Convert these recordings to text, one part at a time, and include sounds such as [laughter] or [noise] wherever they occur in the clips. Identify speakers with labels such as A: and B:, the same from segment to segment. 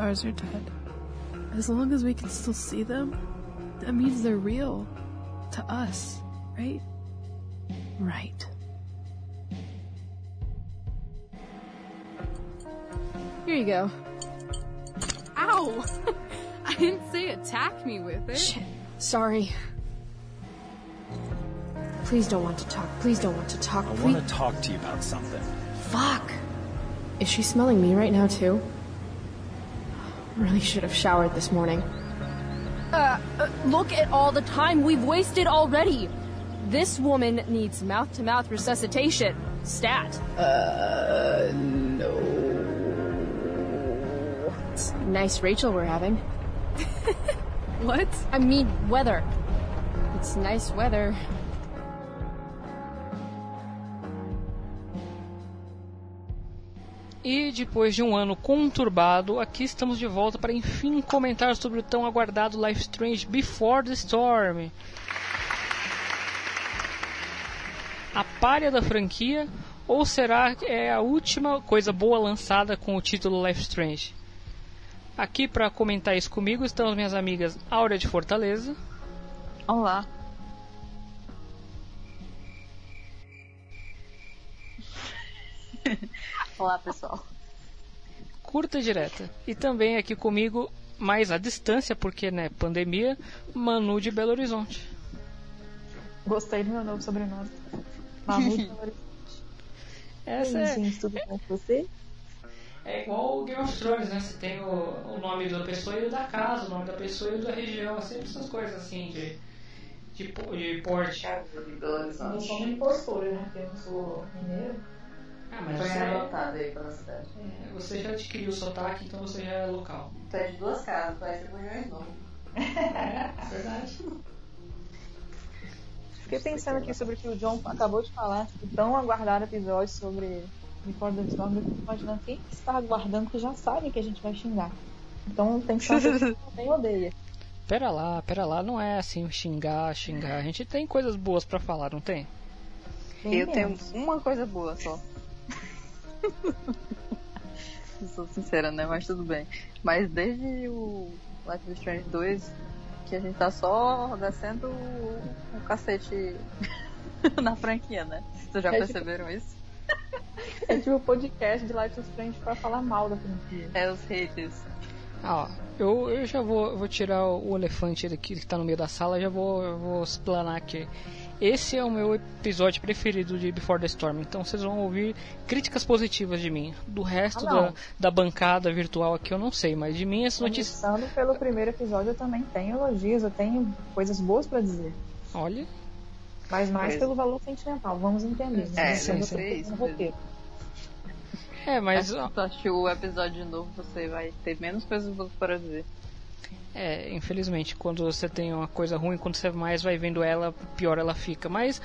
A: cares stars are dead? As long as we can still see them, that means they're real. To us, right? Right. Here you go.
B: Ow! [laughs] I didn't say attack me with it.
A: Shit. Sorry. Please don't want to talk. Please don't want to talk.
C: I
A: Please.
C: want to talk to you about something.
A: Fuck. Is she smelling me right now, too? Really should have showered this morning.
D: Uh, uh, look at all the time we've wasted already. This woman needs mouth to mouth resuscitation. Stat.
A: Uh, no. It's nice Rachel we're having. [laughs]
B: What?
D: I mean, weather. It's nice weather.
E: Depois de um ano conturbado, aqui estamos de volta para enfim comentar sobre o tão aguardado Life Strange Before the Storm. A palha da franquia ou será que é a última coisa boa lançada com o título Life Strange? Aqui para comentar isso comigo estão as minhas amigas Áurea de Fortaleza,
F: Olá. [laughs] Olá, pessoal.
E: Curta e direta. E também aqui comigo, mais à distância, porque né, pandemia, Manu de Belo Horizonte.
G: Gostei do meu novo sobrenome. Mahmoud Flores. [laughs]
E: Essa
G: Oi,
E: é,
G: gente, tudo bom com você?
E: é igual o Game of Thrones, né? Você tem o, o nome da pessoa e o da casa, o nome da pessoa e o da região, é sempre essas coisas assim de, de, de porte.
G: Eu sou uma impostora, né? Porque eu não sou mineiro.
E: Ah, mas
F: Foi
E: você,
F: adotado aí pela cidade.
E: é, você já adquiriu o sotaque, então você já é local.
F: Tu é de duas casas, parece que é novo.
E: É, verdade.
G: Fiquei pensando aqui sobre o que o John acabou de falar, o tão aguardado episódio sobre the Storm. Eu fico imaginando quem está aguardando que já sabe que a gente vai xingar. Então tem que ser uma pessoa que também odeia. [laughs]
E: Pera lá, pera lá, não é assim xingar, xingar. A gente tem coisas boas pra falar, não tem?
F: Eu tenho uma coisa boa só. [laughs] Sou sincera, né? Mas tudo bem. Mas desde o Life is Strange 2, que a gente tá só descendo o, o cacete [laughs] na franquia, né? Vocês já
G: É tipo-
F: perceberam isso?
G: É tipo o podcast de Life is Strange pra falar mal da franquia.
F: É os haters.
E: Ah, ó, eu, eu já vou, vou tirar o elefante daqui que tá no meio da sala, já vou, vou explanar aqui. Esse é o meu episódio preferido de Before the Storm, então vocês vão ouvir críticas positivas de mim. Do resto
G: Ah,
E: da, da bancada virtual aqui eu não sei, mas de mim essa notícia.
G: Começando pelo primeiro episódio, eu também tenho elogios, eu tenho coisas boas pra dizer.
E: Olha,
G: Mas mais
F: Pois.
G: pelo valor sentimental, vamos entender.
F: É,
G: né?
E: sim, sim.
G: pensando
F: Isso
G: roteiro.
E: é, mas
F: Se tu assistiu o episódio de novo, você vai ter menos coisas boas para dizer.
E: É, infelizmente, quando você tem uma coisa ruim, quando você mais vai vendo ela, pior ela fica. Mas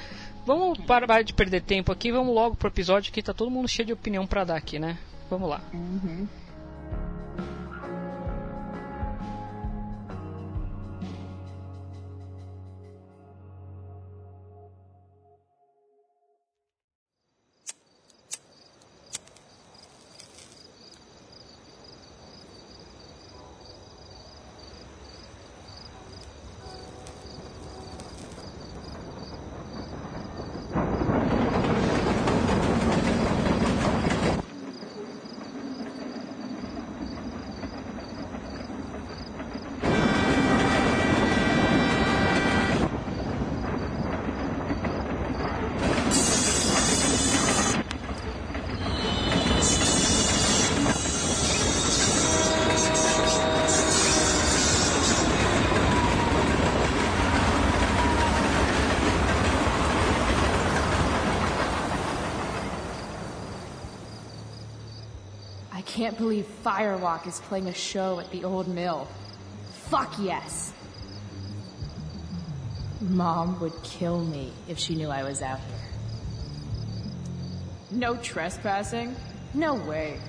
E: vamos parar de perder tempo aqui, vamos logo pro episódio que tá todo mundo cheio de opinião pra dar aqui, né? Vamos lá.
D: I can't believe Firewalk is playing a show at the old mill. Fuck yes. Mom would kill me if she knew I was out here. No trespassing? No way.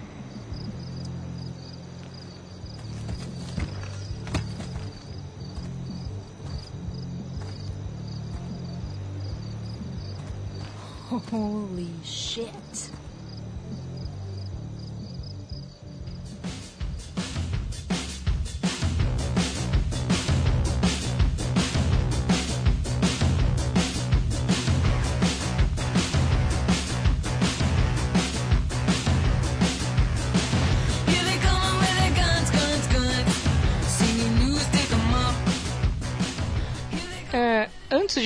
D: Holy shit.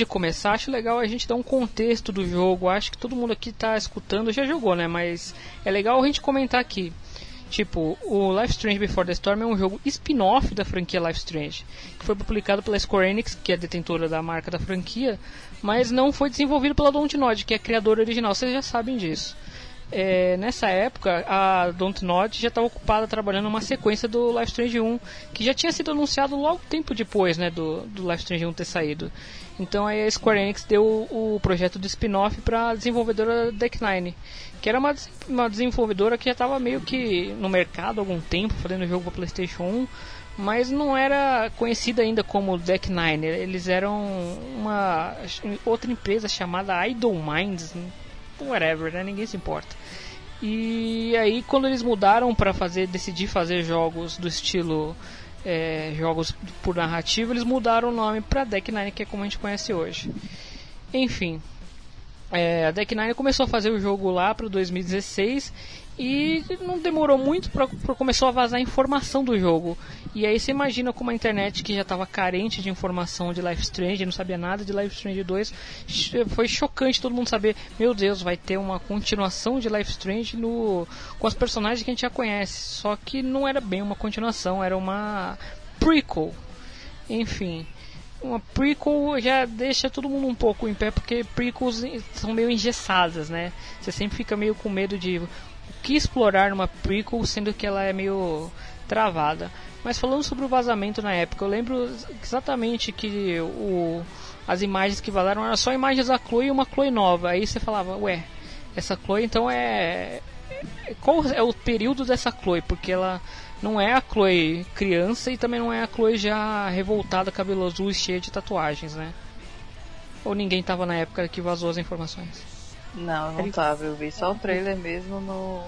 E: De começar, acho legal a gente dar um contexto do jogo. Acho que todo mundo aqui está escutando já jogou, né? Mas é legal a gente comentar aqui. Tipo, o Life Strange Before the Storm é um jogo spin-off da franquia Life Strange, que foi publicado pela Square Enix, que é detentora da marca da franquia, mas não foi desenvolvido pela Dontnod, que é a criadora original. Vocês já sabem disso. É, nessa época, a Dontnod já estava ocupada trabalhando uma sequência do Life Strange 1, que já tinha sido anunciado logo tempo depois né, do, do Life Strange 1 ter saído. Então aí a Square Enix deu o, o projeto de spin-off para a desenvolvedora Deck9, que era uma, uma desenvolvedora que já estava meio que no mercado há algum tempo, fazendo jogo para PlayStation 1, mas não era conhecida ainda como Deck9. Eles eram uma outra empresa chamada Idle Minds, whatever, né? Ninguém se importa. E aí quando eles mudaram para fazer, decidir fazer jogos do estilo é, jogos por narrativa, eles mudaram o nome para Deck Nine, que é como a gente conhece hoje. Enfim, é, a Deck Nine começou a fazer o jogo lá para 2016 e não demorou muito para começou a vazar informação do jogo. E aí você imagina como a internet que já estava carente de informação de Life Strange, não sabia nada de Life Strange 2, foi chocante todo mundo saber, meu Deus, vai ter uma continuação de Life Strange no com os personagens que a gente já conhece. Só que não era bem uma continuação, era uma prequel. Enfim, uma prequel já deixa todo mundo um pouco em pé porque prequels são meio engessadas, né? Você sempre fica meio com medo de que explorar numa prequel, sendo que ela é meio travada. Mas falando sobre o vazamento na época, eu lembro exatamente que o, as imagens que vazaram eram só imagens da Chloe e uma Chloe nova. Aí você falava, ué, essa Chloe então é. Qual é o período dessa Chloe? Porque ela não é a Chloe criança e também não é a Chloe já revoltada, cabelo azul e cheia de tatuagens, né? Ou ninguém tava na época que vazou as informações?
F: Não, não tava. Eu vi só o trailer mesmo no.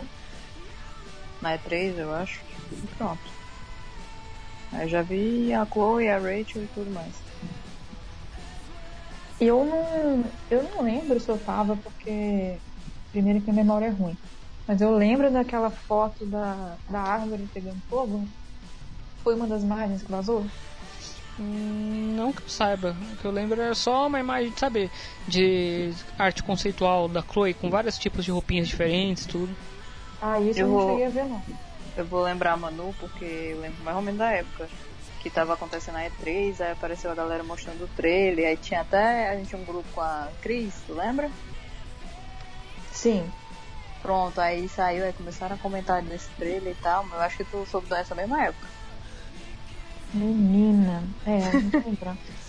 F: Na E3, eu acho. E pronto. Aí já vi a Chloe, a Rachel e tudo mais.
G: Eu não, eu não lembro se eu tava porque primeiro que a memória é ruim. Mas eu lembro daquela foto da, da árvore pegando fogo. Foi uma das imagens que vazou?
E: Hum, não que eu saiba. O que eu lembro era só uma imagem de saber de arte conceitual da Chloe com vários tipos de roupinhas diferentes, tudo.
G: Ah, isso eu, eu não vou... cheguei a ver não.
F: Eu vou lembrar a Manu porque eu lembro mais ou menos da época que tava acontecendo a E3, aí apareceu a galera mostrando o trailer, aí tinha até a gente um grupo com a Cris, tu lembra?
G: Sim.
F: Pronto, aí saiu, aí começaram a comentar nesse trailer e tal, mas eu acho que tu soube dessa mesma época.
G: Menina, é.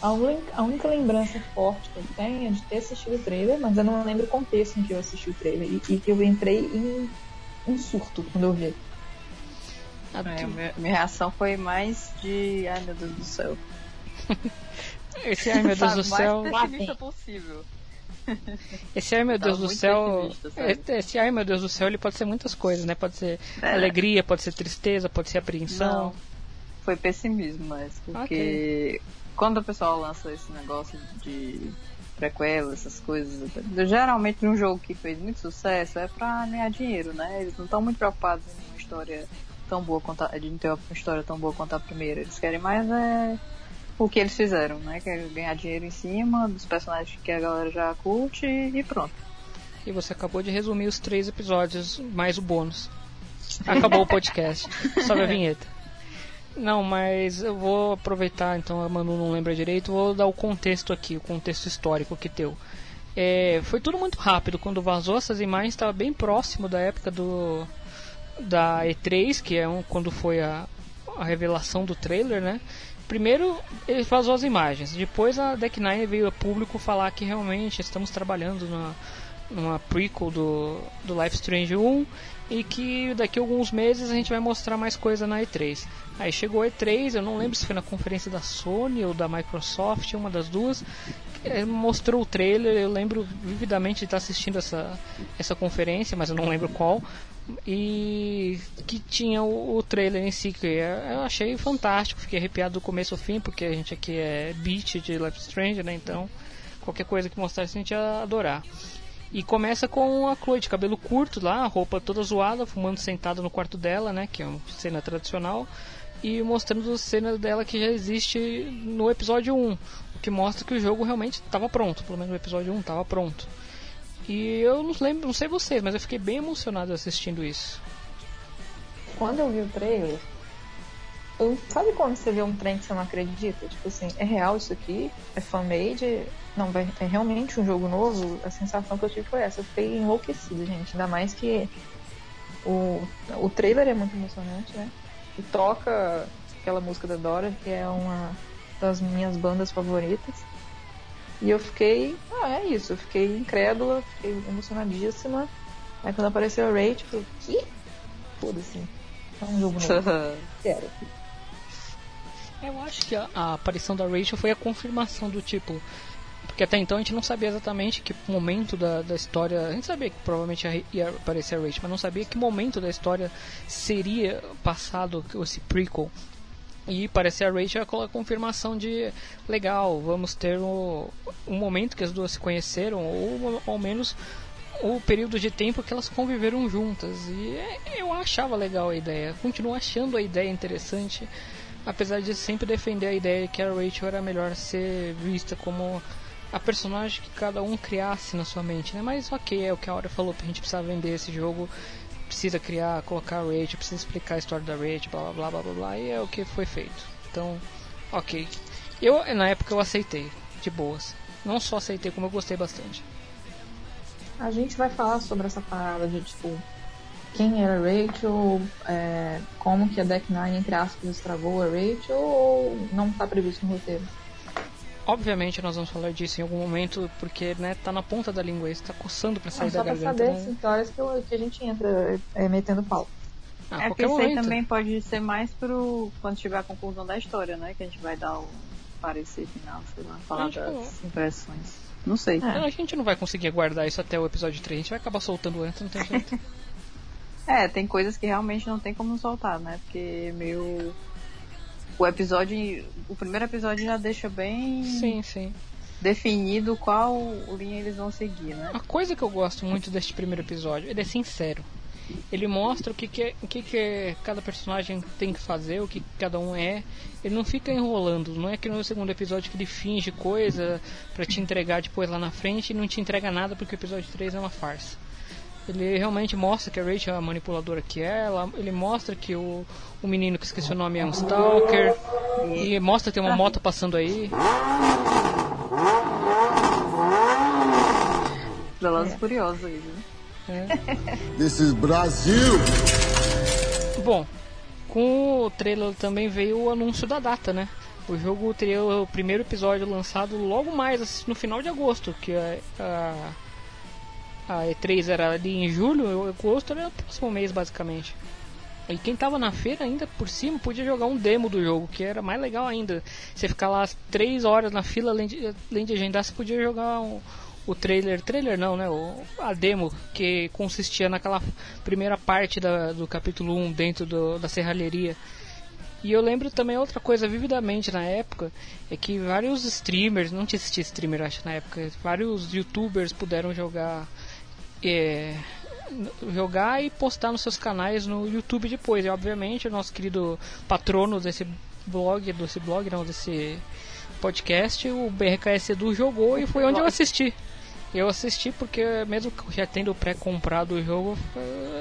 G: A única, a única lembrança forte que eu tenho é de ter assistido o trailer, mas eu não lembro o contexto em que eu assisti o trailer e, e que eu entrei em um surto quando eu vi.
F: É, minha, minha, reação foi mais de ai meu Deus do céu. [laughs]
E: Esse ai meu Deus do céu.
F: Mais possível.
E: Esse ai meu Deus tá do céu. Esse ai meu Deus do céu, ele pode ser muitas coisas, né? Pode ser é. alegria, pode ser tristeza, pode ser apreensão. Não,
F: foi pessimismo, mas porque okay. quando o pessoal lança esse negócio de prequela, essas coisas, geralmente um jogo que fez muito sucesso é pra ganhar dinheiro, né? Eles não estão muito preocupados em uma história tão boa contar, de não ter uma história tão boa quanto a primeira. Eles querem mais é o que eles fizeram, né? Que é ganhar dinheiro em cima dos personagens que a galera já curte e pronto.
E: E você acabou de resumir os três episódios, mais o bônus. Acabou o podcast. [laughs] Sobe a vinheta. Não, mas eu vou aproveitar, então a Manu não lembra direito, vou dar o contexto aqui, o contexto histórico que teu. É, foi tudo muito rápido, quando vazou essas imagens estava bem próximo da época do, da E3, que é um, quando foi a, a revelação do trailer, né? Primeiro ele vazou as imagens, depois a Deck Nine veio a público falar que realmente estamos trabalhando numa, numa prequel do, do Life Strange 1 e que daqui a alguns meses a gente vai mostrar mais coisa na E3. Aí chegou a E3, eu não lembro se foi na conferência da Sony ou da Microsoft, uma das duas, mostrou o trailer, eu lembro vividamente de estar assistindo essa, essa conferência, mas eu não lembro qual e que tinha o, o, trailer em si que eu achei fantástico, fiquei arrepiado do começo ao fim, porque a gente aqui é beat de Life Strange, né? Então qualquer coisa que mostrasse a gente ia adorar. E começa com a Chloe de cabelo curto lá, roupa toda zoada, fumando sentada no quarto dela, né? Que é uma cena tradicional. E mostrando cenas dela que já existe no episódio 1, o que mostra que o jogo realmente estava pronto, pelo menos no episódio 1 estava pronto. E eu não lembro, não sei vocês, mas eu fiquei bem emocionado assistindo isso.
G: Quando eu vi o trailer, eu, sabe quando você vê um trem que você não acredita? Tipo assim, é real isso aqui? É fan-made? Não, é realmente um jogo novo? A sensação que eu tive foi essa. Eu fiquei enlouquecido, gente. Ainda mais que o, o trailer é muito emocionante, né? E toca aquela música da Dora, que é uma das minhas bandas favoritas. E eu fiquei, ah, é isso, eu fiquei incrédula, fiquei emocionadíssima. Aí quando apareceu a Rachel, eu falei, que? Foda-se. É um jogo novo. [laughs] Quero.
E: Eu acho que a, a aparição da Rachel foi a confirmação do tipo. Porque até então a gente não sabia exatamente que momento da, da história. A gente sabia que provavelmente ia aparecer a Rachel, mas não sabia que momento da história seria passado esse prequel. E parecer a Rachel é aquela confirmação de legal, vamos ter um, um momento que as duas se conheceram, ou ao menos o período de tempo que elas conviveram juntas. E eu achava legal a ideia, continuo achando a ideia interessante, apesar de sempre defender a ideia de que a Rachel era melhor ser vista como a personagem que cada um criasse na sua mente, né? Mas ok, é o que a Aura falou, a gente precisa vender esse jogo precisa criar, colocar a Rachel, precisa explicar a história da Rachel, blá blá blá blá blá, e é o que foi feito. Então, ok. Eu, na época, eu aceitei, de boas. Não só aceitei, como eu gostei bastante.
G: A gente vai falar sobre essa parada de, tipo, quem era Rachel, é, como que a Deck Nine, entre aspas, estragou a Rachel, ou não está previsto no roteiro?
E: Obviamente nós vamos falar disso em algum momento, porque né, tá na ponta da língua, está coçando para sair
G: ah,
E: da garganta.
G: Só pra saber,
E: né?
G: assim, que horas que, eu, que a gente entra é, metendo pau.
F: Ah, é porque isso aí também pode ser mais pro quando tiver a conclusão da história, né? Que a gente vai dar o parecer final, sei lá, falar das não... impressões. Não sei.
E: É. a gente não vai conseguir guardar isso até o episódio 3, a gente vai acabar soltando antes, não tem jeito. [laughs]
F: é, tem coisas que realmente não tem como soltar, né? Porque meio o episódio, o primeiro episódio já deixa bem
E: sim, sim.
F: definido qual linha eles vão seguir, né?
E: A coisa que eu gosto muito deste primeiro episódio, ele é sincero. Ele mostra o que, que, é, o que, que é, cada personagem tem que fazer, o que cada um é. Ele não fica enrolando, não é que no segundo episódio que ele finge coisa para te entregar depois lá na frente e não te entrega nada porque o episódio 3 é uma farsa. Ele realmente mostra que a Rachel é a manipuladora que é, ela, ele mostra que o, o menino que esqueci o nome é um stalker, e mostra que tem uma moto passando aí.
F: Velozes é. Furiosos aí, né?
E: É.
C: This is Brasil!
E: Bom, com o trailer também veio o anúncio da data, né? O jogo teria o primeiro episódio lançado logo mais, no final de agosto, que é a, a E3 era ali em julho, o agosto era no próximo mês basicamente. E quem tava na feira ainda por cima podia jogar um demo do jogo, que era mais legal ainda. Você ficar lá 3 horas na fila, além de, além de agendar, você podia jogar um, o trailer, trailer não, né? O, a demo que consistia naquela primeira parte da, do capítulo 1 dentro do, da serralheria. E eu lembro também outra coisa vividamente na época, é que vários streamers, não tinha streamer acho na época, vários youtubers puderam jogar é, jogar e postar nos seus canais no YouTube depois. E obviamente o nosso querido patrono desse blog, desse blog não, desse podcast, o BRKS Edu jogou e foi onde eu assisti. Eu assisti porque mesmo já tendo pré-comprado o jogo,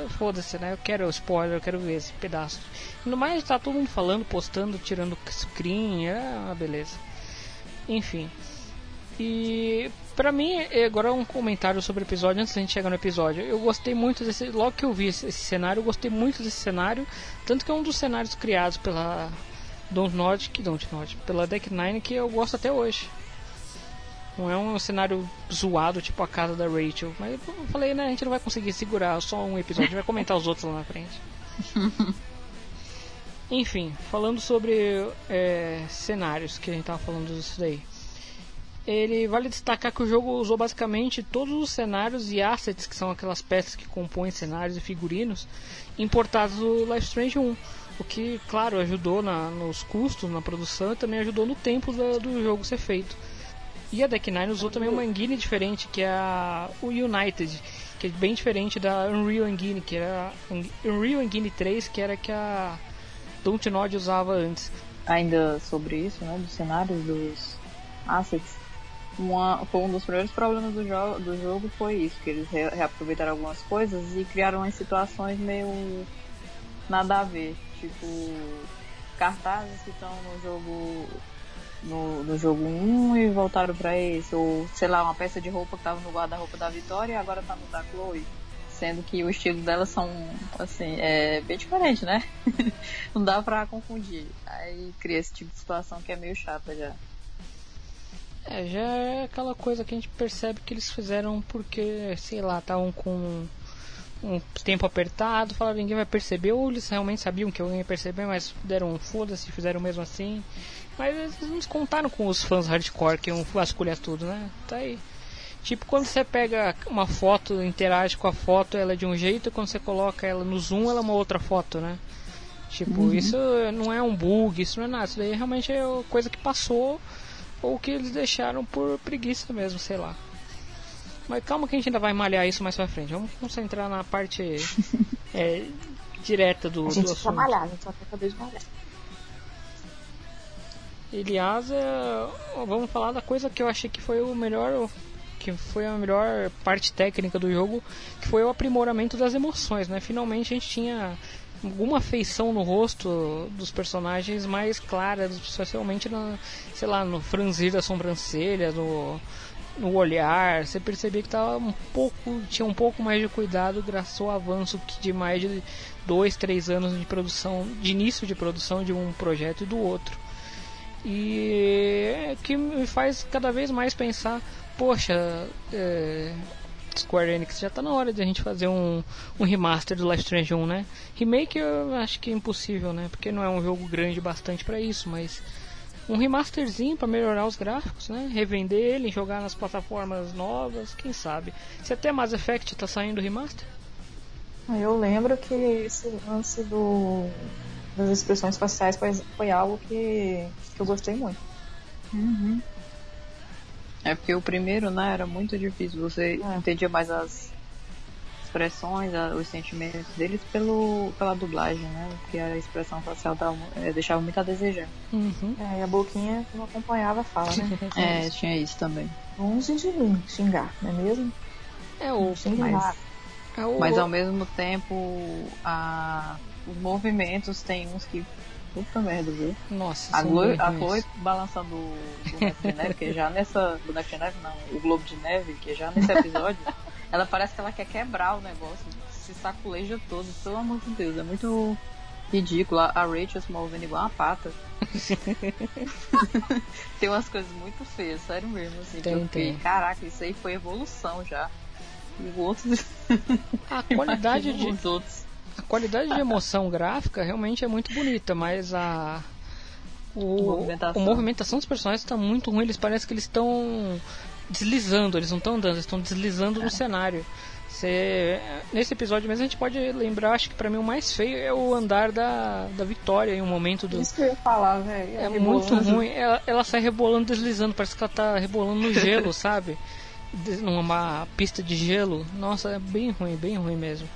E: foda-se, né? Eu quero spoiler, eu quero ver esse pedaço. No mais tá todo mundo falando, postando, tirando screen, é uma beleza. Enfim. E Pra mim, é, agora um comentário sobre o episódio antes da gente chegar no episódio. Eu gostei muito desse. Logo que eu vi esse, esse cenário, eu gostei muito desse cenário. Tanto que é um dos cenários criados pela Don't Nordic, Don't Nordic, pela Deck Nine que eu gosto até hoje. Não é um cenário zoado, tipo a casa da Rachel. Mas eu falei, né? A gente não vai conseguir segurar só um episódio, a gente vai comentar os outros lá na frente. [laughs] Enfim, falando sobre é, cenários que a gente tava falando disso daí ele vale destacar que o jogo usou basicamente todos os cenários e assets, que são aquelas peças que compõem cenários e figurinos, importados do Life Strange 1. O que, claro, ajudou na, nos custos, na produção e também ajudou no tempo do, do jogo ser feito. E a Deck Nine usou também uma engine diferente, que é a, o United, que é bem diferente da Unreal Engine, que era Unreal Engine 3, que era que a Dontnod usava antes.
F: Ainda sobre isso, né, dos cenários, dos assets, uma, foi um dos primeiros problemas do, jo do jogo foi isso, que eles re reaproveitaram algumas coisas e criaram umas situações meio nada a ver, tipo cartazes que estão no jogo no, no jogo 1 e voltaram para esse, ou sei lá, uma peça de roupa que tava no guarda-roupa da Vitória e agora tá no da Chloe. Sendo que o estilo delas são, assim, é bem diferente, né? [laughs] Não dá pra confundir. Aí cria esse tipo de situação que é meio chata já.
E: É, já é aquela coisa que a gente percebe que eles fizeram porque, sei lá, estavam com um tempo apertado, falaram ninguém vai perceber, ou eles realmente sabiam que alguém ia perceber, mas deram um foda-se, fizeram mesmo assim. Mas eles não contaram com os fãs hardcore que iam vasculhar tudo, né? Tá aí. Tipo quando você pega uma foto, interage com a foto, ela é de um jeito, e quando você coloca ela no zoom, ela é uma outra foto, né? Tipo, uhum. isso não é um bug, isso não é nada, isso daí realmente é coisa que passou ou que eles deixaram por preguiça mesmo, sei lá. Mas calma que a gente ainda vai malhar isso mais pra frente. Vamos concentrar na parte [laughs] é, direta do,
G: a gente
E: do
G: assunto. malhar, a gente só acabou de malhar.
E: Aliás, é, vamos falar da coisa que eu achei que foi o melhor que foi a melhor parte técnica do jogo, que foi o aprimoramento das emoções, né? Finalmente a gente tinha alguma feição no rosto dos personagens mais clara, especialmente na, sei lá, no franzir da sobrancelha, no, no olhar, você percebia que tava um pouco, tinha um pouco mais de cuidado graças ao avanço de mais de dois, três anos de produção, de início de produção de um projeto e do outro. E é que me faz cada vez mais pensar, poxa, é, Square Enix já está na hora de a gente fazer um, um remaster do Life Strange 1, né? Remake eu acho que é impossível, né? Porque não é um jogo grande bastante para isso, mas um remasterzinho para melhorar os gráficos, né? Revender ele, jogar nas plataformas novas, quem sabe. Se até Mass Effect está saindo remaster.
G: Eu lembro que esse lance do das expressões faciais foi, foi algo que, que eu gostei muito.
F: Uhum. É porque o primeiro, né, era muito difícil. Você é. entendia mais as expressões, os sentimentos deles pelo, pela dublagem, né? Porque a expressão facial tava, é, deixava muito a desejar.
G: Uhum. É, e a boquinha não acompanhava a fala, né? [laughs]
F: é, tinha isso também.
G: Longe de mim xingar, não é mesmo?
E: É o.
F: Mas, é o... mas ao mesmo tempo, a os movimentos tem uns que. Puta merda, viu?
E: Nossa,
F: a Chloe, a Chloe balançando o boneco de neve, que já nessa. Boneco de neve, não, o Globo de Neve, que já nesse episódio, [laughs] ela parece que ela quer quebrar o negócio, se saculeja todo, pelo amor de Deus, é muito ridículo. A Rachel se movendo igual uma pata. [laughs] tem umas coisas muito feias, sério mesmo, assim.
E: Tem,
F: que
E: tem.
F: Caraca, isso aí foi evolução já. E o outro.
E: A qualidade [laughs] de.
F: Os outros
E: a qualidade de emoção gráfica realmente é muito bonita, mas a o,
F: movimentação.
E: a movimentação dos personagens está muito ruim. Eles parecem que eles estão deslizando, eles não estão andando, eles estão deslizando é. no cenário. Nesse episódio mesmo a gente pode lembrar, acho que para mim o mais feio é o andar da, da Vitória em um momento do.
G: Isso que eu ia falar, velho.
E: É, é muito ruim. Ela, ela sai rebolando, deslizando, parece que ela tá rebolando no gelo, [laughs] sabe? Numa pista de gelo. Nossa, é bem ruim, bem ruim mesmo.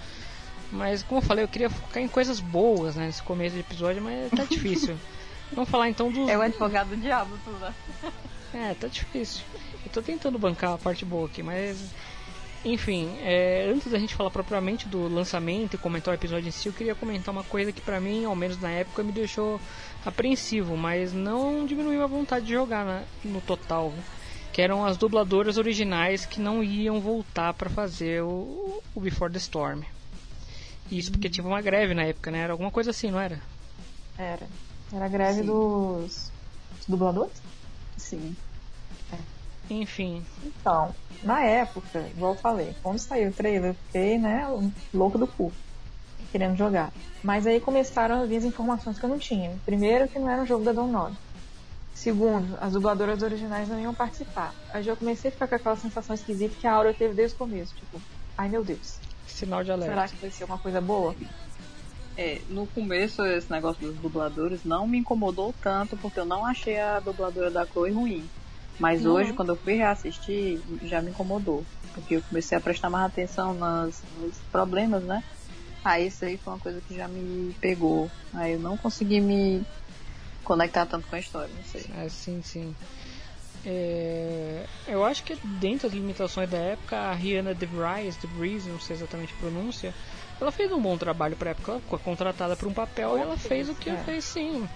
E: Mas como eu falei, eu queria focar em coisas boas né, nesse começo de episódio, mas tá [laughs] difícil. Vamos falar então dos.
F: É o advogado do diabo, tudo. Né? [laughs]
E: É, tá difícil. Eu tô tentando bancar a parte boa aqui, mas. Enfim, é, antes da gente falar propriamente do lançamento e comentar o episódio em si, eu queria comentar uma coisa que pra mim, ao menos na época, me deixou apreensivo, mas não diminuiu a vontade de jogar na, no total. Que eram as dubladoras originais que não iam voltar para fazer o, o Before the Storm. Isso porque tinha uma greve na época, né? Era alguma coisa assim, não era?
G: Era. Era a greve dos... dubladores?
F: Sim.
E: É. Enfim.
G: Então, na época, igual eu falei, quando saiu o trailer, eu fiquei, né, louco do cu, querendo jogar. Mas aí começaram a vir as informações que eu não tinha. Primeiro, que não era um jogo da Download. Segundo, as dubladoras originais não iam participar. Aí já comecei a ficar com aquela sensação esquisita que a Aura teve desde o começo. Tipo, ai meu Deus.
E: Sinal de alerta.
G: Será que vai ser uma coisa boa?
F: É, no começo esse negócio dos dubladores não me incomodou tanto porque eu não achei a dubladora da Chloe ruim. Mas uhum. hoje, quando eu fui reassistir, já me incomodou. Porque eu comecei a prestar mais atenção nas, nos problemas, né? Aí isso aí foi uma coisa que já me pegou. Aí eu não consegui me conectar tanto com a história, não sei.
E: É, sim, sim. É, eu acho que dentro das limitações da época, a Rihanna DeVries, DeVries, não sei exatamente a pronúncia, ela fez um bom trabalho pra época. Ela ficou contratada para um papel e ela fez o que ela fez sim.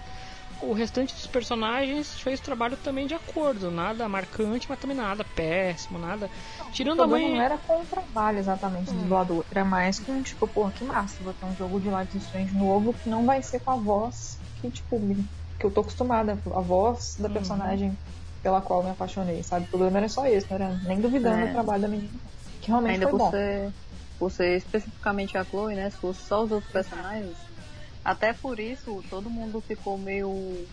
E: O restante dos personagens fez trabalho também de acordo, nada marcante, mas também nada péssimo, nada. Tirando
G: o
E: a mãe.
G: não era com o trabalho exatamente do
E: Hum.
G: dublador, era mais com, tipo, pô, que massa, vou ter um jogo de Life is Strange novo que não vai ser com a voz que, tipo, que eu tô acostumada, a voz da
E: Uhum.
G: personagem pela qual eu me apaixonei, sabe? O problema era só isso, não era nem duvidando
F: É.
G: do trabalho da menina, que realmente
F: Ainda
G: foi
F: por
G: bom.
F: ser, por ser especificamente a Chloe, né? Se fosse só os outros personagens, até por isso todo mundo ficou meio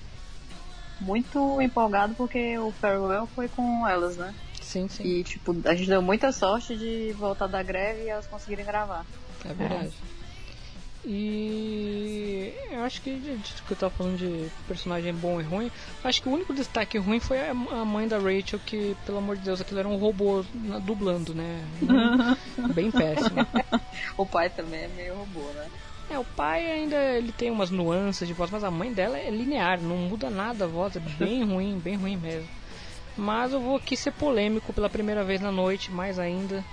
F: muito empolgado porque o Farewell foi com elas, né?
E: Sim, sim.
F: E tipo, a gente deu muita sorte de voltar da greve e elas conseguirem gravar.
E: É verdade. E eu acho que de, de que eu tava falando de personagem bom e ruim, acho que o único destaque ruim foi a, a mãe da Rachel, que, pelo amor de Deus, aquilo era um robô na- dublando, né? [laughs] Bem péssimo.
F: O pai também é meio robô, né?
E: É, o pai ainda ele tem umas nuances de voz, mas a mãe dela é linear, não muda nada a voz, é bem ruim, bem ruim mesmo. Mas eu vou aqui ser polêmico pela primeira vez na noite, mais ainda.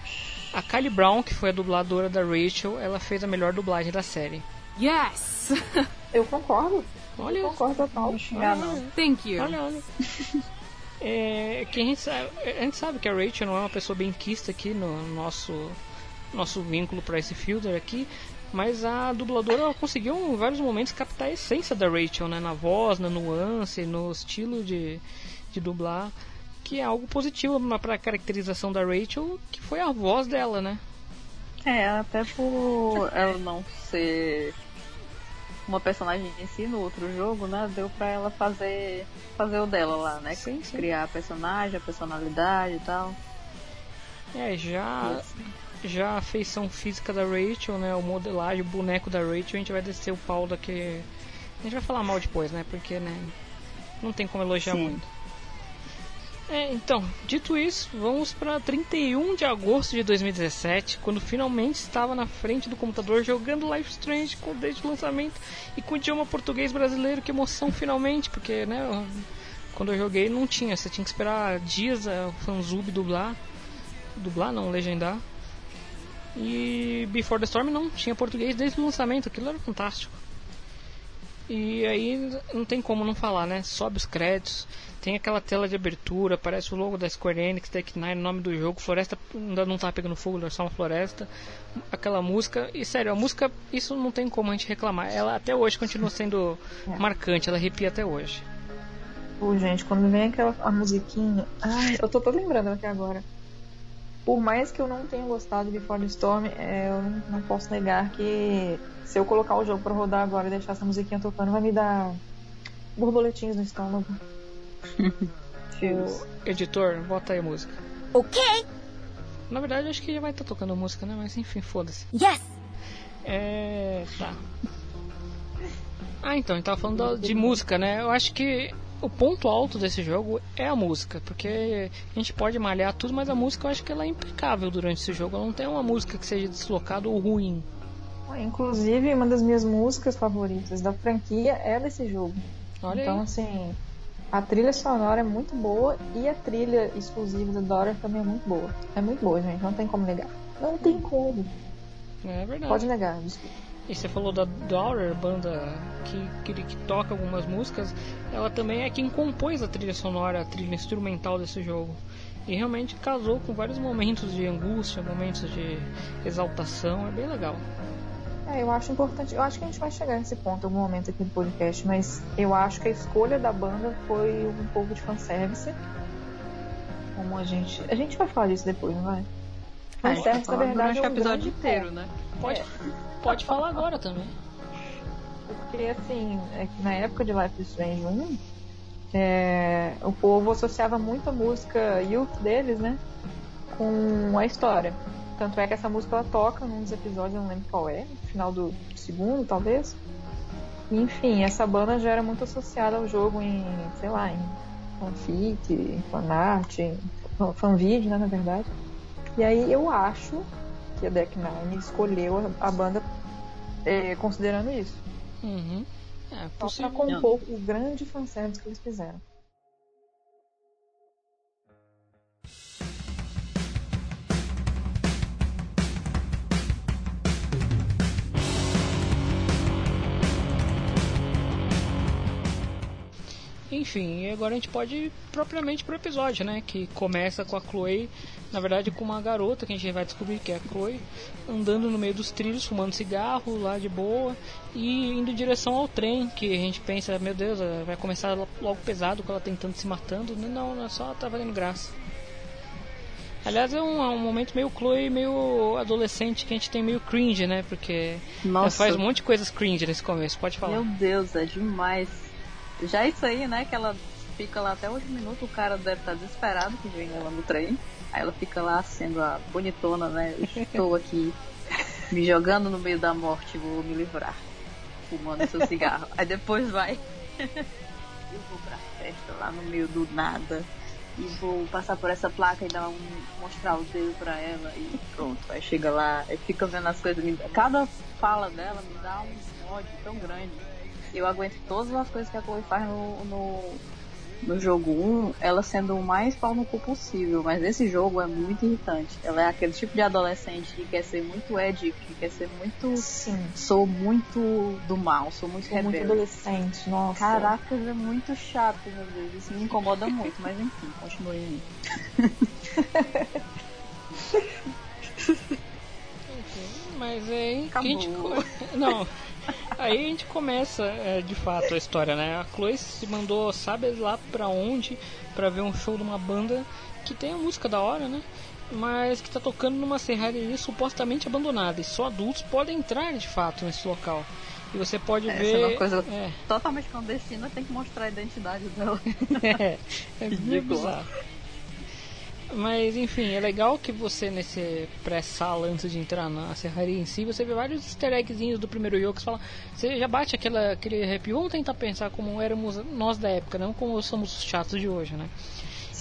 E: A Kylie Brown, que foi a dubladora da Rachel, ela fez a melhor dublagem da série.
B: Yes! [laughs]
G: Eu concordo,
E: Olha,
G: eu concordo total.
F: Não xingar não.
B: Thank you.
E: olha, olha. [laughs] É, que a, gente sabe, a gente sabe que a Rachel não é uma pessoa bem quista aqui no nosso, nosso vínculo para esse filter aqui, mas a dubladora ela conseguiu em vários momentos captar a essência da Rachel, né? Na voz, na nuance, no estilo de, de dublar, que é algo positivo para a caracterização da Rachel, que foi a voz dela, né?
F: É, até por ela não ser uma personagem em si no outro jogo, né? Deu pra ela fazer fazer o dela lá, né?
E: Sim, sim.
F: Criar a personagem, a personalidade e tal.
E: É, já, já a feição física da Rachel, né? O modelagem, o boneco da Rachel, a gente vai descer o pau daqui. A gente vai falar mal depois, né? Porque, né? Não tem como elogiar
F: Sim.
E: muito. É, então, dito isso, vamos para 31 de agosto de 2017, quando finalmente estava na frente do computador jogando Life Strange com, desde o lançamento e com o idioma português brasileiro. Que emoção, finalmente, porque, né? Quando eu joguei não tinha, você tinha que esperar dias a fanzub dublar. Dublar não, legendar. E Before the Storm não tinha português desde o lançamento, aquilo era fantástico. E aí não tem como não falar, né? Sobe os créditos, tem aquela tela de abertura, aparece o logo da Square Enix, Tech Nine, o nome do jogo, Floresta ainda não tá pegando fogo, é só uma floresta. Aquela música, e sério, a música, isso não tem como a gente reclamar. Ela até hoje continua sendo marcante, ela arrepia até hoje.
G: Pô, gente, quando vem aquela a musiquinha. Ai, eu tô, tô lembrando aqui agora. Por mais que eu não tenha gostado de Before the Storm, é, eu não, não posso negar que se eu colocar o jogo pra rodar agora e deixar essa musiquinha tocando, vai me dar borboletinhos no estômago. [laughs]
E: O editor, bota aí a música.
C: Ok.
E: Na verdade, acho que já vai estar tocando música, né? Mas enfim, foda-se.
C: Yes.
E: É. Tá. Ah, então, a gente tava falando da- de música, né? Eu acho que o ponto alto desse jogo é a música, porque a gente pode malhar tudo, mas a música eu acho que ela é impecável durante esse jogo. Ela não tem uma música que seja deslocada ou ruim.
G: Inclusive, uma das minhas músicas favoritas da franquia é desse jogo.
E: Olha
G: então,
E: aí.
G: assim, a trilha sonora é muito boa e a trilha exclusiva da Dora também é muito boa. É muito boa, gente, não tem como negar. Não tem como.
E: É verdade.
G: Pode negar, desculpa.
E: E você falou da Daughter, banda que, que, que toca algumas músicas, ela também é quem compôs a trilha sonora, a trilha instrumental desse jogo. E realmente casou com vários momentos de angústia, momentos de exaltação, é bem legal.
G: É, eu acho importante. Eu acho que a gente vai chegar nesse ponto em algum momento aqui do podcast, mas eu acho que a escolha da banda foi um pouco de fanservice. Como a gente. A gente vai falar disso depois, não vai?
F: Gente tá
G: Fanservice, na verdade,
F: durante
G: é
F: o
G: um
F: episódio
G: grande
F: inteiro, né?
E: Pode, pode falar agora também.
G: Porque, assim, é que na época de Life is Strange 1, é, o povo associava muito a música Youth deles, né? Com a história. Tanto é que essa música ela toca num dos episódios, eu não lembro qual é, no final do segundo, talvez. Enfim, essa banda já era muito associada ao jogo em, sei lá, em fanfic, em fanart, em fanvídeo, né, na verdade. E aí eu acho que a Deck Nine escolheu a, banda É, considerando isso.
E: Uhum. É
G: Só pra compor o grande fanservice que eles fizeram.
E: Enfim, e agora a gente pode ir propriamente pro episódio, né? Que começa com a Chloe, na verdade com uma garota que a gente vai descobrir que é a Chloe, andando no meio dos trilhos, fumando cigarro lá de boa e indo em direção ao trem, que a gente pensa, meu Deus, vai começar logo pesado com ela tentando se matando. Não, não é só tá fazendo graça. Aliás, é um, é um momento meio Chloe, meio adolescente, que a gente tem meio cringe, né? Porque ela
F: Nossa,
E: faz um monte de coisas cringe nesse começo, pode falar.
F: meu Deus, é demais. Já isso aí, né? Que ela fica lá até hoje minuto, o cara deve estar desesperado que vem ela no trem. Aí ela fica lá sendo a bonitona, né? Eu Estou aqui [laughs] me jogando no meio da morte, vou me livrar. Fumando seu cigarro. Aí depois vai. [laughs] Eu vou pra festa lá no meio do nada. E vou passar por essa placa e dar um, mostrar o dedo pra ela e pronto. Aí chega lá, aí fica vendo as coisas. me- Cada fala dela me dá um ódio tão grande. Eu aguento todas as coisas que a Chloe faz no, no, no jogo 1, ela sendo o mais pau no cu possível, mas esse jogo é muito irritante. Ela é aquele tipo de adolescente que quer ser muito Ed, que quer ser muito.
G: Sim.
F: Sou muito do mal, sou muito
G: Sou muito
F: rebelde.
G: adolescente, nossa.
F: Caracas, é muito chato, meu Deus. Isso me incomoda muito, mas enfim, continue aí. [laughs]
E: Mas aí
F: Acabou.
E: a gente. co- Não. Aí a gente começa é, de fato a história, né? A Chloe se mandou, sabe lá pra onde, pra ver um show de uma banda que tem a música da hora, né? Mas que tá tocando numa serraria supostamente abandonada. E só adultos podem entrar de fato nesse local. E você pode
F: Essa
E: ver.
F: é uma coisa
E: É,
F: totalmente clandestina, tem que mostrar a identidade dela. [laughs]
E: é, é bizarro. Mas enfim, é legal que você nesse pré-sala antes de entrar na serraria em si, você vê vários easter eggzinhos do primeiro jogo que você fala, você já bate aquela, aquele arrepio, vamos tentar pensar como éramos nós da época, não como somos os chatos de hoje, né?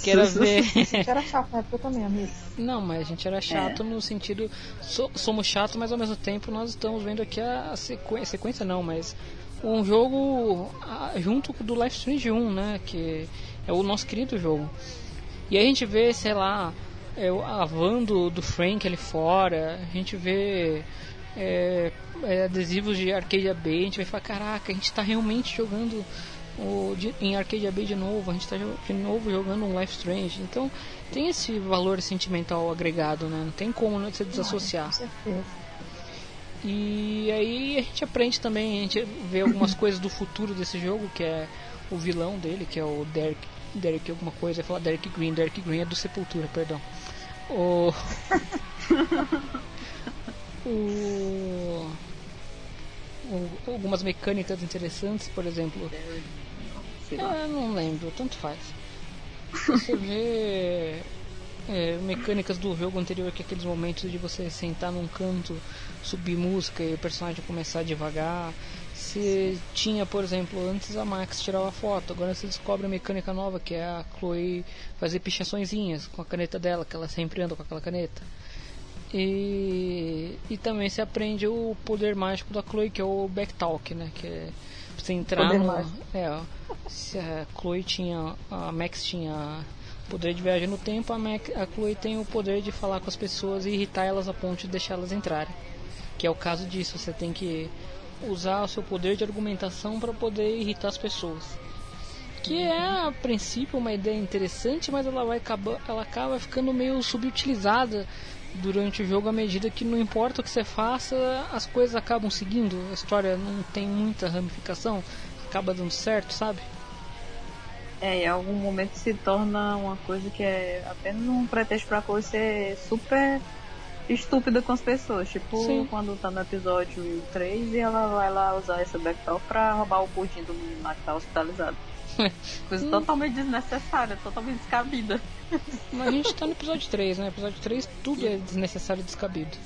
E: Que era [laughs] ver.
G: Você era chato na época também, amigo.
E: Não, mas a gente era chato no sentido. so- somos chatos, mas ao mesmo tempo nós estamos vendo aqui a, a sequência. Sequência não, mas. Um jogo ah, junto do Life Strange 1, né? Que é o nosso querido jogo. E aí a gente vê, sei lá, é, a van do, do Frank ali fora, a gente vê é, é, adesivos de Arcadia Bay, a gente vai falar, caraca, a gente está realmente jogando o, de- em Arcadia Bay de novo, a gente está de novo jogando um Life Strange. Então tem esse valor sentimental agregado, né? Não tem como né, se desassociar.
G: Certeza.
E: E aí a gente aprende também, a gente vê algumas coisas do futuro desse jogo, que é o vilão dele, que é o Derek, Derek alguma coisa, eu ia falar Derek Green, Derek Green é do Sepultura, perdão. O... [laughs] o... o- Algumas mecânicas interessantes, por exemplo, é, não lembro, tanto faz. [laughs] Você vê é, mecânicas do jogo anterior, que é aqueles momentos de você sentar num canto, subir música e o personagem começar devagar. Você tinha, por exemplo, antes a Max tirava foto, agora você descobre a mecânica nova que é a Chloe fazer pichaçõezinhas com a caneta dela, que ela sempre anda com aquela caneta. E, e também você aprende o poder mágico da Chloe, que é o backtalk, né? Que é você entrar
G: Poder
E: no.
G: mágico.
E: É, ó, se a Chloe tinha. A Max tinha poder de viagem no tempo, a, Max, a Chloe tem o poder de falar com as pessoas e irritar elas a ponto de deixar elas entrarem. Que é o caso disso, você tem que usar o seu poder de argumentação para poder irritar as pessoas. Que é a princípio uma ideia interessante, mas ela vai acabar, ela acaba ficando meio subutilizada durante o jogo à medida que não importa o que você faça, as coisas acabam seguindo, a história não tem muita ramificação, acaba dando certo, sabe?
F: É, em algum momento se torna uma coisa que é apenas um pretexto pra coisa ser super estúpida com as pessoas. Tipo,
E: Sim.
F: quando tá no episódio 3 e ela vai lá usar essa backtalk pra roubar o pudim do menino lá que tá hospitalizado. [laughs] Coisa totalmente desnecessária, totalmente descabida.
E: Mas a gente tá no episódio 3, né? Episódio 3 tudo é desnecessário e descabido.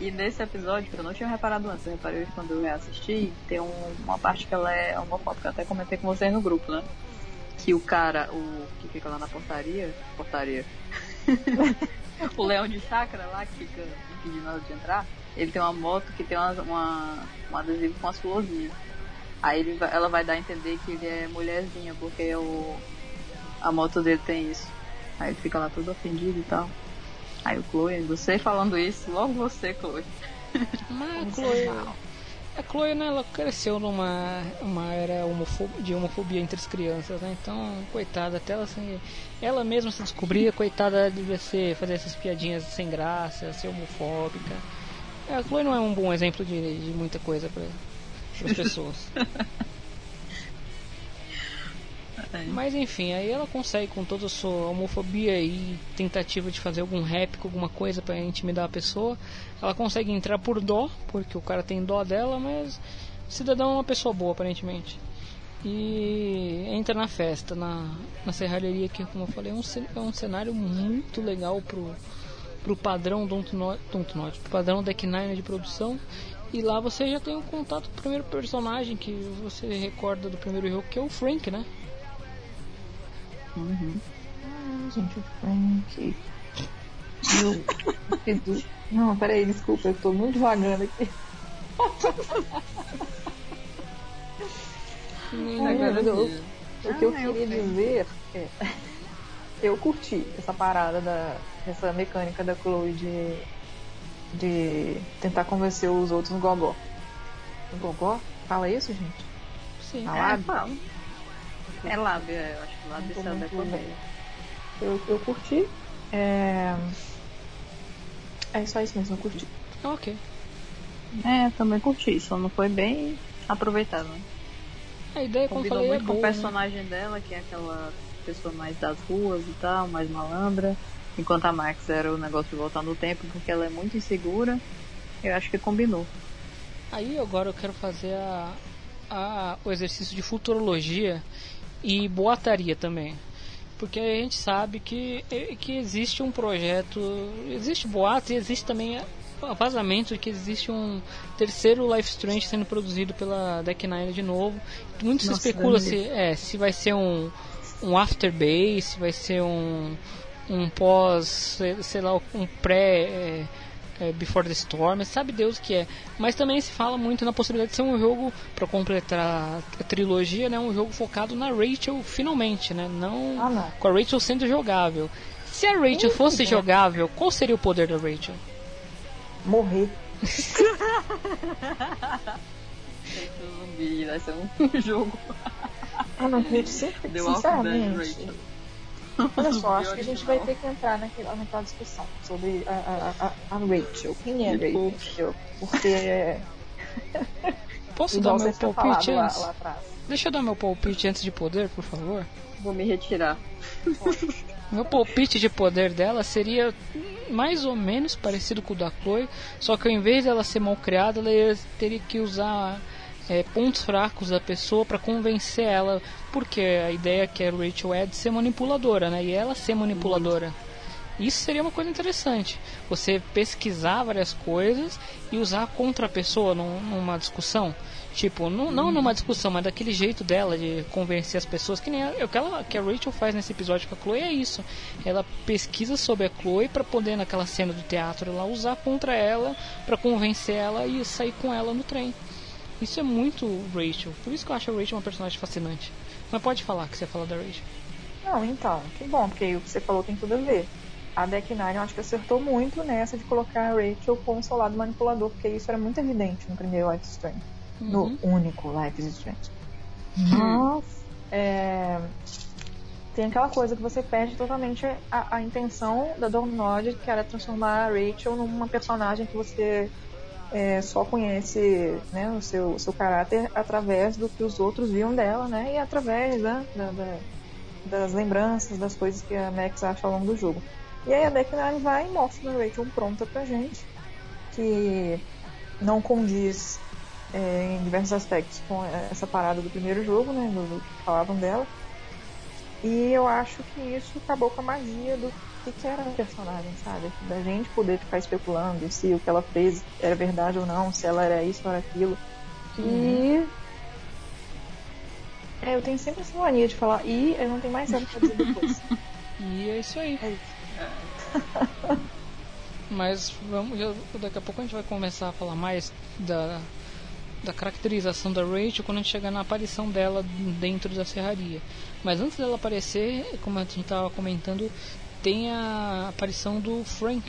F: E nesse episódio, que eu não tinha reparado antes, eu reparei quando eu reassisti, tem um- uma parte que ela é homofóbica, eu até comentei com vocês no grupo, né? Que o cara, o que fica lá na portaria, portaria, [laughs] o leão de chakra lá, que fica impedindo ela de entrar, ele tem uma moto que tem uma, uma, um adesivo com as florzinhas. Aí ele, ela vai dar a entender que ele é mulherzinha, porque o, a moto dele tem isso. Aí ele fica lá todo ofendido e tal. Aí o Chloe, você falando isso, logo você, Chloe.
E: Mas Chloe, a Chloe né, ela cresceu numa uma era homofo- de homofobia entre as crianças, né? Então, coitada, até ela, assim, ela mesma se descobria, coitada, devia ser, fazer essas piadinhas sem graça, ser homofóbica. A Chloe não é um bom exemplo de, de muita coisa para as pessoas. [laughs] Mas enfim, aí ela consegue com toda a sua homofobia e tentativa de fazer algum rap, alguma coisa pra intimidar a pessoa, ela consegue entrar por dó, porque o cara tem dó dela, mas o cidadão é uma pessoa boa aparentemente. E entra na festa, na, na serralheria que, como eu falei, é um, é um cenário muito legal pro, pro padrão Dontnod, Dontnod, pro padrão Deck Nine de produção. E lá você já tem um contato com o primeiro personagem que você recorda do primeiro jogo, que é o Frank, né?
G: Ah, gente, o Frank. Eu fiz o- Não, peraí, desculpa, eu tô muito devagando aqui. Ai, meu Deus. O que eu
F: Ah, eu
G: queria dizer é. Eu curti essa parada da. essa mecânica da Chloe de. de tentar convencer os outros no gogó. No gogó? Fala isso, gente?
E: Sim.
G: Ah,
F: É, fala. É lábio, é, eu acho bem.
G: bem. Eu, eu curti. É... é só isso mesmo, eu curti.
E: Ok.
F: É, também curti, só não foi bem aproveitado, né?
E: A ideia, como
F: Combinou
E: falei, é
F: muito com o
E: né?
F: personagem dela, que é aquela pessoa mais das ruas e tal, mais malandra. Enquanto a Max era o negócio de voltar no tempo, porque ela é muito insegura. Eu acho que combinou.
E: Aí agora eu quero fazer a, a- o exercício de futurologia e boataria também. Porque a gente sabe que, eh, que existe um projeto, existe boato e existe também vazamento de que existe um terceiro Life Strange sendo produzido pela Deck Nine de novo. Muito se
G: Nossa,
E: especula
G: Deus me
E: se, é, se vai ser um, um after base, se vai ser um, um pós, sei, sei lá, um pré é, é, Before the Storm, sabe Deus o que é. Mas também se fala muito na possibilidade de ser um jogo, para completar a trilogia, né, um jogo focado na Rachel finalmente, né, não
G: Ah,
E: com a Rachel sendo jogável. Se a Rachel fosse jogável, qual seria o poder da Rachel?
G: Morrer.
F: Zumbi, [laughs] vai ser um [laughs] jogo.
G: Ah, não,
F: Dead
G: sinceramente.
F: Rachel.
G: Olha só, acho que a gente vai ter que entrar naquela, naquela discussão sobre a, a, a, a Rachel. Quem é
F: Desculpe.
G: Rachel? Porque.
E: Posso
G: igual
E: dar meu palpite
G: lá,
E: antes?
G: lá atrás.
E: Deixa eu dar meu palpite antes de poder, por favor.
F: Vou me retirar. [laughs]
E: Meu palpite de poder dela seria mais ou menos parecido com o da Chloe, só que ao invés dela ser mal criada, ela ia- teria que usar é, pontos fracos da pessoa para convencer ela, porque a ideia que a Rachel é de ser manipuladora, né? E ela ser manipuladora. Isso seria uma coisa interessante. Você pesquisar várias coisas e usar contra a pessoa num- numa discussão. Tipo, não, não numa discussão, mas daquele jeito dela de convencer as pessoas. Que nem o que, ela, que a Rachel faz nesse episódio com a Chloe é isso. Ela pesquisa sobre a Chloe para poder, naquela cena do teatro, lá usar contra ela para convencer ela e sair com ela no trem. Isso é muito Rachel. Por isso que eu acho a Rachel uma personagem fascinante. Mas pode falar que você fala da Rachel.
G: Não, então, que bom, porque o que você falou tem tudo a ver. A Deck Nine eu acho que acertou muito nessa de colocar a Rachel como seu lado manipulador, porque isso era muito evidente no primeiro Life is Strange.
E: Uhum.
G: No único Life is Strange. Mas é, tem aquela coisa que você perde totalmente a, a intenção da Download, que era transformar a Rachel numa personagem que você é, só conhece né, o seu, seu caráter através do que os outros viam dela, né? E através né, da, da- das lembranças, das coisas que a Max acha ao longo do jogo. E aí a Deck Nine vai e mostra a Rachel pronta pra gente, que não condiz é, em diversos aspectos com essa parada do primeiro jogo, né? Do, do que falavam dela. E eu acho que isso acabou com a magia do que, que era a personagem, sabe? Da gente poder ficar especulando se o que ela fez era verdade ou não, se ela era isso ou era aquilo. E. É, eu tenho sempre essa mania de falar e eu não tenho mais nada pra dizer depois. [laughs]
E: E é isso aí.
G: É isso. [laughs]
E: Mas vamos, já- daqui a pouco a gente vai começar a falar mais da, da caracterização da Rachel quando a gente chegar na aparição dela dentro da serraria. Mas antes dela aparecer, como a gente estava comentando, tem a aparição do Frank,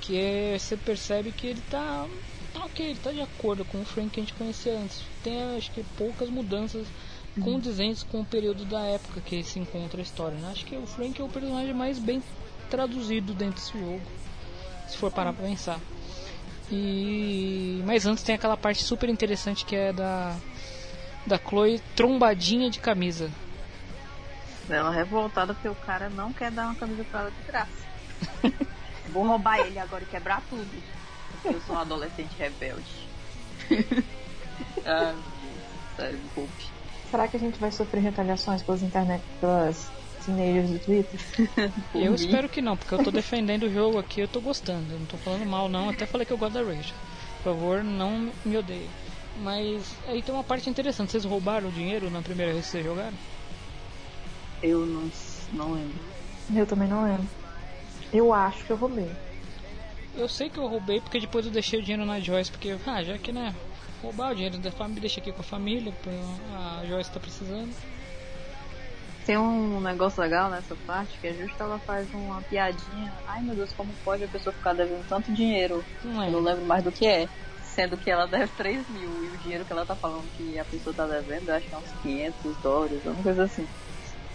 E: que é, você percebe que ele tá, tá ok, ele tá de acordo com o Frank que a gente conhecia antes. Tem acho que poucas mudanças condizentes com o período da época que se encontra a história. Né? Acho que o Frank é o personagem mais bem traduzido dentro desse jogo, se for parar pra pensar. E mas antes tem aquela parte super interessante que é da da Chloe trombadinha de camisa.
F: Ela revoltada porque o cara não quer dar uma camisa pra ela de graça. [laughs] Vou roubar ele agora e quebrar tudo. Porque eu sou um adolescente rebelde. ah, meu Deus, sério.
G: Será que a gente vai sofrer retaliações pelas internet, pelas teenagers do Twitter? [laughs]
E: Eu
F: mim.
E: espero que não, porque eu tô defendendo o jogo aqui, eu tô gostando. Eu não tô falando mal não, até falei que eu gosto da Rachel. Por favor, não me odeie. Mas aí tem uma parte interessante, vocês roubaram o dinheiro na primeira vez que vocês jogaram?
F: Eu não, não lembro.
G: Eu também não lembro. Eu acho que eu roubei.
E: Eu sei que eu roubei porque depois eu deixei o dinheiro na Joyce, porque, ah, já que né, roubar o dinheiro da família, deixa aqui com a família, a Joyce tá precisando.
F: Tem um negócio legal nessa parte que é justo ela faz uma piadinha. Ai meu Deus, como pode a pessoa ficar devendo tanto dinheiro?
E: Não
F: Eu não
E: é.
F: lembro mais do que é. Sendo que ela deve 3 mil e o dinheiro que ela tá falando que a pessoa tá devendo, eu acho que é uns 500 dólares, alguma coisa assim.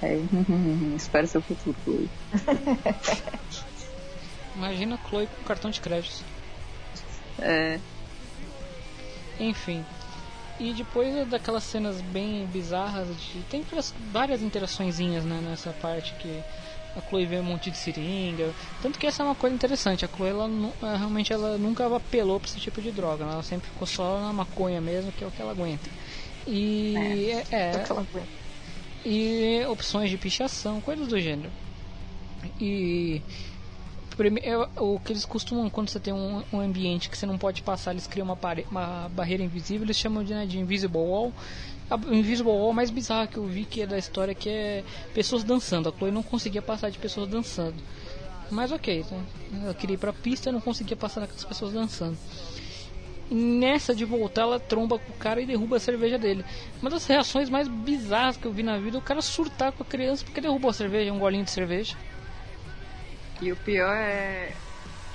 F: É, [laughs] espero seu futuro, Chloe. [laughs]
E: Imagina a Chloe com cartão de crédito.
F: É,
E: Enfim. E depois daquelas cenas bem bizarras, de, tem várias interaçõezinhas né, nessa parte que a Chloe vê um monte de seringa. Tanto que essa é uma coisa interessante, a Chloe ela, ela realmente ela nunca apelou para esse tipo de droga, né? ela sempre ficou só na maconha mesmo, que é o que ela aguenta. E é, é,
G: Aquela coisa.
E: E opções de pichação, coisas do gênero. E é, o que eles costumam, quando você tem um, ambiente que você não pode passar, eles criam uma, uma barreira invisível, eles chamam de, né, de Invisible Wall. A Invisible Wall mais bizarra que eu vi que é da história que é pessoas dançando. A Chloe não conseguia passar de pessoas dançando. Mas ok, né? ela queria ir pra pista e não conseguia passar daquelas pessoas dançando. E nessa de voltar, ela tromba com o cara e derruba a cerveja dele. Uma das reações mais bizarras que eu vi na vida é o cara surtar com a criança porque derrubou a cerveja, um golinho de cerveja.
F: e o pior é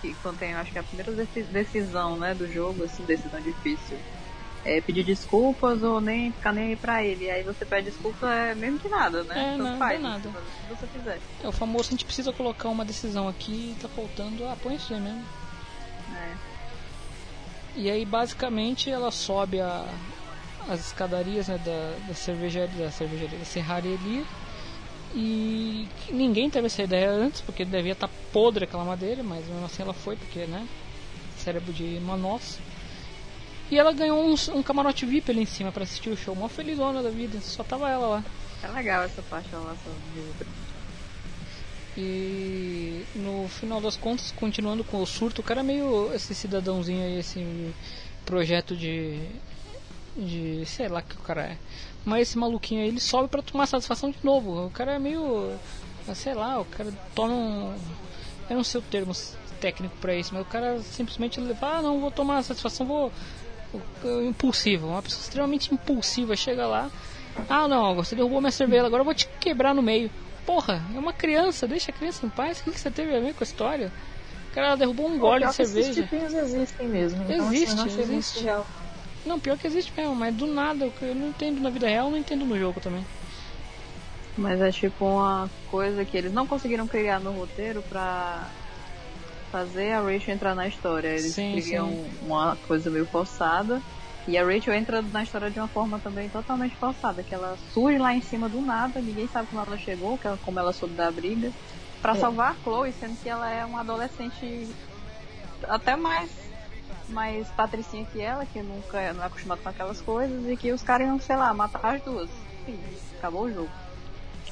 F: que quando tem, acho que é a primeira deci- decisão, né, do jogo, assim, decisão difícil. É pedir desculpas ou nem ficar nem aí pra ele. Aí você pede desculpa é mesmo que nada, né?
E: É,
F: Tanto
E: não,
F: faz,
E: é nada.
F: você fizer.
E: É o famoso, a gente precisa colocar uma decisão aqui e tá faltando, ah, põe isso aí mesmo.
F: É.
E: E aí basicamente ela sobe a, as escadarias né, da, da cervejaria, da cervejaria, da serraria e ninguém teve essa ideia antes, porque devia estar podre aquela madeira, mas mesmo assim ela foi, porque né, cérebro de uma nossa. E ela ganhou um, um camarote VIP ali em cima para assistir o show, uma felizona da vida, só tava ela lá.
F: É legal essa da nossa vida.
E: E no final das contas, continuando com o surto, o cara é meio esse cidadãozinho aí, esse projeto de. de. sei lá que o cara é. Mas esse maluquinho aí, ele sobe pra tomar satisfação de novo. O cara é meio. sei lá, o cara toma um. eu não sei o termo técnico pra isso, mas o cara simplesmente fala: ah, não, vou tomar satisfação, vou. impulsivo, uma pessoa extremamente impulsiva chega lá. Ah, não, você derrubou minha cerveja, agora eu vou te quebrar no meio. Porra, é uma criança, deixa a criança em paz. O que que você teve a ver com a história? O cara derrubou um gole de
G: que Esses
E: cerveja.
G: tipinhos existem mesmo. Então, assim,
E: Existe,
G: muito
E: existe.
G: real.
E: Não, pior que existe mesmo, mas do nada, eu não entendo na vida real, não entendo no jogo também.
F: Mas é tipo uma coisa que eles não conseguiram criar no roteiro pra fazer a Rachel entrar na história. Eles
E: Sim,
F: criam
E: sim.
F: uma coisa meio forçada. E a Rachel entra na história de uma forma também totalmente forçada, que ela surge lá em cima do nada, ninguém sabe como ela chegou, como ela soube da briga, pra
G: É.
F: salvar a Chloe, sendo que ela é uma adolescente até mais mais patricinha que ela, que nunca é- não é acostumada com aquelas coisas, e que os caras iam, sei lá, matar as duas. Enfim, acabou o jogo.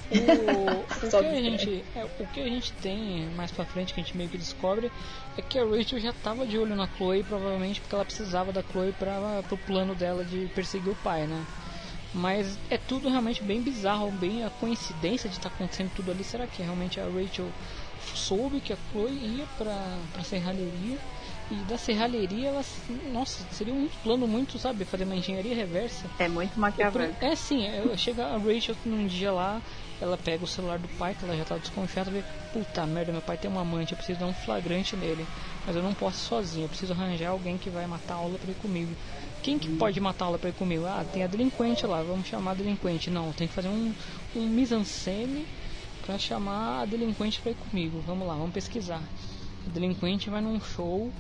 E: O, o, que a gente, é, o que a gente tem mais pra frente, que a gente meio que descobre, é que a Rachel já tava de olho na Chloe, provavelmente porque ela precisava da Chloe para pro plano dela de perseguir o pai, né? Mas é tudo realmente bem bizarro, bem a coincidência de estar tá acontecendo tudo ali. Será que realmente a Rachel soube que a Chloe ia pra, pra serralheria? E da serralheria, ela. Nossa, seria um plano muito, sabe? Fazer uma engenharia reversa.
F: É muito maquiavélico.
E: É sim, chega a Rachel num dia lá, ela pega o celular do pai, que ela já tá desconfiada, vê, puta merda, meu pai tem uma amante, eu preciso dar um flagrante nele. Mas eu não posso sozinho, eu preciso arranjar alguém que vai matar a aula pra ir comigo. Quem que pode matar a aula pra ir comigo? Ah, tem a delinquente lá, vamos chamar a delinquente. Não, tem que fazer um, um mise-en-scène pra chamar a delinquente pra ir comigo. Vamos lá, vamos pesquisar. A delinquente vai num show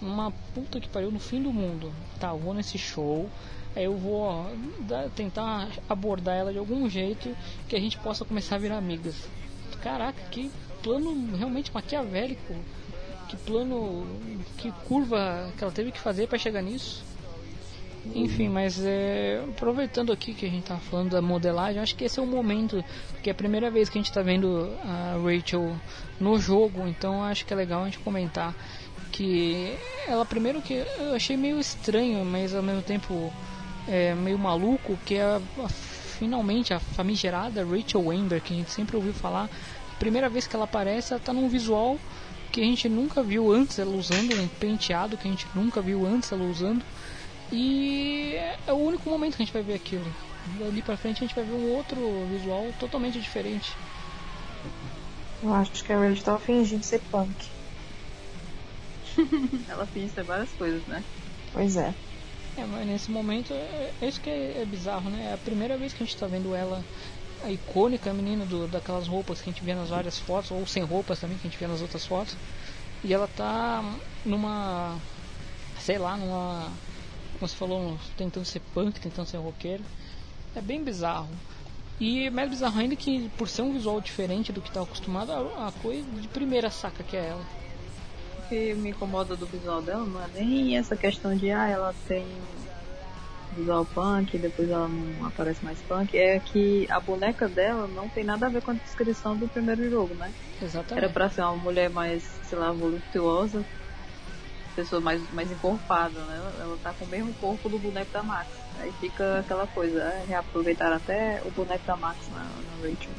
E: uma puta que pariu no fim do mundo. Tá, eu vou nesse show, aí eu vou tentar abordar ela de algum jeito que a gente possa começar a virar amigas. Caraca, que plano realmente maquiavélico. Que plano, que curva que ela teve que fazer para chegar nisso. Enfim, mas é, aproveitando aqui que a gente tá falando da modelagem, acho que esse é o momento, porque é a primeira vez que a gente está vendo a Rachel no jogo, então acho que é legal a gente comentar que ela primeiro que eu achei meio estranho, mas ao mesmo tempo é, meio maluco, que é a, a, finalmente a famigerada Rachel Amber, que a gente sempre ouviu falar. Primeira vez que ela aparece, ela tá num visual que a gente nunca viu antes ela usando, um penteado que a gente nunca viu antes ela usando. E é o único momento que a gente vai ver aquilo. Dali pra frente a gente vai ver um outro visual totalmente diferente.
G: Eu acho que a Rachel tava fingindo ser punk. [laughs]
F: Ela finge ser várias coisas, né?
G: Pois é.
E: É, mas nesse momento é, é isso que é, é, bizarro, né? É a primeira vez que a gente tá vendo ela, a icônica menina do, daquelas roupas que a gente vê nas várias fotos, ou sem roupas também que a gente vê nas outras fotos. E ela tá numa. sei lá, numa. Como você falou, tentando ser punk, tentando ser roqueiro. É bem bizarro. E é mais bizarro ainda que, por ser um visual diferente do que tá acostumado, a, a coisa de primeira saca que é ela
F: que me incomoda do visual dela não é nem essa questão de, ah, ela tem visual punk, depois ela não aparece mais punk, é que a boneca dela não tem nada a ver com a descrição do primeiro jogo, né?
E: Exatamente.
F: Era pra ser uma mulher mais, sei lá, voluptuosa, pessoa mais, mais encorpada, né? Ela, ela tá com o mesmo corpo do boneco da Max. Aí fica aquela coisa, é, reaproveitar até o boneco da Max na, na Rachel.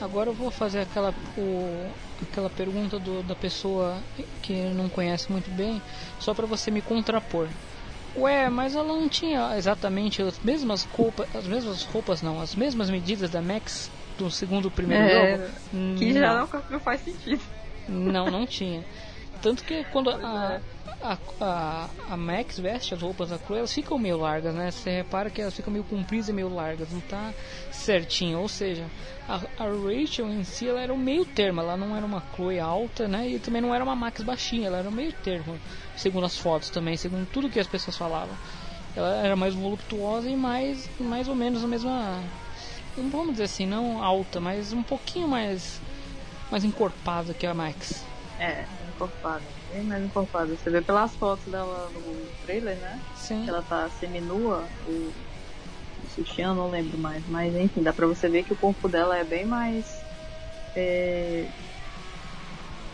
E: Agora eu vou fazer aquela, o, aquela pergunta do, da pessoa que não conhece muito bem, só para você me contrapor. Ué, mas ela não tinha exatamente as mesmas roupas, as mesmas roupas não, as mesmas medidas da Max do segundo primeiro
F: é,
E: jogo?
F: Que não. já não, não faz sentido.
E: Não, não tinha. Tanto que quando a, a, a, a, Max veste as roupas da Chloe, elas ficam meio largas, né? Você repara que elas ficam meio compridas e meio largas, não tá certinho. Ou seja, a, a Rachel em si ela era um meio termo, ela não era uma Chloe alta, né? E também não era uma Max baixinha, ela era um meio termo, segundo as fotos também, segundo tudo que as pessoas falavam. Ela era mais voluptuosa e mais, mais ou menos a mesma. Vamos dizer assim, não alta, mas um pouquinho mais, mais encorpada que a Max.
F: É, encorpada bem mais encorpada. Você vê pelas fotos dela no trailer, né?
E: Sim.
F: Ela tá seminua, o, o sutiã, não lembro mais. Mas enfim, dá pra você ver que o corpo dela é bem mais. É...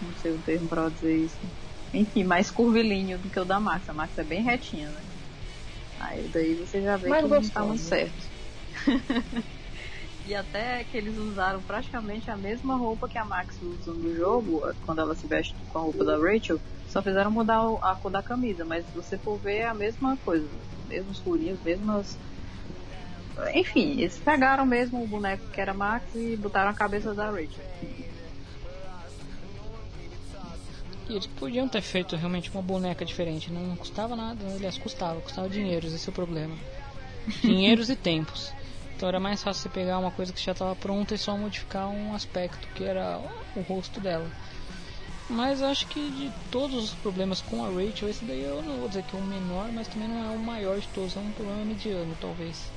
F: Não sei o termo pra dizer isso. Enfim, mais curvilíneo do que o da Max. A Max é bem retinha, né? Aí daí você já vê
G: Mas
F: que
G: não
F: tá muito certo. [laughs] E até que eles usaram praticamente a mesma roupa que a Max usa no jogo, quando ela se veste com a roupa da Rachel, só fizeram mudar a cor da camisa, mas se você for ver é a mesma coisa, mesmos furinhos, mesmas. Enfim, eles pegaram mesmo o boneco que era Max e botaram a cabeça da Rachel.
E: E eles podiam ter feito realmente uma boneca diferente, não custava nada, aliás, custava, custava dinheiro, esse é o problema. Dinheiros e tempos. Então era mais fácil você pegar uma coisa que já estava pronta e só modificar um aspecto que era o rosto dela. Mas acho que de todos os problemas com a Rachel, esse daí eu não vou dizer que é o menor, mas também não é o maior de todos, é um problema mediano talvez.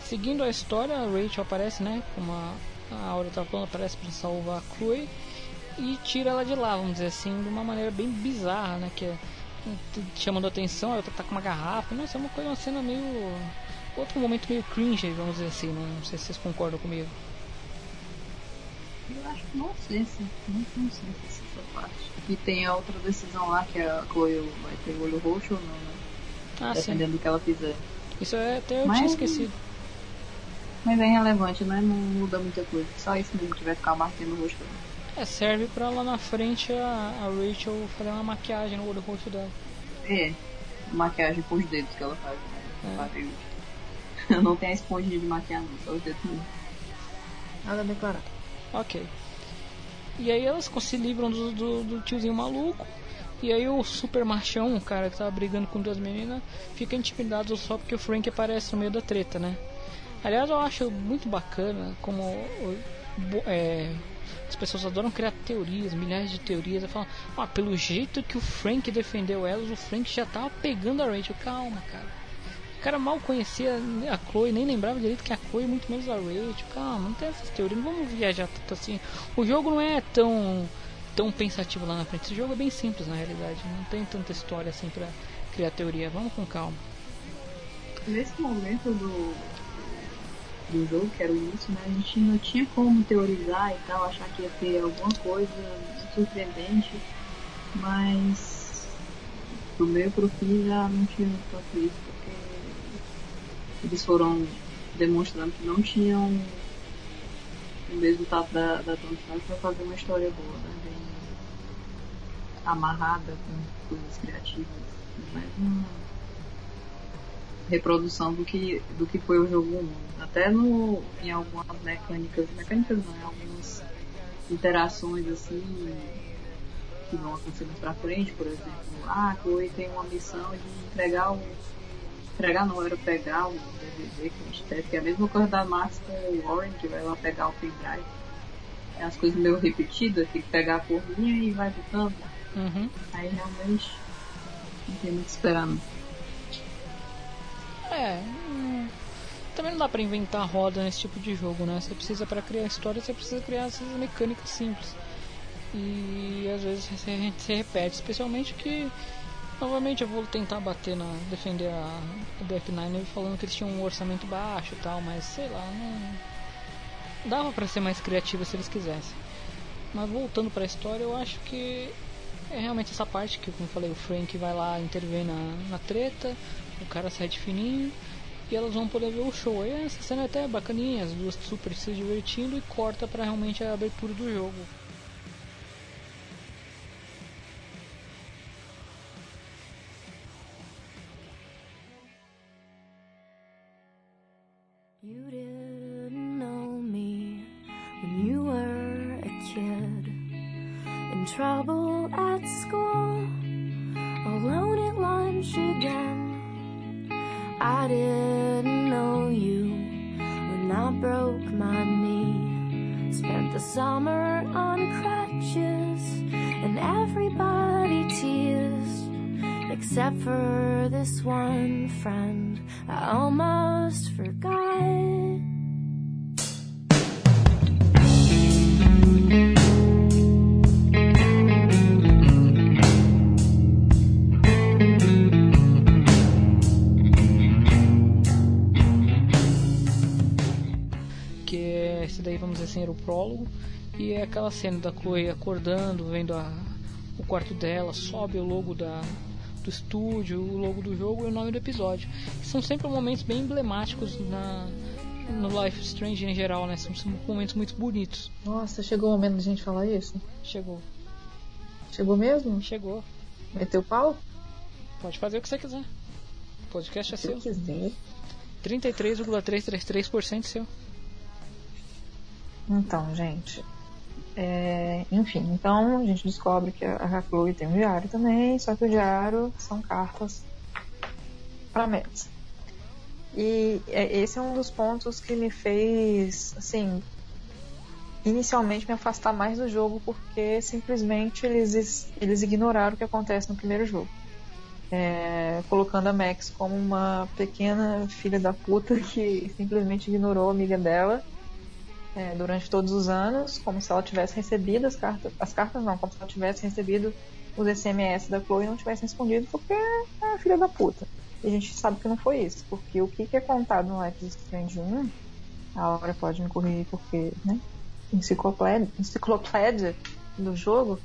E: Seguindo a história, a Rachel aparece, né? Como a, Aura estava falando, aparece para salvar a Chloe e tira ela de lá, vamos dizer assim, de uma maneira bem bizarra, né? Que é chamando a atenção, ela tá com uma garrafa, nossa, é uma coisa, uma cena meio outro momento meio cringe, vamos dizer assim, não sei se vocês concordam comigo.
F: Eu acho que não sei se não, não sei se essa parte. E tem a outra decisão lá que a Chloe vai ter olho roxo ou não, né?
E: Ah,
F: Dependendo
E: sim.
F: do que ela fizer.
E: Isso é até eu
F: Mas-
E: tinha esquecido.
F: Mas é irrelevante, né? Não muda muita coisa. Só isso mesmo que vai ficar marcando no rosto dela.
E: É, serve pra lá na frente a, a Rachel fazer uma maquiagem no olho rosto dela.
F: É, maquiagem com os dedos que ela faz, né?
E: É. [laughs]
F: Eu não tenho a esponjinha de maquiar, não, só os dedos.
G: Nada a declarar.
E: Ok. E aí elas se livram do, do, do tiozinho maluco. E aí o super machão, o cara que tava brigando com duas meninas, fica intimidado só porque o Frank aparece no meio da treta, né? Aliás, eu acho muito bacana como o- é, as pessoas adoram criar teorias, milhares de teorias. E falam, ah, pelo jeito que o Frank defendeu elas, o Frank já tava pegando a Rachel. Calma, cara. Cara mal conhecia a Chloe, nem lembrava direito que a Chloe, muito menos a Rachel. Calma, não tem essas teorias, não vamos viajar tanto assim. O jogo não é tão, tão pensativo lá na frente. Esse jogo é bem simples na realidade, não tem tanta história assim pra criar teoria. Vamos com calma.
F: Nesse momento do, do jogo, que era o início, né? A gente não tinha como teorizar e tal, achar que ia ter alguma coisa surpreendente, mas do meio pro fim já não tinha tanto isso, eles foram demonstrando que não tinham o mesmo tato da, da pra fazer uma história boa, né? Bem amarrada com coisas criativas, mas uma reprodução do que, do que foi o jogo 1. Até no, em algumas mecânicas, mecânicas não, em algumas interações assim que vão acontecendo pra frente, por exemplo, ah, a Chloe tem uma missão de entregar o. Entregar não, era pegar o DVD que a gente teve, que é a mesma coisa da Max com o Warren, que vai lá pegar o pendrive. É as coisas meio repetidas, tem que pegar a corrinha e vai botando.
E: Uhum.
F: Aí realmente não tem muito o que esperar não.
E: É. hum, também não dá pra inventar roda nesse tipo de jogo, né? Você precisa pra criar história, você precisa criar essas mecânicas simples. E às vezes gente se repete, especialmente que novamente eu vou tentar bater na defender a, Death Nine falando que eles tinham um orçamento baixo e tal, mas sei lá, não dava pra ser mais criativo se eles quisessem. Mas voltando pra história, eu acho que é realmente essa parte que, como eu falei, o Frank vai lá intervir na, na treta, o cara sai de fininho e elas vão poder ver o show. E essa cena é até bacaninha, as duas super se divertindo e corta pra realmente a abertura do jogo.
C: Summer on crutches, and everybody teased. Except for this one friend I almost forgot.
E: Daí vamos dizer assim era o prólogo e é aquela cena da Chloe acordando vendo a, o quarto dela sobe o logo da do estúdio o logo do jogo e o nome do episódio são sempre momentos bem emblemáticos na no Life Strange em geral né são, são momentos muito bonitos
G: Nossa, chegou o momento da gente falar isso?
E: chegou
G: Chegou mesmo?
E: chegou
G: Meteu pau?
E: pode fazer o que você quiser o podcast é
G: Se eu
E: seu
G: quiser.
E: 33,333% seu
G: Então, gente. é, Enfim, então a gente descobre que a Chloe tem um diário também, só que o diário são cartas para Mads. E é, esse é um dos pontos que me fez, assim, inicialmente me afastar mais do jogo, porque simplesmente eles, es- eles ignoraram o que acontece no primeiro jogo. É, colocando a Max como uma pequena filha da puta que simplesmente ignorou a amiga dela é, durante todos os anos, como se ela tivesse recebido as cartas, as cartas não, como se ela tivesse recebido os SMS da Chloe e não tivesse respondido porque é filha da puta. E a gente sabe que não foi isso, porque o que, que é contado no Life is Strange 1, a hora pode me corrigir porque, né, enciclopédia do jogo,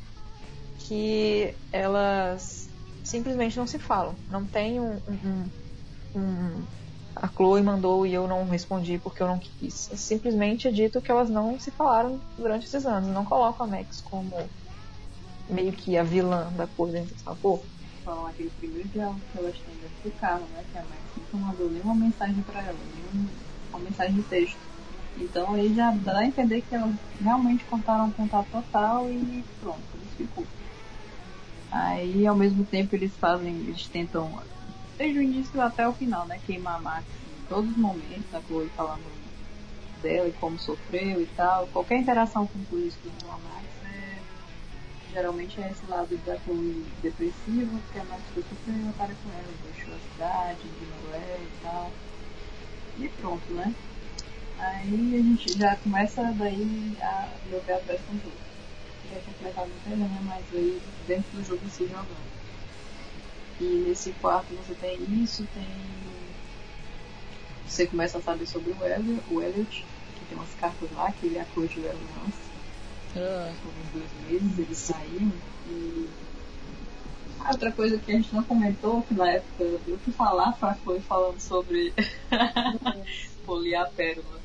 G: que elas simplesmente não se falam. Não tem um, um, um- a Chloe mandou e eu não respondi porque eu não quis. É simplesmente dito que elas não se falaram durante esses anos. Não coloco a Max como meio que a vilã da coisa, então, sabe? Pô,
F: Falam aquele primeiro diálogo que elas têm dentro do carro, né? Que a Max nunca mandou nenhuma mensagem pra ela, nenhuma uma mensagem de texto. Então aí já dá a entender que elas realmente cortaram o contato total e pronto, isso ficou. Aí ao mesmo tempo eles fazem, eles tentam, desde o início até o final, né? Queimar a Max em todos os momentos, a Chloe falando dela e como sofreu e tal. Qualquer interação com o isso com a Max é, geralmente é esse lado da Chloe depressiva, porque a Max foi sofreu, para com ela, deixou a cidade, ignorou ela e tal. E pronto, né? Aí a gente já começa daí a pé atrás com tudo. Já tinha começado no trailer, né? Mas aí dentro do jogo se jogando. E nesse quarto você tem isso, tem. Você começa a saber sobre o Elliot, o Elliot que tem umas cartas lá que ele e a Chloe tiveram um lance.
E: Ah,
F: Por uns dois meses eles saíram e. Ah, outra coisa que a gente não comentou, que na época eu fui falar pra foi falando sobre polir a pérola?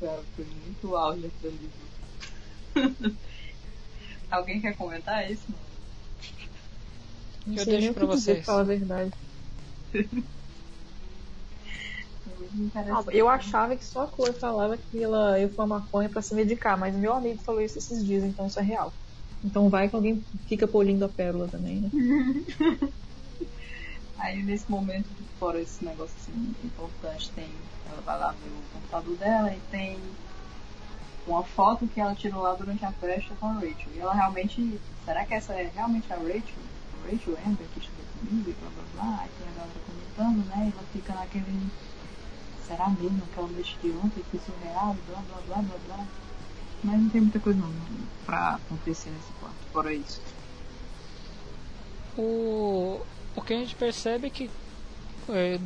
F: Cara, foi muito auge aquele livro. [laughs] Alguém quer comentar isso?
G: não
E: Eu deixo pra
G: dizer,
E: vocês.
G: pra falar a verdade. Ah, eu achava que só a Chloe falava que ela ia fumar maconha pra se medicar, mas meu amigo falou isso esses dias, então isso é real. Então vai que alguém fica polindo a pérola também, né? [laughs]
F: Aí nesse momento, fora esse negócio assim importante, tem. Ela vai lá ver o computador dela e tem uma foto que ela tirou lá durante a festa com a Rachel. E ela realmente. Será que essa é realmente a Rachel? Rachel Amber que estudou comigo e blá blá blá. Aí tem a galera comentando, né? Ela fica naquele. Será mesmo aquela noite de ontem foi surreal? Blá blá blá blá blá. Mas não tem muita coisa não, pra acontecer nesse quarto, fora isso.
E: o, o que a gente percebe é que é,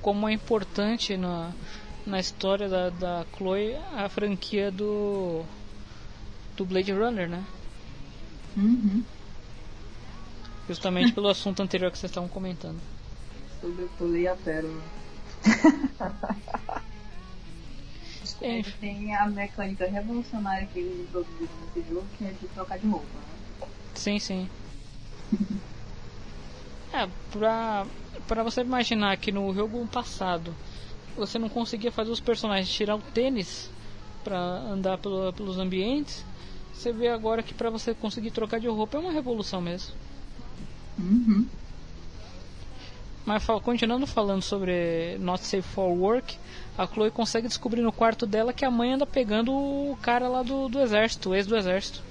E: como é importante na, na história da, da Chloe a franquia do do Blade Runner, né?
F: Uhum.
E: Justamente pelo assunto anterior que vocês estavam comentando.
F: Sobre o Pulei a Pérola. Ele tem a mecânica revolucionária que eles introduziram nesse jogo, que é de trocar de roupa, né?
E: Sim, sim. [laughs] É, pra, pra você imaginar que no jogo passado você não conseguia fazer os personagens tirar o tênis pra andar pelo- pelos ambientes, você vê agora que pra você conseguir trocar de roupa é uma revolução mesmo.
F: Uhum.
E: Mas continuando falando sobre Not Safe for Work, a Chloe consegue descobrir no quarto dela que a mãe anda pegando o cara lá do, do exército, o ex do exército.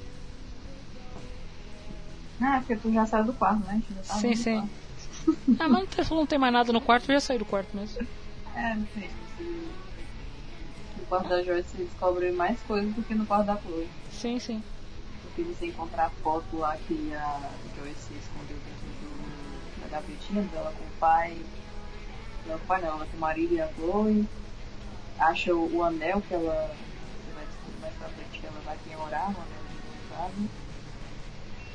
F: Ah, porque tu já saiu do quarto, né?
E: Sim, sim.
F: quarto.
E: Ah, mas não tem, não tem mais nada no quarto, eu já saí do quarto mesmo.
F: É, No quarto da Joyce você descobre mais coisas do que no quarto da Chloe.
E: Sim, sim.
F: Porque você encontra a foto lá que a Joyce escondeu dentro do, da gavetinha dela com o pai. Não, com o pai não, ela com o marido e a Chloe. Acha o, o anel que ela. Você vai descobrir mais pra frente que ela vai penhorar, o anel de noivado.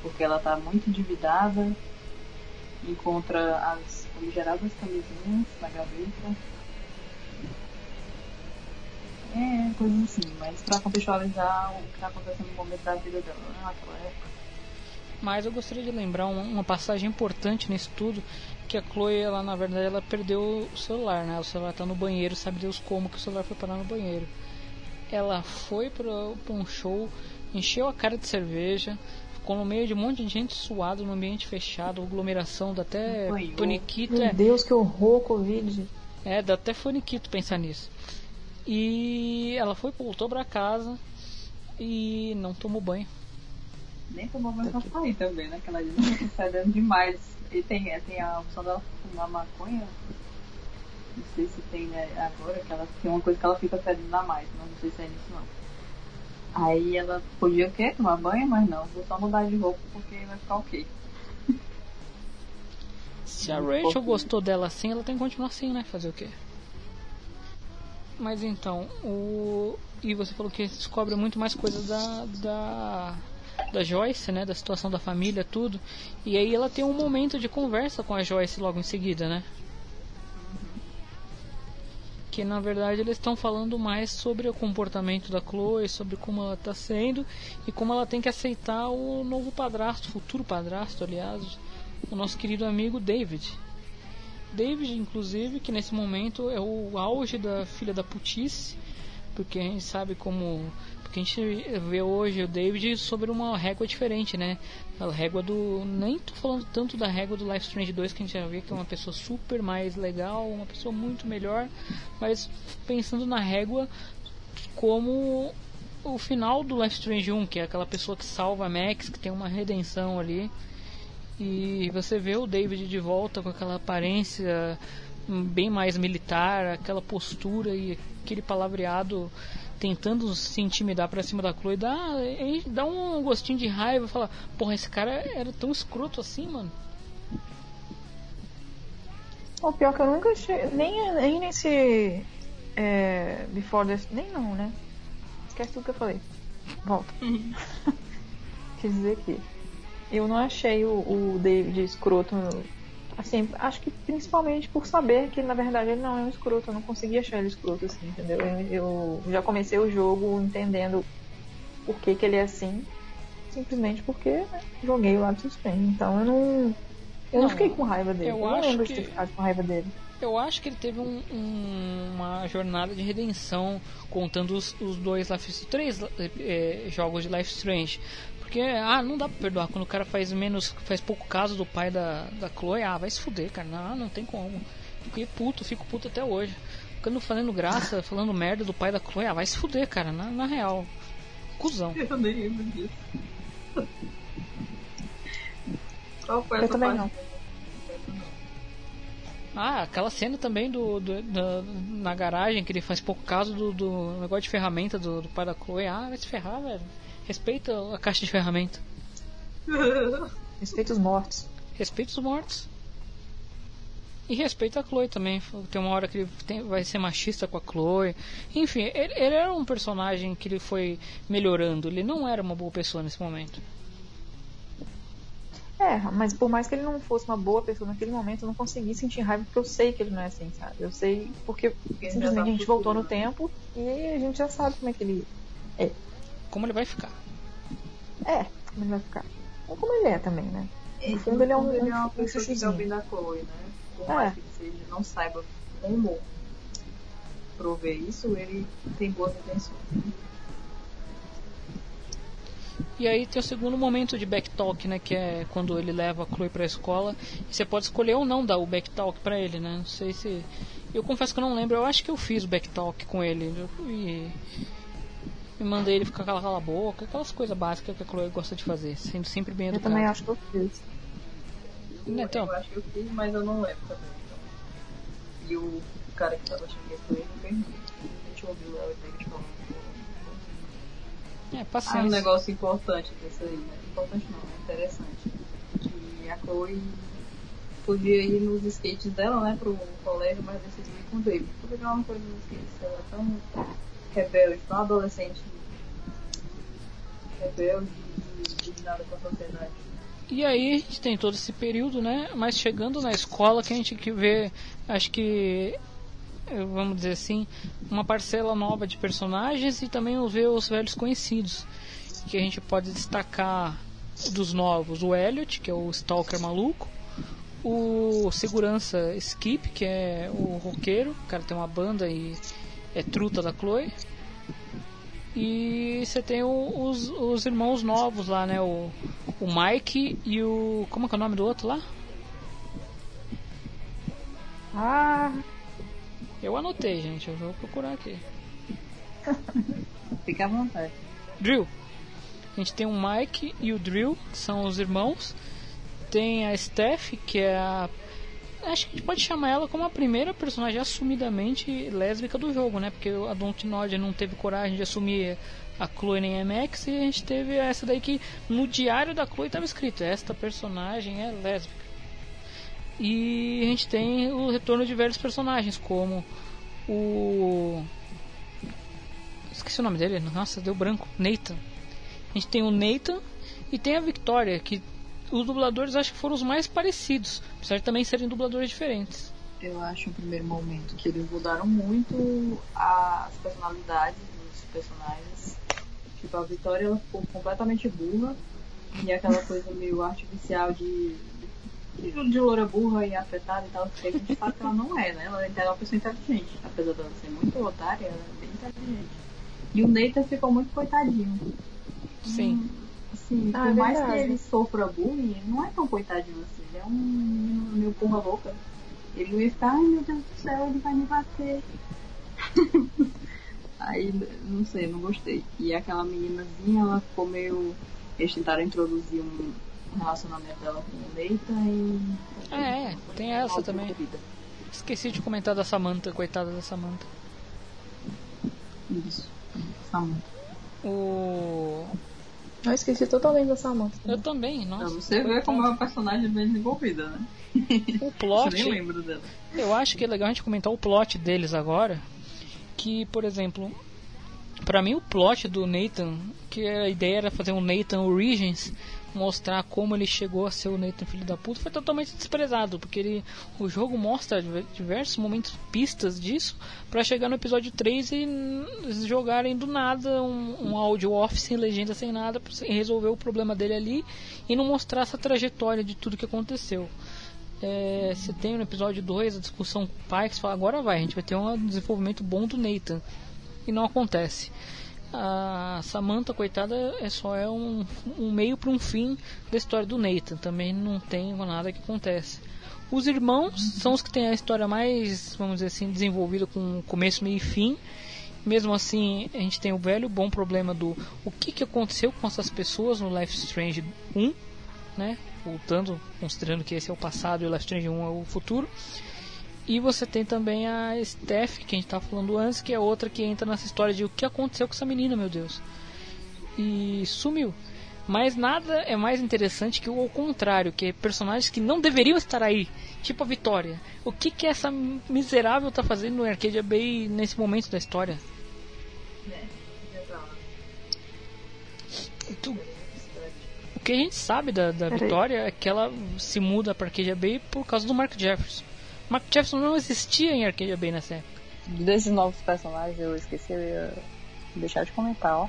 F: Porque ela tá muito endividada. Encontra as famigeradas camisinhas na gaveta. É, coisas assim, mas pra contextualizar o que tá acontecendo no momento da vida dela, né, naquela época.
E: Mas eu gostaria de lembrar uma, uma passagem importante nesse tudo, que a Chloe, ela na verdade, ela perdeu o celular, né? O celular tá no banheiro, sabe Deus como que o celular foi parar no banheiro. Ela foi pra, pra um show, encheu a cara de cerveja, ficou no meio de um monte de gente suado, no ambiente fechado, aglomeração, dá até paniquito,
G: Meu
E: é,
G: Deus, que horror, Covid.
E: é, dá até faniquito pensar nisso. E ela foi, voltou pra casa e não tomou banho.
F: Nem tomou banho pra sair também, né? Que ela diz que tá fedendo demais. E tem, é, tem a opção dela fumar maconha. Não sei se tem né, agora, que ela tem uma coisa que ela fica fedendo a mais, mas não sei se é nisso não. Aí ela podia o quê? Tomar banho, mas não, vou só mudar de roupa porque vai ficar ok.
E: Se a Rachel gostou dela assim, ela tem que continuar assim, né? Fazer o quê? Mas então, o. E você falou que descobre muito mais coisas da. da. da Joyce, né? Da situação da família, tudo. E aí ela tem um momento de conversa com a Joyce logo em seguida, né? Que na verdade eles estão falando mais sobre o comportamento da Chloe, sobre como ela está sendo e como ela tem que aceitar o novo padrasto, futuro padrasto, aliás, o nosso querido amigo David. David, inclusive, que nesse momento é o auge da filha da putice, porque a gente sabe como porque a gente vê hoje o David sobre uma régua diferente, né? A régua do. Nem tô falando tanto da régua do Life Strange 2, que a gente já vê que é uma pessoa super mais legal, uma pessoa muito melhor, mas pensando na régua como o final do Life Strange 1, que é aquela pessoa que salva a Max, que tem uma redenção ali. E você vê o David de volta com aquela aparência bem mais militar, aquela postura e aquele palavreado tentando se intimidar pra cima da Chloe, dá, dá um gostinho de raiva, fala, porra, esse cara era tão escroto assim, mano.
G: O pior que eu nunca achei, nem, nem nesse é, Before the... nem não, né? Esquece tudo que eu falei. Volta. [laughs] Quer dizer que eu não achei o, o David escroto Assim, acho que principalmente por saber que na verdade ele não é um escroto, eu não consegui achar ele escroto assim, entendeu? Eu, eu já comecei o jogo entendendo por que, que ele é assim, simplesmente porque né, joguei o Lapsus Suspense. Então eu não. Eu não, não fiquei com raiva dele. Eu, eu não lembro que... de ter ficado com raiva dele.
E: Eu acho que ele teve um, um, uma jornada de redenção contando os, os dois Life três é, jogos de Life Strange. Porque, ah, não dá pra perdoar quando o cara faz menos, faz pouco caso do pai da, da Chloe. Ah, vai se fuder, cara. Não, não tem como. Fiquei puto, fico puto até hoje. Ficando falando graça, [laughs] falando merda do pai da Chloe. Ah, vai se fuder, cara. Na, na real. Cusão.
F: Eu nem lembro disso. Qual foi
G: Eu também não.
E: Ah, aquela cena também do, do, do, na garagem que ele faz pouco caso do, do negócio de ferramenta do, do pai da Chloe. Ah, vai se ferrar, velho. Respeita a caixa de ferramenta. [laughs]
G: Respeita os mortos.
E: Respeita os mortos. E respeita a Chloe também. Tem uma hora que ele tem, vai ser machista com a Chloe. Enfim, ele, ele, era um personagem que ele foi melhorando. Ele não era uma boa pessoa nesse momento.
G: É, mas por mais que ele não fosse uma boa pessoa naquele momento, eu não consegui sentir raiva porque eu sei que ele não é assim, sabe? Eu sei porque simplesmente tá a gente voltou no tempo e a gente já sabe como é que ele é
E: como ele vai ficar.
G: É, como ele vai ficar. Ou como ele é também, né? No fundo ele é um,
F: ele é uma pessoa que tá ouvindo a Chloe, né? Por mais é. que ele não saiba como prover isso, ele tem boas intenções.
E: E aí tem o segundo momento de backtalk, né? Que é quando ele leva a Chloe pra escola. E você pode escolher ou não dar o backtalk pra ele, né? Não sei se. Eu confesso que eu não lembro. Eu acho que eu fiz o backtalk com ele. E e mandei ele ficar cala, cala a boca, aquelas coisas básicas que a Chloe gosta de fazer, sendo sempre bem educado.
G: Eu também acho que eu fiz.
F: Então, eu acho que eu fiz, mas eu não lembro também. Então. E o cara que tava xingando ele não perdi. A gente ouviu ela e David falando.
E: É, paciência.
F: Ah, um negócio importante desse aí, né? Importante não, é interessante. Que a Chloe podia ir nos skates dela, né, pro colégio, mas decidiu ir com o David. Por que ela não foi nos skates? Ela é tão rebelde, não adolescente rebelde e nada com a sociedade.
E: E aí a gente tem todo esse período, né? Mas chegando na escola que a gente que vê, acho que eh, vamos dizer assim, uma parcela nova de personagens e também ver os velhos conhecidos. Que a gente pode destacar dos novos, o Elliot, que é o Stalker maluco, o segurança Skip, que é o roqueiro, o cara tem uma banda e é truta da Chloe. E você tem o, os, os irmãos novos lá, né? O, o Mike e o. Como é que é o nome do outro lá?
G: Ah!
E: Eu anotei, gente. Eu vou procurar aqui. [laughs]
F: Fica à vontade.
E: Drill. A gente tem o Mike e o Drill, que são os irmãos. Tem a Steph, que é a acho que a gente pode chamar ela como a primeira personagem assumidamente lésbica do jogo, né? Porque a Dontnod não teve coragem de assumir a Chloe nem a Max e a gente teve essa daí que no diário da Chloe estava escrito: esta personagem é lésbica. E a gente tem o retorno de velhos personagens, como o. Esqueci o nome dele, nossa, deu branco. Nathan. A gente tem o Nathan, E tem a Victoria, que os dubladores acho que foram os mais parecidos, apesar de também serem dubladores diferentes.
F: Eu acho, no primeiro momento, que eles mudaram muito as personalidades dos personagens. Tipo, a Vitória ela ficou completamente burra. E aquela coisa meio artificial de, de, de loura burra e afetada e tal, que a gente sabe que ela não é, né? Ela é uma pessoa inteligente. Apesar dela ser muito otária, ela é bem inteligente. E o Nathan ficou muito coitadinho.
E: Sim.
F: Hum, Assim,
G: Ah,
F: por mais que
G: verdade.
F: ele sofra bullying, não é tão coitadinho assim. Ele é um menino meio porra louca. Ele não ficar, ai meu Deus do céu, ele vai me bater. [laughs] Aí, não sei, não gostei. E aquela meninazinha, ela ficou meio. Eles tentaram introduzir um relacionamento dela com o Nathan e.
E: É, é, tem essa também. Esqueci de comentar da Samantha, coitada da Samantha.
F: Isso. Samantha.
E: O.
G: Eu esqueci totalmente da Samantha.
E: Eu também, nossa.
F: você ver como é uma personagem bem desenvolvida, né?
E: O
F: Eu [laughs]
E: plot.
F: nem lembro dela.
E: Eu acho que é legal a gente comentar o plot deles agora. Que, por exemplo, pra mim o plot do Nathan, que a ideia era fazer um Nathan Origins, mostrar como ele chegou a ser o Nathan filho da puta, foi totalmente desprezado, porque ele, o jogo mostra diver- diversos momentos, pistas disso, pra chegar no episódio 3 e jogarem do nada um, um áudio off, sem legenda, sem nada, pra se- resolver o problema dele ali e não mostrar essa trajetória de tudo que aconteceu. É, você tem no episódio 2 a discussão com o pai que fala, agora vai, a gente vai ter um desenvolvimento bom do Nathan. E não acontece. A Samantha, coitada, é só é um, um meio para um fim da história do Nathan. Também não tem nada que acontece. Os irmãos são os que têm a história mais, vamos dizer assim, desenvolvida com começo, meio e fim. Mesmo assim, a gente tem o velho bom problema do o que, que aconteceu com essas pessoas no Life Strange 1, né? Voltando, considerando que esse é o passado e o Life Strange 1 é o futuro. E você tem também a Steph, que a gente estava falando antes, que é outra que entra nessa história de o que aconteceu com essa menina, meu Deus. E sumiu. Mas nada é mais interessante que o contrário, que é personagens que não deveriam estar aí, tipo a Vitória. O que que essa miserável tá fazendo no Arcadia Bay nesse momento da história? Tu- O que a gente sabe da, da. Vitória é que ela se muda para Arcadia Bay por causa do Mark Jefferson. Mark Jefferson não existia em Arcadia Bay nessa época.
F: Desses novos personagens, eu esqueci, eu ia deixar de comentar, ó.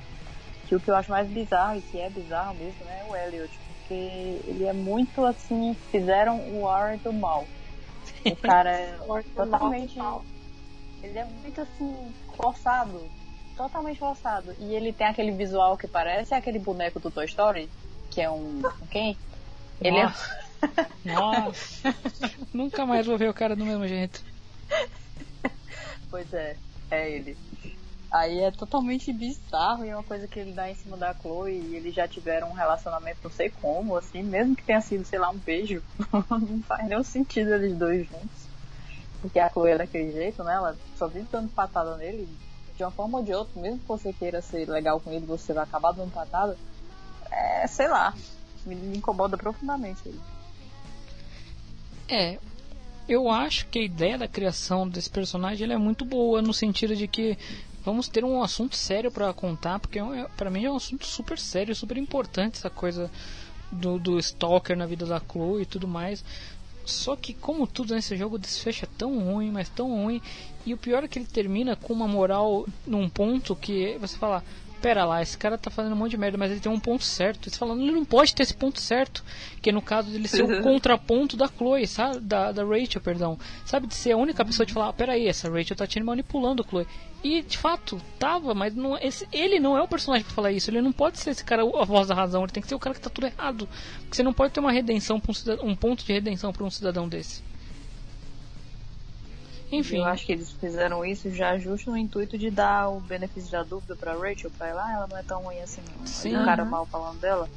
F: Que o que eu acho mais bizarro, e que é bizarro mesmo, né, é o Elliot. Porque ele é muito assim, fizeram o Warren do mal. O [laughs] cara é totalmente. Ele é muito assim, forçado. Totalmente forçado. E ele tem aquele visual que parece aquele boneco do Toy Story, que é um. um quem? Ele é.
E: Nossa. Nunca mais vou ver o cara do mesmo jeito.
F: Pois é, é ele. Aí é totalmente bizarro e é uma coisa que ele dá em cima da Chloe e eles já tiveram um relacionamento não sei como, assim, mesmo que tenha sido, sei lá, um beijo, [laughs] não faz nenhum sentido eles dois juntos. Porque a Chloe é daquele jeito, né? Ela só vive dando patada nele, de uma forma ou de outra, mesmo que você queira ser legal com ele, você vai acabar dando patada. É, sei lá, me, me incomoda profundamente ele.
E: É, eu acho que a ideia da criação desse personagem é muito boa no sentido de que vamos ter um assunto sério pra contar, porque é um- pra mim é um assunto super sério, super importante essa coisa do, do Stalker na vida da Chloe e tudo mais. Só que como tudo nesse jogo desfecha tão ruim, mas tão ruim, e o pior é que ele termina com uma moral num ponto que você fala, pera lá, esse cara tá fazendo um monte de merda, mas ele tem um ponto certo. Você falando, ele não pode ter esse ponto certo, que é no caso dele ser o contraponto da Chloe, sabe? Da, da Rachel, perdão. Sabe, de ser a única pessoa de falar, ah, pera aí, essa Rachel tá te manipulando, Chloe. E de fato, tava, mas não, esse, ele não é o personagem pra falar isso. Ele não pode ser esse cara a voz da razão, ele tem que ser o cara que tá tudo errado. Porque você não pode ter uma redenção pra um, cidadão, um ponto de redenção pra um cidadão desse. Enfim.
F: Eu acho que eles fizeram isso já justo no intuito de dar o benefício da dúvida pra Rachel, pra ela, ah, ela não é tão ruim assim, não.
E: Sim.
F: Sim. O cara mal falando dela.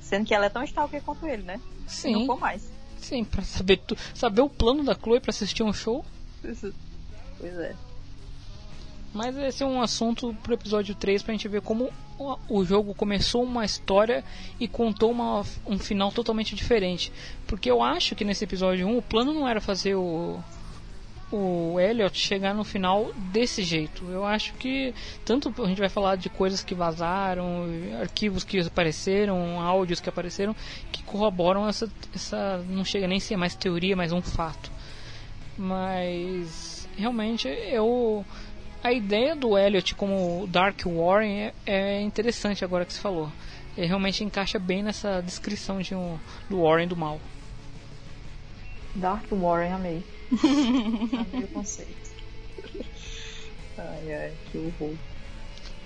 F: Sendo que ela é tão stalker quanto ele, né? Se não
E: Sim,
F: for mais.
E: sim, pra saber, tu, saber o plano da Chloe pra assistir um show.
F: Pois é.
E: Mas esse é um assunto pro episódio 3 pra gente ver como o, o jogo começou uma história e contou uma, um final totalmente diferente. Porque eu acho que nesse episódio 1 o plano não era fazer o, o Elliot chegar no final desse jeito. Eu acho que tanto a gente vai falar de coisas que vazaram, arquivos que apareceram, áudios que apareceram, que corroboram essa, essa não chega nem a ser mais teoria, mas um fato. Mas realmente eu a ideia do Elliot como Dark Warren é, é interessante agora que você falou. Ele realmente encaixa bem nessa descrição de um, do Warren do mal.
G: Dark Warren, amei. Amei o conceito.
F: Ai, ai, que horror.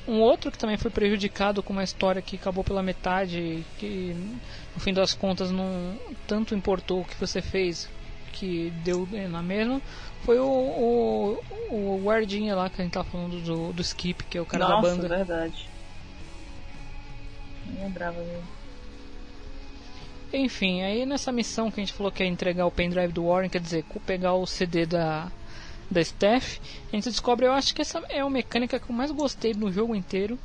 E: Um outro que também foi prejudicado com uma história que acabou pela metade, que no fim das contas não tanto importou o que você fez, que deu na mesma, foi o, o, o guardinha lá que a gente tá falando do, do Skip, que é o cara
F: Nossa,
E: da banda.
F: verdade. Não lembrava mesmo.
E: Enfim, aí nessa missão que a gente falou que é entregar o pendrive do Warren, quer dizer, pegar o CD da, da Steph, a gente descobre, eu acho que essa é a mecânica que eu mais gostei no jogo inteiro.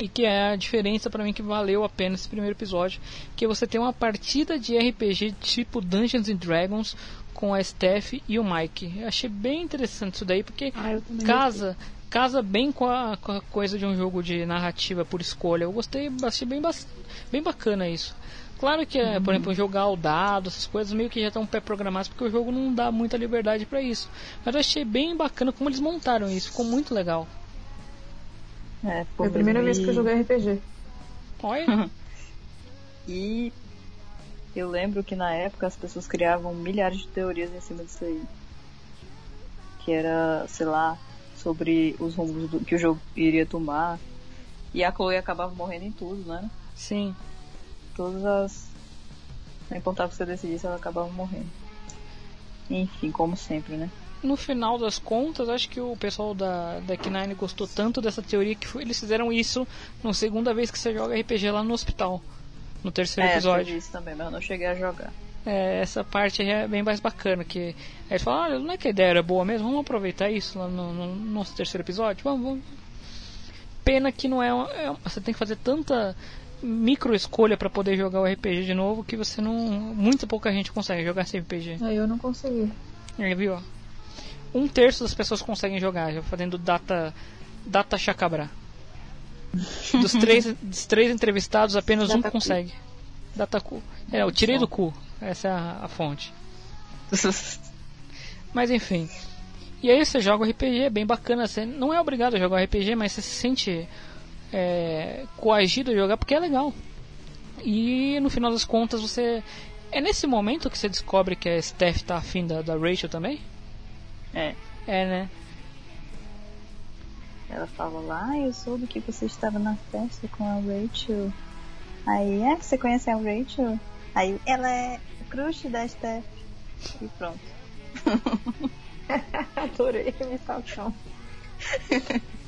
E: E que é a diferença para mim que valeu a pena esse primeiro episódio, que você tem uma partida de RPG tipo Dungeons and Dragons com a Steph e o Mike. Eu achei bem interessante isso daí, porque
G: Ah,
E: casa casa bem com a, com a coisa de um jogo de narrativa por escolha. Eu gostei, achei bem, bem bacana isso. Claro que, é, por exemplo, jogar o dado, essas coisas meio que já estão pré-programadas, porque o jogo não dá muita liberdade para isso. Mas eu achei bem bacana como eles montaram isso, ficou muito legal.
F: É,
G: Foi a primeira vez que eu joguei RPG.
E: Olha, [laughs]
F: E eu lembro que na época as pessoas criavam milhares de teorias em cima disso aí. Que era, sei lá, sobre os rumos do- que o jogo iria tomar. E a Chloe acabava morrendo em tudo, né?
E: sim.
F: Todas as. Não importava o que você decidisse, ela acabava morrendo. Enfim, como sempre, né?
E: No final das contas, acho que o pessoal da, da K9 gostou tanto dessa teoria que foi- eles fizeram isso na segunda vez que você joga RPG lá no hospital. No terceiro
F: é,
E: episódio.
F: isso também, mas eu não cheguei a jogar.
E: É, essa parte é bem mais bacana, que aí eles falam, olha, não é que a ideia era boa mesmo, vamos aproveitar isso lá no, no nosso terceiro episódio, vamos, vamos. Pena que não é, uma- é você tem que fazer tanta micro escolha para poder jogar o RPG de novo que você não, muita pouca gente consegue jogar esse RPG.
G: Aí eu não consegui.
E: Aí, viu? Um terço das pessoas conseguem jogar, já fazendo data data chacabra. Dos [laughs] três, dos três entrevistados, apenas um
G: Data cu.
E: consegue. Data cu. É, eu tirei do cu. Essa é a, a fonte. [laughs] Mas enfim. E aí você joga o RPG, é bem bacana. Você não é obrigado a jogar o RPG, mas você se sente é, coagido a jogar porque é legal. E no final das contas você. É nesse momento que você descobre que a Steph tá afim da, da Rachel também?
F: É.
E: É, né?
F: Ela fala lá, ah, eu soube que você estava na festa com a Rachel. Aí, é, você conhece a Rachel? Aí, ela é o crush da Steph. E pronto. [laughs]
G: Adorei a imitação. [laughs]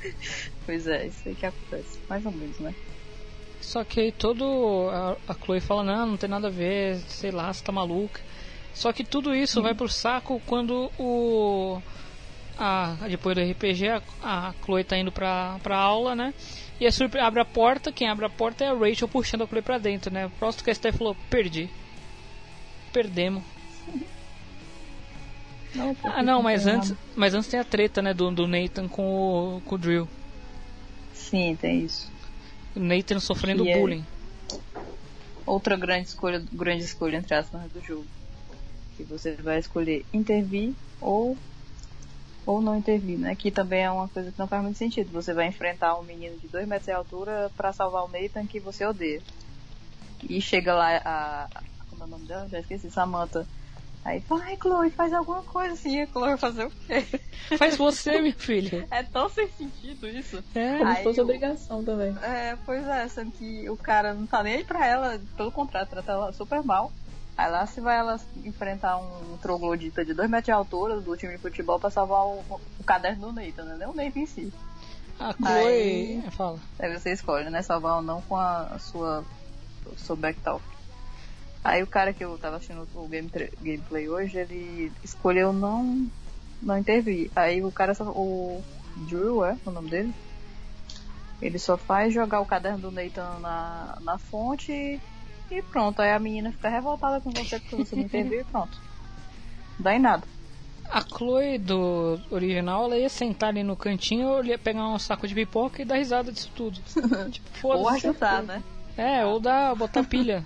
F: Pois é, isso aí que acontece. Mais ou menos, né?
E: Só que aí todo. A, a Chloe fala, não, não tem nada a ver, sei lá, você tá maluca. Só que tudo isso vai pro saco quando o. A, depois do RPG, a, a Chloe tá indo pra, pra aula, né? E a abre a porta, quem abre a porta é a Rachel puxando a Chloe pra dentro, né? Próximo que a Steph falou, perdi. Perdemos. [laughs]
F: Não,
E: Ah não, mas antes, mas antes tem a treta, né, do, do Nathan com o, com o Drill.
F: Sim, tem isso.
E: O Nathan sofrendo
F: Que é-
E: bullying.
F: Outra grande escolha, grande escolha entre aspas do jogo. Que você vai escolher intervir ou ou não intervir, né? Que também é uma coisa que não faz muito sentido. Você vai enfrentar um menino de 2 metros de altura pra salvar o Nathan que você odeia. E chega lá a, a como é o nome dela? Já esqueci, Samantha. Aí, vai, Chloe, faz alguma coisa assim. A Chloe fazer o quê? [laughs]
E: Faz você, minha filha.
F: É tão sem sentido isso.
E: É.
G: Como se fosse
F: o-
G: obrigação também.
F: É, pois é, sendo que o cara não tá nem aí pra ela, pelo contrário, trata ela super mal. Aí lá se vai ela enfrentar um troglodita de 2 metros de altura do time de futebol pra salvar o, o caderno do Nathan, né? Nem o Nathan em si.
E: A Chloe.
F: Aí-
E: Fala.
F: Aí você escolhe, né? Salvar ou não com a, sua. seu backtalk. Aí o cara que eu tava assistindo o game, gameplay hoje, ele escolheu não, não intervir. Aí o cara só. O Drew, é o nome dele? Ele só faz jogar o caderno do Nathan na, na fonte e, pronto. Aí a menina fica revoltada com você porque você não interviu e pronto. Não dá em nada.
E: A Chloe do original, ela ia sentar ali no cantinho, ia pegar um saco de pipoca e dar risada disso tudo. [laughs] tipo,
F: Ou ajudar, né?
E: É, ou dar, botar pilha.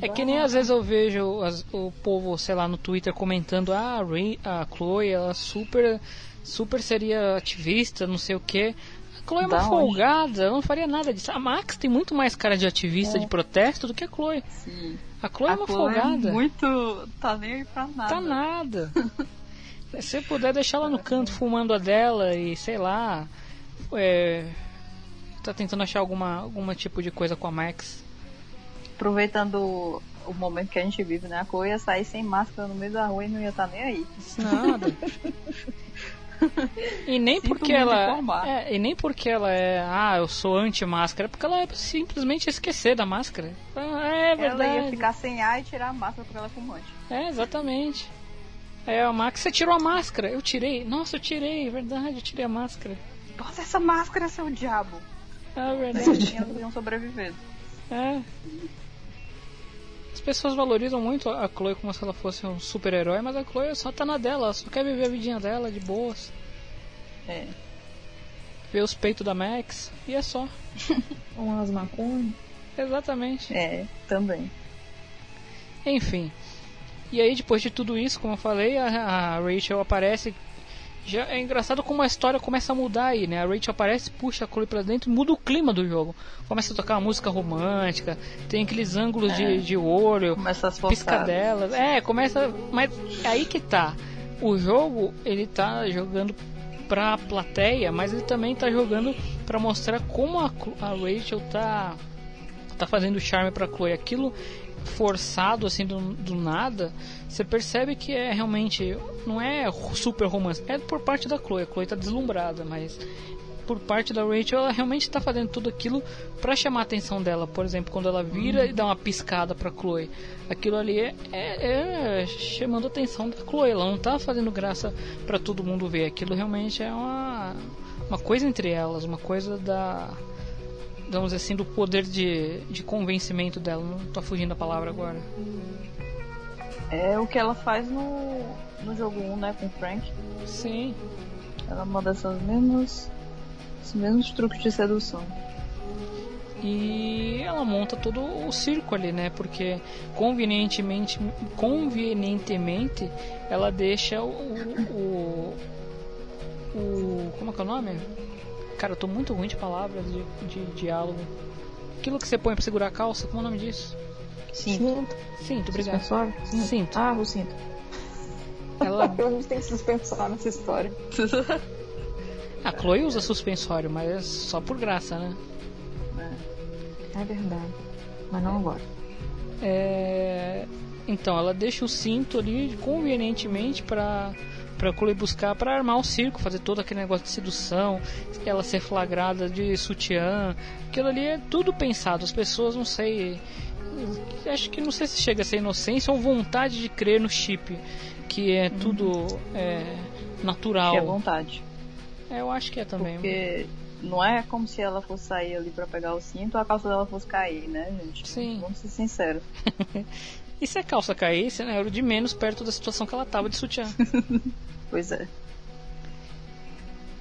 E: É que nem às vezes eu vejo as- o povo, sei lá, no Twitter comentando, ah, a, Ray, a Chloe, ela super, super seria ativista, não sei o que. A Chloe é uma
F: Da
E: folgada, ela não faria nada disso. A Max tem muito mais cara de ativista, de protesto do que a Chloe.
F: Sim.
E: A Chloe é
F: A
E: uma
F: Chloe
E: folgada.
F: É muito. Tá nem pra nada.
E: Tá nada. [laughs] Se você puder deixar ela no canto fumando a dela e sei lá. É, tá tentando achar alguma, alguma tipo de coisa com a Max.
F: Aproveitando o, o momento que a gente vive, né? A Chloe ia sair sem máscara no meio da rua e não ia estar nem aí.
E: Nada. E nem
F: Sinto
E: porque ela. É, e nem porque ela é. Ah, eu sou anti-máscara. É porque ela é simplesmente esquecer da máscara. Ah, É verdade.
F: Ela ia ficar sem ar e tirar a máscara porque ela é fumante.
E: É, exatamente. Aí a Max, você tirou a máscara. Eu tirei. Nossa, eu tirei. É verdade, eu tirei a máscara.
F: Nossa, essa máscara é seu diabo.
E: É verdade.
F: Elas iam sobreviver.
E: É. As pessoas valorizam muito a Chloe como se ela fosse um super-herói, mas a Chloe só tá na dela, ela só quer viver a vidinha dela de boas.
F: É.
E: Ver os peitos da Max e é só. [laughs]
G: Umas maconhas.
E: Exatamente.
F: É, também.
E: Enfim. E aí, depois de tudo isso, como eu falei, a, a Rachel aparece. Já é engraçado como a história começa a mudar aí, né? A Rachel aparece, puxa a Chloe pra dentro e muda o clima do jogo. Começa a tocar uma música romântica, tem aqueles ângulos de, de olho,
F: Começa as
E: piscadelas. É, começa. Mas é aí que tá. O jogo, ele tá jogando pra plateia, mas ele também tá jogando pra mostrar como a, a Rachel tá tá fazendo charme pra Chloe. Aquilo forçado assim do, do nada, você percebe que é realmente não é super romance, é por parte da Chloe. A Chloe tá deslumbrada, mas por parte da Rachel, ela realmente está fazendo tudo aquilo para chamar a atenção dela. Por exemplo, quando ela vira e dá uma piscada para Chloe, aquilo ali é, é- é chamando a atenção da Chloe. Ela não tá fazendo graça para todo mundo ver. Aquilo realmente é uma uma coisa entre elas, uma coisa da dizer assim do poder de, de convencimento dela. Não tô fugindo da palavra agora.
F: É o que ela faz no, no jogo 1, né, com o Frank.
E: Sim.
F: Ela manda essas mesmas, esses mesmos truques de sedução.
E: E ela monta todo o circo ali, né? Porque convenientemente, convenientemente ela deixa o, o, o como é que é o nome? Cara, eu tô muito ruim de palavras de, de diálogo. Aquilo que você põe pra segurar a calça, como é o nome disso?
G: Cinto.
E: Cinto, obrigado.
G: Suspensório?
E: Cinto.
G: Ah, o cinto.
E: Ela, [laughs]
G: A gente tem suspensório nessa história. [laughs]
E: a Chloe usa suspensório, mas é só por graça, né?
G: É verdade. Mas não agora.
E: É, Então, ela deixa o cinto ali convenientemente pra, Chloe buscar pra armar o circo, fazer todo aquele negócio de sedução, ela ser flagrada de sutiã. Aquilo ali é tudo pensado. As pessoas, não sei. Acho que não sei se chega a ser inocência ou vontade de crer no chip, que é tudo é, natural.
F: Que é vontade.
E: É, eu acho que é também.
F: Porque não é como se ela fosse sair ali pra pegar o cinto a calça dela fosse cair, né, gente?
E: Sim.
F: Vamos ser sinceros. [laughs]
E: E se a calça caísse, né, era o de menos perto da situação que ela tava de sutiã. [laughs]
F: Pois é.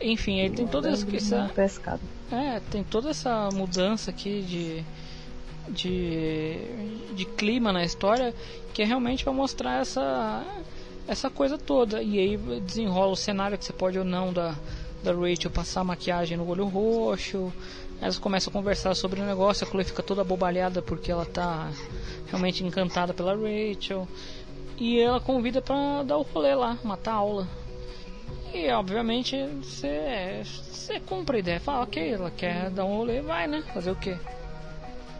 E: Enfim, aí tem toda essa,
F: Pescado.
E: É, tem toda essa mudança aqui de, de, de clima na história que é realmente para mostrar essa, essa coisa toda. E aí desenrola o cenário que você pode ou não da, da Rachel passar maquiagem no olho roxo. Aí Elas começam a conversar sobre o negócio, a Chloe fica toda abobalhada porque ela tá realmente encantada pela Rachel. E ela convida pra dar o rolê lá, matar a aula. E obviamente você você cumpre a ideia, fala, ok, ela quer dar um rolê, vai né? Fazer o quê?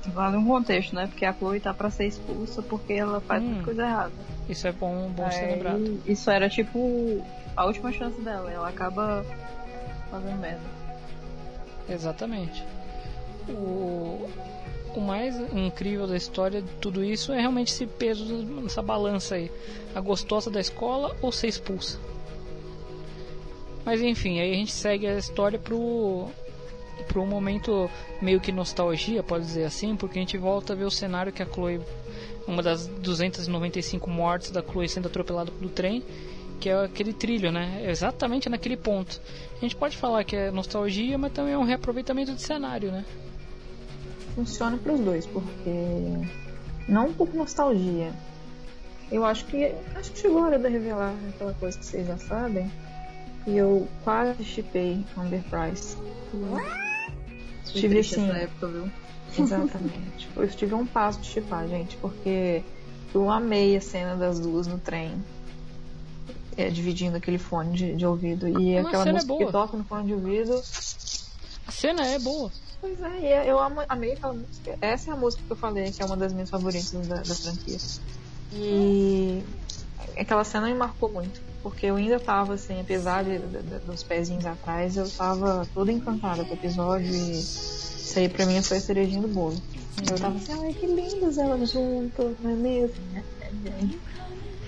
F: Vale um contexto, né? Porque a Chloe tá pra ser expulsa porque ela faz
E: Hum.
F: coisa errada.
E: Isso é bom, bom ser
F: Aí,
E: lembrado.
F: Isso era tipo a última chance dela. Ela acaba fazendo merda.
E: Exatamente. O, o mais incrível da história de tudo isso é realmente esse peso nessa balança aí. A gostosa da escola ou ser expulsa. Mas enfim, aí a gente segue a história pro. um momento meio que nostalgia, pode dizer assim, porque a gente volta a ver o cenário que a Chloe, uma das 295 mortes da Chloe sendo atropelada pelo trem, que é aquele trilho, né? Exatamente naquele ponto. A gente pode falar que é nostalgia, mas também é um reaproveitamento de cenário, né?
G: Funciona para os dois, porque não por nostalgia. Eu acho que acho que chegou a hora de revelar aquela coisa que vocês já sabem. E eu quase chipei Amber Price. Estive assim.
F: Nessa época, viu? [laughs]
G: Exatamente. eu estive a um passo de chipar, gente, porque eu amei a cena das duas no trem. É, dividindo aquele fone de, de ouvido. E
E: Mas
G: aquela
E: é
G: música
E: boa.
G: que toca no fone de ouvido.
E: A cena é boa.
G: Pois é, e eu amo- amei aquela música. Essa é a música que eu falei, que é uma das minhas favoritas da, da franquia. E aquela cena me marcou muito. Porque eu ainda tava, assim, apesar de- de- dos pezinhos atrás, eu tava toda encantada com o episódio e isso aí pra mim foi a cerejinha do bolo. Eu tava assim, ai que lindas elas juntas, não é mesmo?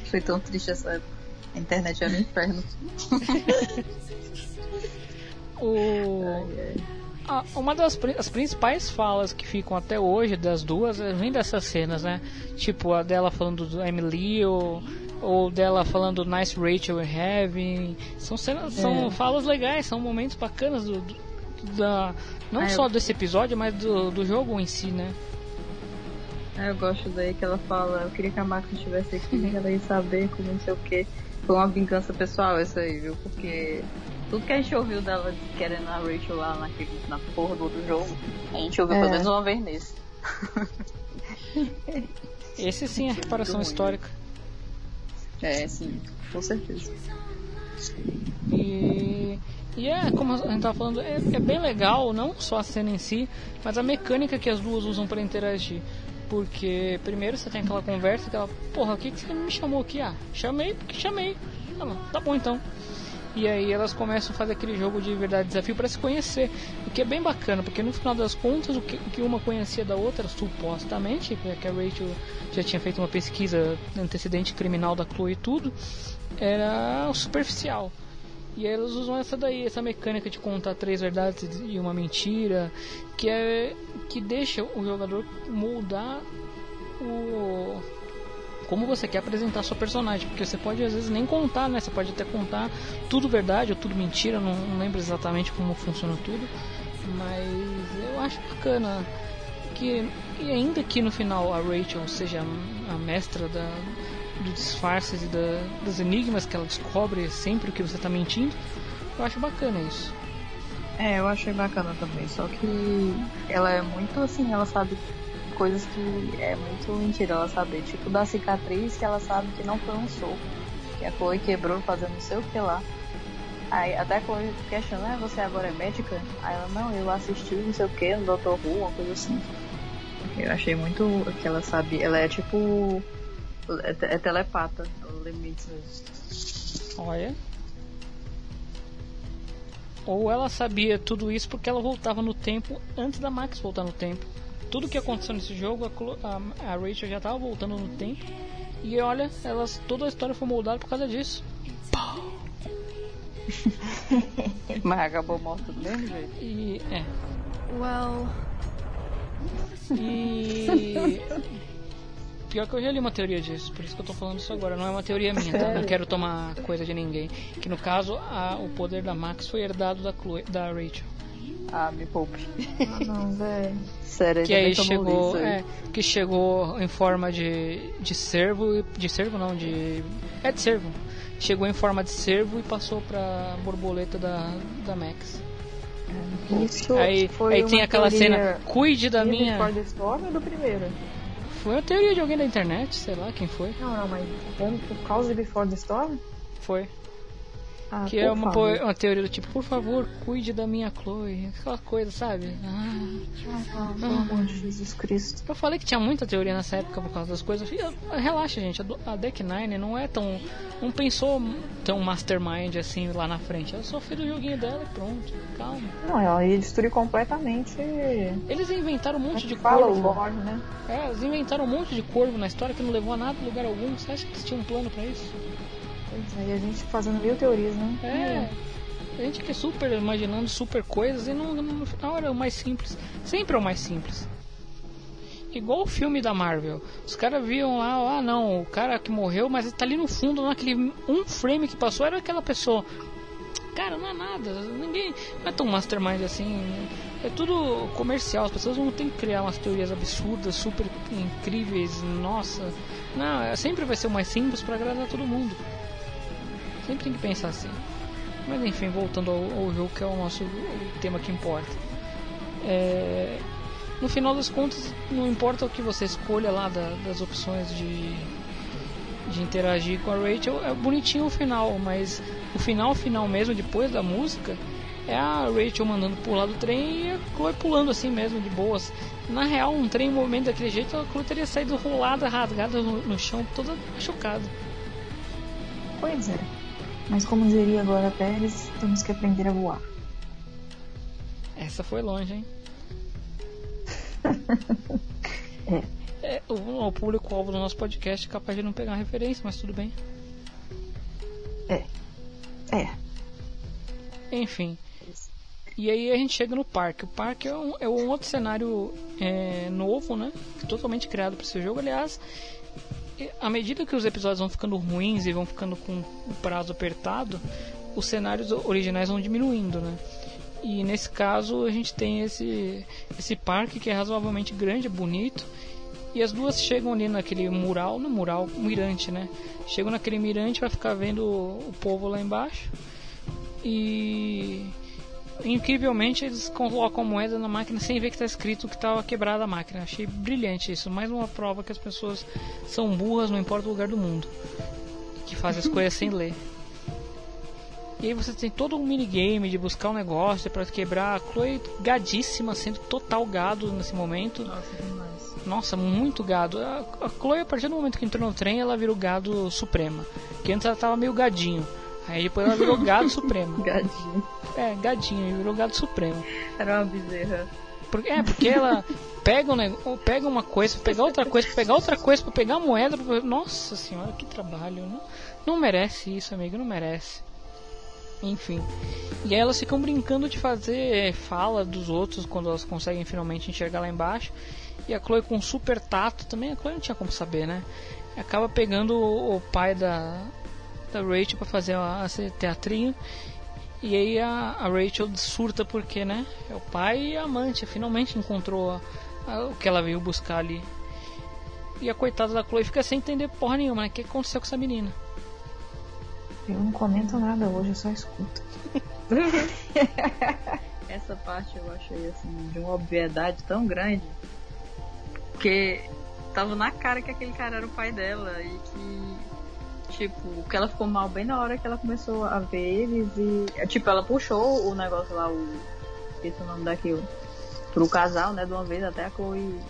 F: Foi tão triste essa época. A internet era um inferno. [laughs]
E: O... a- uma das as principais falas que ficam até hoje das duas eh, vem dessas cenas, né? Tipo a dela falando do Emily ou, ou dela falando Nice Rachel we're having. São cenas, são falas legais, são momentos bacanas do, do- da não
F: Ah, eu-
E: só desse episódio, mas do, do jogo em si, né?
F: Ah, eu gosto daí que ela fala, eu queria que a Max estivesse aqui, [laughs] ela ia saber como não sei o que. Foi uma vingança pessoal essa aí, viu? Porque tudo que a gente ouviu dela querendo a Rachel lá naquele, na porra do outro jogo, a gente ouviu
G: É.
F: pelo menos uma vez nesse. [laughs]
E: Esse sim é reparação histórica.
F: É, sim, com certeza.
E: E, e é, como a gente tava falando, é, é bem legal, não só a cena em si, mas a mecânica que as duas usam para interagir. Porque primeiro você tem aquela conversa, aquela, porra, o que, que você me chamou aqui? Ah, chamei porque chamei. Bom, tá bom então. E aí elas começam a fazer aquele jogo de verdade desafio para se conhecer. O que é bem bacana, porque no final das contas o que, o que uma conhecia da outra, supostamente, porque a Rachel já tinha feito uma pesquisa antecedente criminal da Chloe e tudo, era superficial. E elas usam essa daí, essa mecânica de contar três verdades e uma mentira, que é que deixa o jogador moldar o como você quer apresentar sua personagem, porque você pode às vezes nem contar, né? Você pode até contar tudo verdade ou tudo mentira, não, não lembro exatamente como funciona tudo, mas eu acho bacana que e ainda que no final a Rachel seja a mestra da dos disfarces e da, dos enigmas que ela descobre sempre que você está mentindo, eu acho bacana isso.
F: É, eu achei bacana também, só que ela é muito assim, ela sabe coisas que é muito mentira ela saber. Tipo da cicatriz que ela sabe que não foi um soco. Que a Chloe quebrou fazendo não sei o que lá. Aí até a Chloe questiona, ah, você agora é médica? Aí ela, não, eu assisti não sei o que no Dr. Who, uma coisa assim. Eu achei muito que ela sabe, ela é tipo. É, te- é telepata, ela lê mesmo.
E: Olha. Ou ela sabia tudo isso porque ela voltava no tempo antes da Max voltar no tempo. Tudo que aconteceu nesse jogo, a, a- a Rachel já estava voltando no tempo. E olha, elas, toda a história foi moldada por causa disso. [laughs]
F: Mas acabou morta do mesmo jeito.
E: E. É.
A: Well,
E: E. [laughs] Pior que eu já li uma teoria disso, por isso que eu tô falando isso agora. Não é uma teoria minha, tá? Não quero tomar coisa de ninguém. Que no caso, a- o poder da Max foi herdado da, Chloe, da Rachel.
F: Ah, me poupe.
G: Ah, não, velho.
F: Sério,
E: que aí chegou
F: aí.
E: é, que chegou em forma de, de servo e- de servo não de é de servo chegou em forma de servo e passou pra borboleta da, da Max
G: Isso
E: aí
G: foi
E: aí tem aquela cena cuide da minha
G: do primeiro?
E: Foi uma teoria de alguém da internet sei lá quem foi
G: Não, não, mas como- por causa de Before the Storm?
E: foi
G: Ah,
E: que é uma, uma teoria do tipo por favor cuide da minha Chloe aquela coisa sabe ah.
G: Ah, pelo amor de Jesus Cristo.
E: Eu falei que tinha muita teoria nessa época por causa das coisas. Ah, Relaxa, gente. a Deck Nine não é tão. Não pensou tão mastermind assim lá na frente. Ela só fez o joguinho dela e pronto. Calma.
G: Não, ela ia destruir completamente.
E: Eles inventaram um monte de
G: Fala o
E: corvo.
G: Lorde, né?
E: É, eles inventaram um monte de corvo na história que não levou a nada lugar algum. Você acha que eles tinham um plano pra isso?
G: Pois é, e a gente fazendo mil teorias, né?
E: É. A gente que é super imaginando super coisas e não, no final era o mais simples. Sempre é o mais simples. Igual o filme da Marvel. Os caras viam lá, ah não, o cara que morreu, mas ele tá ali no fundo, naquele um frame que passou, era aquela pessoa. Cara, não é nada, ninguém. Não é tão mastermind assim. É tudo comercial, as pessoas não tem que criar umas teorias absurdas, super incríveis, nossa. Não, é, sempre vai ser o mais simples para agradar todo mundo. Sempre tem que pensar assim. Mas enfim, voltando ao, ao jogo que é o nosso tema que importa. É, no final das contas, não importa o que você escolha lá da, das opções de, de interagir com a Rachel, é bonitinho o final, mas o final final mesmo, depois da música, é a Rachel mandando pular do trem e a Chloe pulando assim mesmo, de boas. Na real, um trem em movimento daquele jeito, a Chloe teria saído rolada, rasgada no, no chão, toda machucada.
G: Pois é. Mas como diria agora Pérez, temos que aprender a voar.
E: Essa foi longe, hein? [laughs]
G: É.
E: É, o, o público-alvo do nosso podcast é capaz de não pegar referência, mas tudo bem.
G: É. É.
E: Enfim. E aí a gente chega no parque. O parque é um, é um outro cenário é, novo, né? Totalmente criado para esse jogo. Aliás, à medida que os episódios vão ficando ruins e vão ficando com o prazo apertado, os cenários originais vão diminuindo, né? E nesse caso a gente tem esse, esse parque que é razoavelmente grande, bonito. E as duas chegam ali naquele mural, no mural, mirante, né? Chegam naquele mirante, vai ficar vendo o povo lá embaixo. E incrivelmente eles colocam moeda na máquina sem ver que está escrito que estava quebrada a máquina. Achei brilhante isso. Mais uma prova que as pessoas são burras, não importa o lugar do mundo. Que fazem as coisas sem ler. E aí você tem todo um minigame de buscar um negócio para quebrar. A Chloe gadíssima, sendo total gado nesse momento.
F: Nossa.
E: Nossa, muito gado. A, Chloe, a partir do momento que entrou no trem, ela virou gado suprema. Que antes ela tava meio gadinho. Aí depois ela virou gado supremo. [laughs]
F: Gadinho.
E: É, gadinho, virou gado supremo.
F: Era uma bezerra.
E: Porque, é, porque ela pega, um, nego- pega uma coisa, pra pegar outra coisa, pegar outra coisa, pra pegar a moeda. Pra... Nossa senhora, que trabalho. Não, não merece isso, amigo, não merece. Enfim. E aí elas ficam brincando de fazer fala dos outros quando elas conseguem finalmente enxergar lá embaixo. E a Chloe com super tato também, a Chloe não tinha como saber, né? Acaba pegando o pai da, da Rachel pra fazer a- esse teatrinho. E aí a, a Rachel surta porque, né? É o pai e a amante. Finalmente encontrou a- a- o que ela veio buscar ali. E a coitada da Chloe fica sem entender porra nenhuma, né? O que aconteceu com essa menina?
G: Eu não comento nada hoje, eu só escuto. [laughs]
F: Essa parte eu achei assim, de uma obviedade tão grande. Porque tava na cara que aquele cara era o pai dela e que. Tipo, que ela ficou mal bem na hora que ela começou a ver eles e. Tipo, ela puxou o negócio lá, o. Esqueci o nome daquilo. Pro casal, né? De uma vez até a Chloe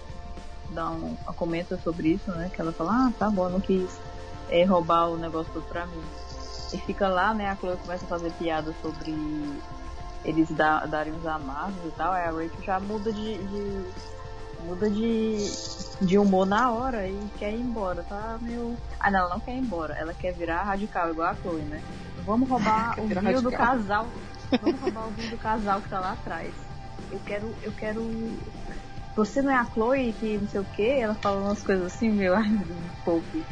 F: dá um, comenta sobre isso, né? Que ela fala, ah, tá bom, não quis é, roubar o negócio todo pra mim. E fica lá, né? A Chloe começa a fazer piada sobre eles da, darem os amarros e tal, aí a Rachel já muda de, de- muda de, de humor na hora e quer ir embora, tá meio. Ah não, ela não quer ir embora, ela quer virar radical, igual a Chloe, né? Vamos roubar [laughs] o vinho do casal. Vamos [laughs] roubar o vinho do casal que tá lá atrás. Eu quero. Eu quero. Você não é a Chloe que não sei o que? Ela fala umas coisas assim, meu, ai poupe.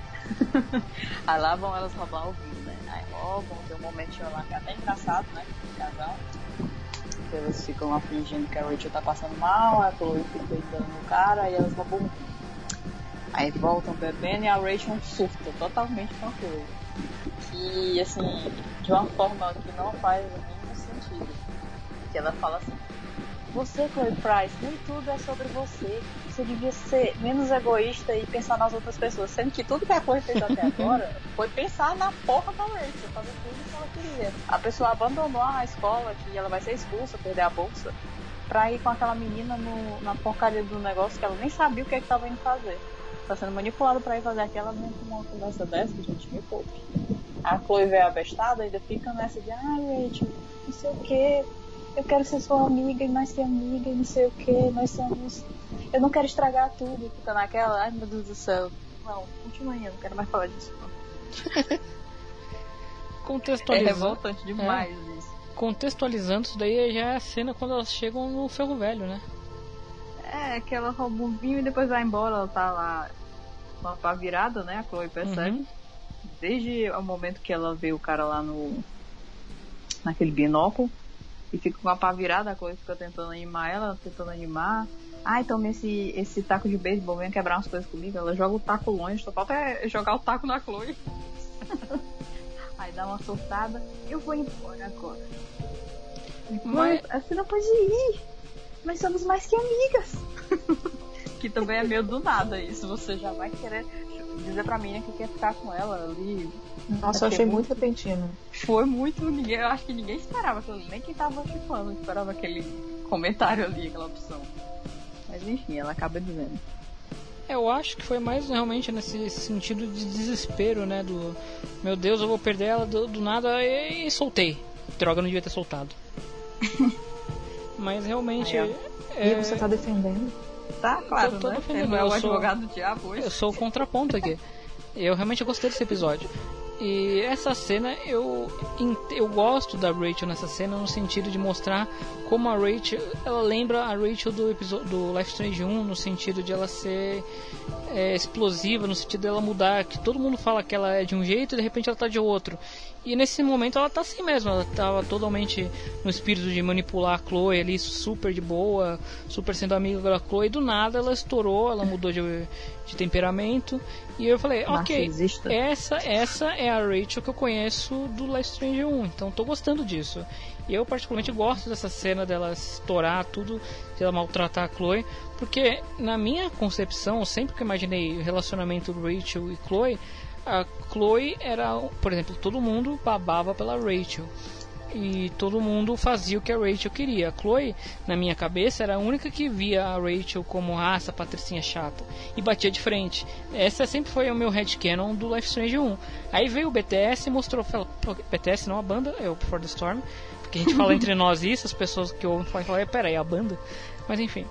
F: Aí [laughs] lá vão elas roubar o vinho, né? Aí roubam, tem um momentinho lá que é até engraçado, né? Que elas ficam lá fingindo que a Rachel tá passando mal, a Chloe fica deitando no cara e elas roubam o vinho. Aí voltam bebendo e a Rachel surta totalmente com a Chloe. Que, assim, de uma forma que não faz o sentido. Que ela fala assim, você, Chloe Price, nem tudo é sobre você. Você devia ser menos egoísta e pensar nas outras pessoas. Sendo que tudo que a Chloe fez até [laughs] agora foi pensar na porra da Rachel, fazer tudo que ela queria. A pessoa abandonou a escola, que ela vai ser expulsa, perder a bolsa, pra ir com aquela menina no- na porcaria do negócio que ela nem sabia o que é que tava indo fazer. Tá sendo manipulada pra ir fazer aquela mesmo com uma conversa dessa, gente, me poupe. A Chloe vê abestada e ainda fica nessa de, ai Rachel, não sei o que, eu quero ser sua amiga e nós ser amiga e não sei o que, nós somos. Eu não quero estragar tudo, fica naquela, ai meu Deus do céu. Não, continua aí, eu não quero mais falar disso. Não. [laughs] É
E: Contextualizando.
F: revoltante demais isso.
E: contextualizando, isso daí já é a cena quando elas chegam no ferro velho, né?
F: É, que ela rouba um vinho e depois vai embora, ela tá lá com a pá virada, né? A Chloe percebe.
E: Uhum.
F: Desde o momento que ela vê o cara lá no. naquele binóculo. E fica com a pá virada, a Chloe fica tentando animar ela, tentando animar. Ai, toma esse, esse taco de beisebol, venha quebrar umas coisas comigo. Ela joga o taco longe, só falta é jogar o taco na Chloe. [laughs] Aí dá uma surtada, eu vou embora agora. Mas você não pode ir. Nós somos mais que amigas. [laughs] que também é meio do nada isso. Você já vai querer dizer pra mim que quer ficar com ela ali.
G: Nossa, eu achei muito repentino.
F: Foi muito. Ninguém, eu acho que ninguém esperava. Nem quem tava chupando esperava aquele comentário ali, aquela opção. Mas enfim, ela acaba dizendo.
E: Eu acho que foi mais realmente nesse sentido de desespero, né? Do meu Deus, eu vou perder ela do, do nada e, e soltei. Droga, não devia ter soltado. [laughs] Mas realmente.
F: Aí,
E: é,
G: E você tá defendendo?
F: Tá, claro,
E: Eu tô
F: né?
E: defendendo,
F: é o
E: eu sou-
F: advogado do diabo hoje.
E: Eu sou o contraponto aqui. [laughs] Eu realmente gostei desse episódio. E essa cena, eu, eu gosto da Rachel nessa cena no sentido de mostrar como a Rachel, ela lembra a Rachel do episódio do Life Strange 1, no sentido de ela ser é, explosiva, no sentido dela mudar, que todo mundo fala que ela é de um jeito e de repente ela tá de outro. E nesse momento ela tá assim mesmo, ela tava totalmente no espírito de manipular a Chloe ali, super de boa, super sendo amiga da Chloe, e do nada ela estourou, ela mudou de, de temperamento, e eu falei, ok,
F: Narcisista.
E: essa, essa é a Rachel que eu conheço do Life Strange 1, então tô gostando disso. E eu particularmente gosto dessa cena dela estourar tudo, de ela maltratar a Chloe, porque na minha concepção, sempre que imaginei o relacionamento Rachel e Chloe, a Chloe era, por exemplo, todo mundo babava pela Rachel. E todo mundo fazia o que a Rachel queria. A Chloe, na minha cabeça, era a única que via a Rachel como ah, essa patricinha chata. E batia de frente. Essa sempre foi o meu headcanon do Life Strange 1. Aí veio o BTS e mostrou. Falou, "Pô, BTS não a banda, é o Before the Storm. Porque a gente fala [laughs] entre nós isso, as pessoas que ouvem falam, "É, pera aí, a banda. Mas enfim.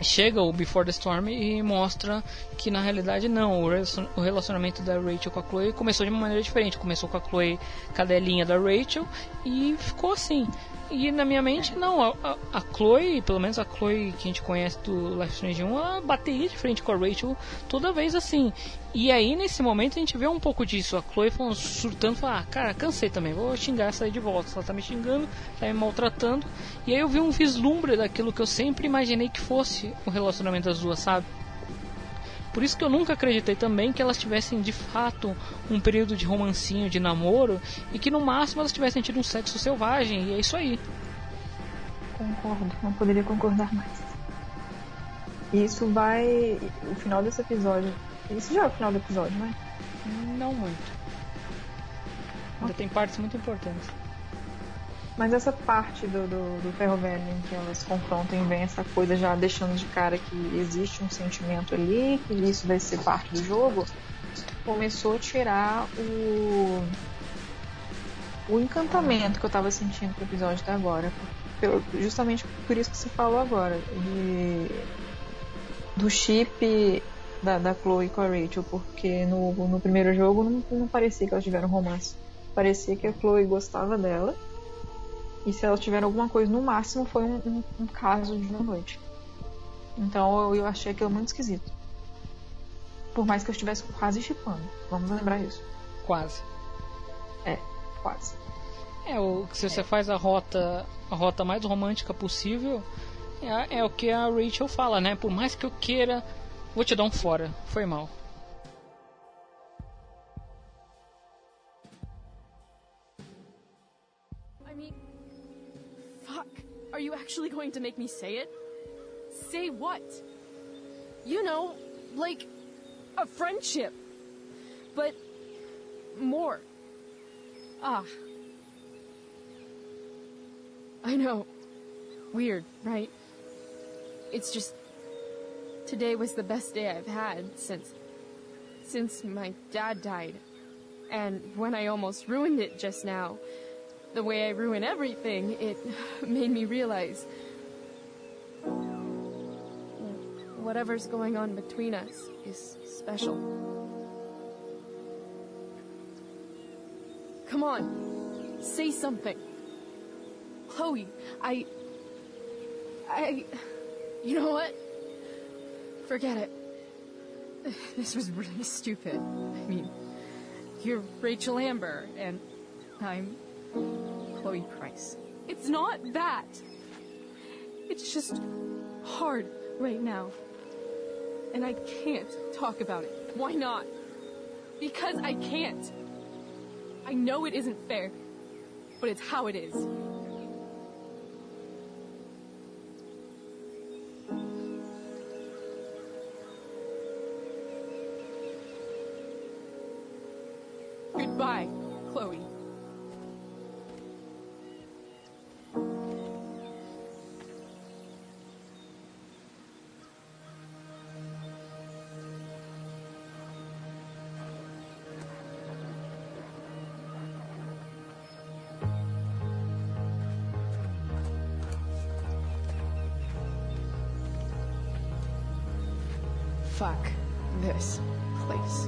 E: Chega o Before the Storm e mostra que na realidade não, o relacion- o relacionamento da Rachel com a Chloe começou de uma maneira diferente. Começou com a Chloe cadelinha da Rachel e ficou assim. E na minha mente, não, a, a, a Chloe, pelo menos a Chloe que a gente conhece do Life Strange 1, ela bateria de frente com a Rachel toda vez assim. E aí nesse momento a gente vê um pouco disso, a Chloe falando, surtando, falando, ah, cara, cansei também, vou xingar essa aí de volta. Ela tá me xingando, tá me maltratando. E aí eu vi um vislumbre daquilo que eu sempre imaginei que fosse o relacionamento das duas, sabe? Por isso que eu nunca acreditei também que elas tivessem de fato um período de romancinho, de namoro, e que no máximo elas tivessem tido um sexo selvagem, e é isso aí.
G: Concordo, não poderia concordar mais. Isso vai. O final desse episódio. Isso já é o final do episódio, né?
E: Não muito. Ainda tem partes muito importantes.
G: Mas essa parte do, do, do em que elas confrontam e vem essa coisa já deixando de cara que existe um sentimento ali, que isso vai ser parte do jogo, começou a tirar o. o encantamento que eu tava sentindo pro episódio até agora. Pelo- justamente por isso que você falou agora. De, do chip da, da Chloe com a Rachel, porque no, no primeiro jogo não, não parecia que elas tiveram romance. Parecia que a Chloe gostava dela. E se elas tiveram alguma coisa, no máximo foi um, um- um caso de uma noite. Então eu, eu achei aquilo muito esquisito. Por mais que eu estivesse quase chipando. Vamos lembrar isso.
E: Quase.
G: Quase.
E: É, o, se você faz a rota, a rota mais romântica possível, é, é o que a Rachel fala, né? Por mais que eu queira, vou te dar um fora. Foi mal.
B: Are you actually going to make me say it? Say what? You know, like a friendship. But more. Ah. I know. Weird, right? It's just today was the best day I've had since since my dad died. And when I almost ruined it just now, the way I ruin everything, it [laughs] made me realize whatever's going on between us is special. Come on, say something. Chloe, I. I. You know what? Forget it. [laughs] This was really stupid. I mean, you're Rachel Amber, and I'm Chloe Price. It's not that. It's just hard right now. And I can't talk about it. Why not? Because I can't. I know it isn't fair, but it's how it is. Fuck this place.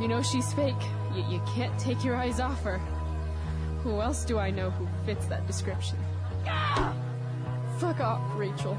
B: You know she's fake. You, you can't take your eyes off her. Who else do I know who fits that description? Fuck off, Rachel.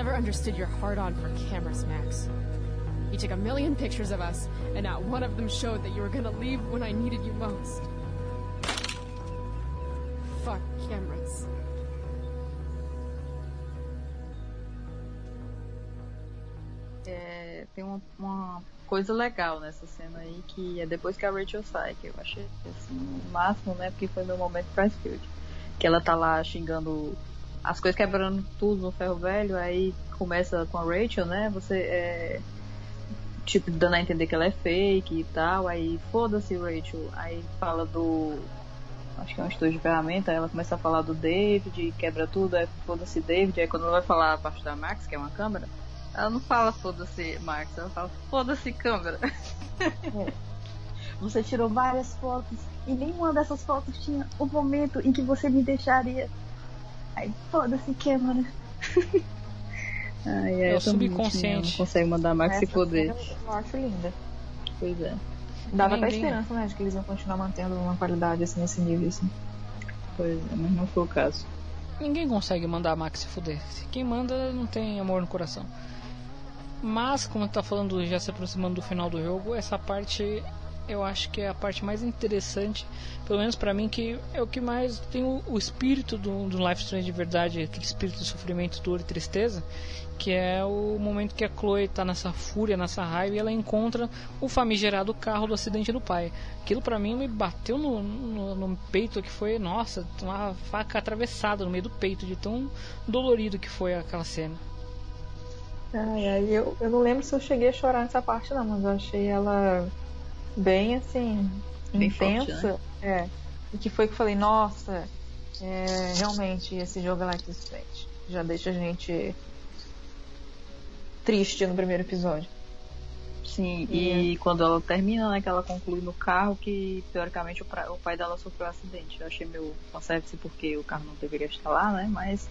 B: Never understood your hard on for cameras, Max. You took a million pictures of us, and not one of them showed that you were gonna leave when I needed you most. Fuck cameras.
F: É, tem uma, uma coisa legal nessa cena aí, que é depois que a Rachel sai, que eu achei assim, o máximo, né? Porque foi meu momento Pressfield. Que ela tá lá xingando as coisas quebrando tudo no ferro velho, aí começa com a Rachel, né? Você é. Tipo, dando a entender que ela é fake e tal, aí foda-se Rachel, aí fala do. Acho que é um estudo de ferramenta, aí ela começa a falar do David, quebra tudo, aí foda-se David, aí quando ela vai falar a parte da Max, que é uma câmera, ela não fala foda-se Max, ela fala foda-se câmera.
G: Você tirou várias fotos e nenhuma dessas fotos tinha o momento em que você me deixaria. Aí, foda-se, câmera. [laughs]
F: Ai,
E: É o subconsciente.
F: Não consegue mandar Max se
G: cena Eu acho linda.
F: Pois é,
G: Dava até esperança, né? De que eles iam continuar mantendo uma qualidade assim nesse nível, assim.
F: pois é, mas não foi o caso.
E: Ninguém consegue mandar a Max se fuder. Quem manda não tem amor no coração. Mas, como tá falando, já se aproximando do final do jogo, essa parte eu acho que é a parte mais interessante, pelo menos pra mim, que é o que mais tem o, o espírito do, do Life Strange de verdade, aquele espírito de sofrimento, dor e tristeza, que é o momento que a Chloe tá nessa fúria, nessa raiva, e ela encontra o famigerado carro do acidente do pai. Aquilo pra mim me bateu no, no, no peito, que foi, nossa, uma faca atravessada no meio do peito, de tão dolorido que foi aquela cena.
G: Ai, ai, eu, eu não lembro se eu cheguei a chorar nessa parte, não, mas eu achei ela bem assim,
F: Bem forte,
G: intensa. É. E que foi que eu falei, nossa, é, realmente esse jogo é Life is Strange. Já deixa a gente triste no primeiro episódio.
F: Sim, e quando ela termina, né, que ela conclui no carro que teoricamente o, pra- o pai dela sofreu um acidente. Eu achei meu fanservice porque o carro não deveria estar lá, né? Mas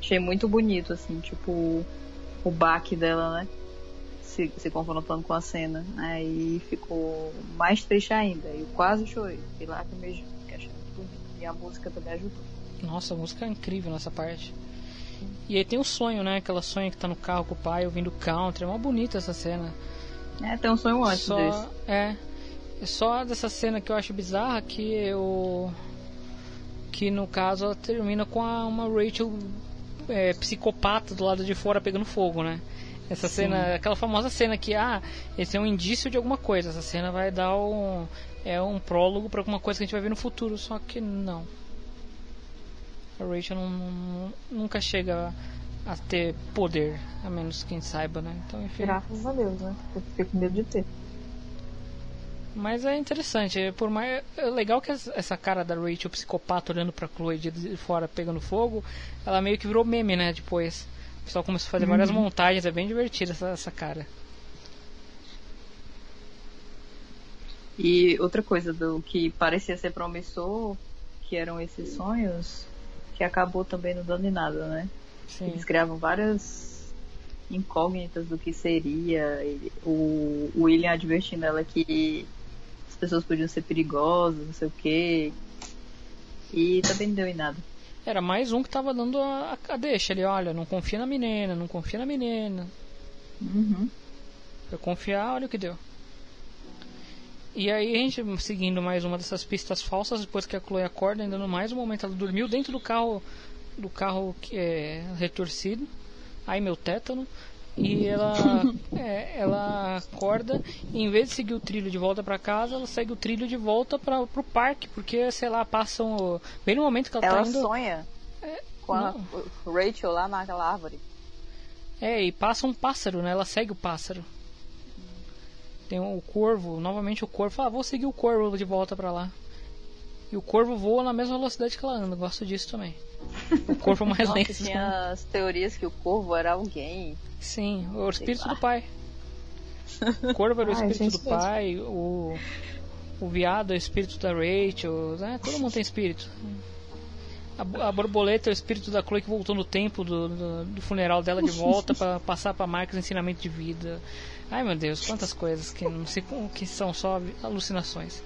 F: achei muito bonito, assim, tipo, o baque dela, né? Se, se confrontando com a cena. Aí ficou mais triste ainda. Eu quase chorei. Fiquei lá que achei muito bonito. E a música também ajudou.
E: Nossa, a música é incrível nessa parte. E aí tem o sonho, né? Aquela sonho que tá no carro com o pai ouvindo country. É uma bonita essa cena.
F: É, tem um sonho antes
E: Só,
F: desse.
E: é. É só dessa cena que eu acho bizarra que eu. Que no caso ela termina com a, uma Rachel é, psicopata do lado de fora pegando fogo, né? Essa cena, aquela famosa cena que, ah, esse é um indício de alguma coisa. Essa cena vai dar um. É um prólogo para alguma coisa que a gente vai ver no futuro. Só que não. A Rachel não- não- nunca chega a ter poder, a menos quem saiba, né? Então, enfim.
G: Graças a Deus, né? Eu fiquei com medo de ter.
E: Mas é interessante, é por mais é legal que essa cara da Rachel psicopata olhando pra Chloe de fora pegando fogo, ela meio que virou meme, né, depois. O pessoal começou a fazer várias montagens, é bem divertida essa, essa cara.
F: E outra coisa do que parecia ser promissor, que eram esses sonhos, que acabou também não dando em nada, né?
E: Sim.
F: Eles criavam várias incógnitas do que seria. o William advertindo ela que as pessoas podiam ser perigosas, não sei o quê. E também não deu em nada.
E: Era mais um que tava dando a, a deixa ali, olha, não confia na menina, não confia na menina.
F: Uhum.
E: Eu confiar, olha o que deu. E aí a gente seguindo mais uma dessas pistas falsas, depois que a Chloe acorda, ainda no mais um momento ela dormiu dentro do carro do carro que é retorcido. Ai meu tétano. E [laughs] ela é, ela acorda e em vez de seguir o trilho de volta para casa, ela segue o trilho de volta para pro parque, porque sei lá, passam bem no momento que ela,
F: Ela
E: tá indo
F: sonha com a Rachel lá naquela árvore.
E: É, e passa um pássaro, né? Ela segue o pássaro. Tem o corvo, novamente o corvo. Fala, ah, vou seguir o corvo de volta pra lá. E o corvo voa na mesma velocidade que ela anda. Gosto disso também. O corvo mais
F: Nossa,
E: lento.
F: tinha as teorias que o corvo era alguém.
E: Sim, o espírito
F: lá.
E: do pai. O corvo era o [laughs] espírito
G: gente,
E: do pai, o, o viado é o espírito da Rachel, né? todo mundo tem espírito. A, a borboleta é o espírito da Chloe que voltou no tempo do, do, do funeral dela de volta para [laughs] passar para Marcos ensinamento de vida. Ai meu Deus, quantas coisas que não sei como- que são só alucinações.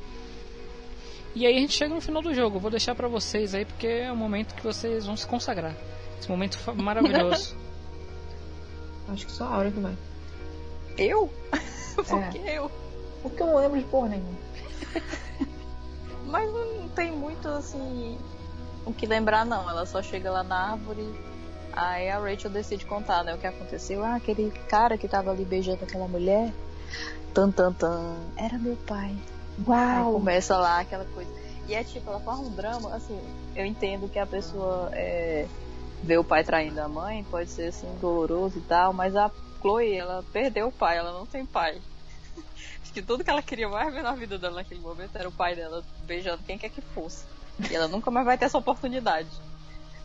E: E aí a gente chega no final do jogo. Eu vou deixar para vocês aí porque é o momento que vocês vão se consagrar. Esse momento maravilhoso. [laughs]
G: Acho que só a hora que vai.
F: Eu? [laughs] Por
G: É.
F: que eu?
G: Porque eu não lembro de porra nenhuma. [laughs]
F: Mas não tem muito assim o que lembrar não. Ela só chega lá na árvore. Aí a Rachel decide contar, né, o que aconteceu. Ah, aquele cara que tava ali beijando aquela mulher. Tan tan tan. Era meu pai. Aí
G: Uau!
F: começa lá aquela coisa. E é tipo, ela faz um drama, assim, eu entendo que a pessoa é, vê o pai traindo a mãe, pode ser assim, doloroso e tal, mas a Chloe, ela perdeu o pai, ela não tem pai. [laughs] Acho que tudo que ela queria mais ver na vida dela naquele momento era o pai dela beijando quem quer que fosse. E ela nunca mais vai ter essa oportunidade.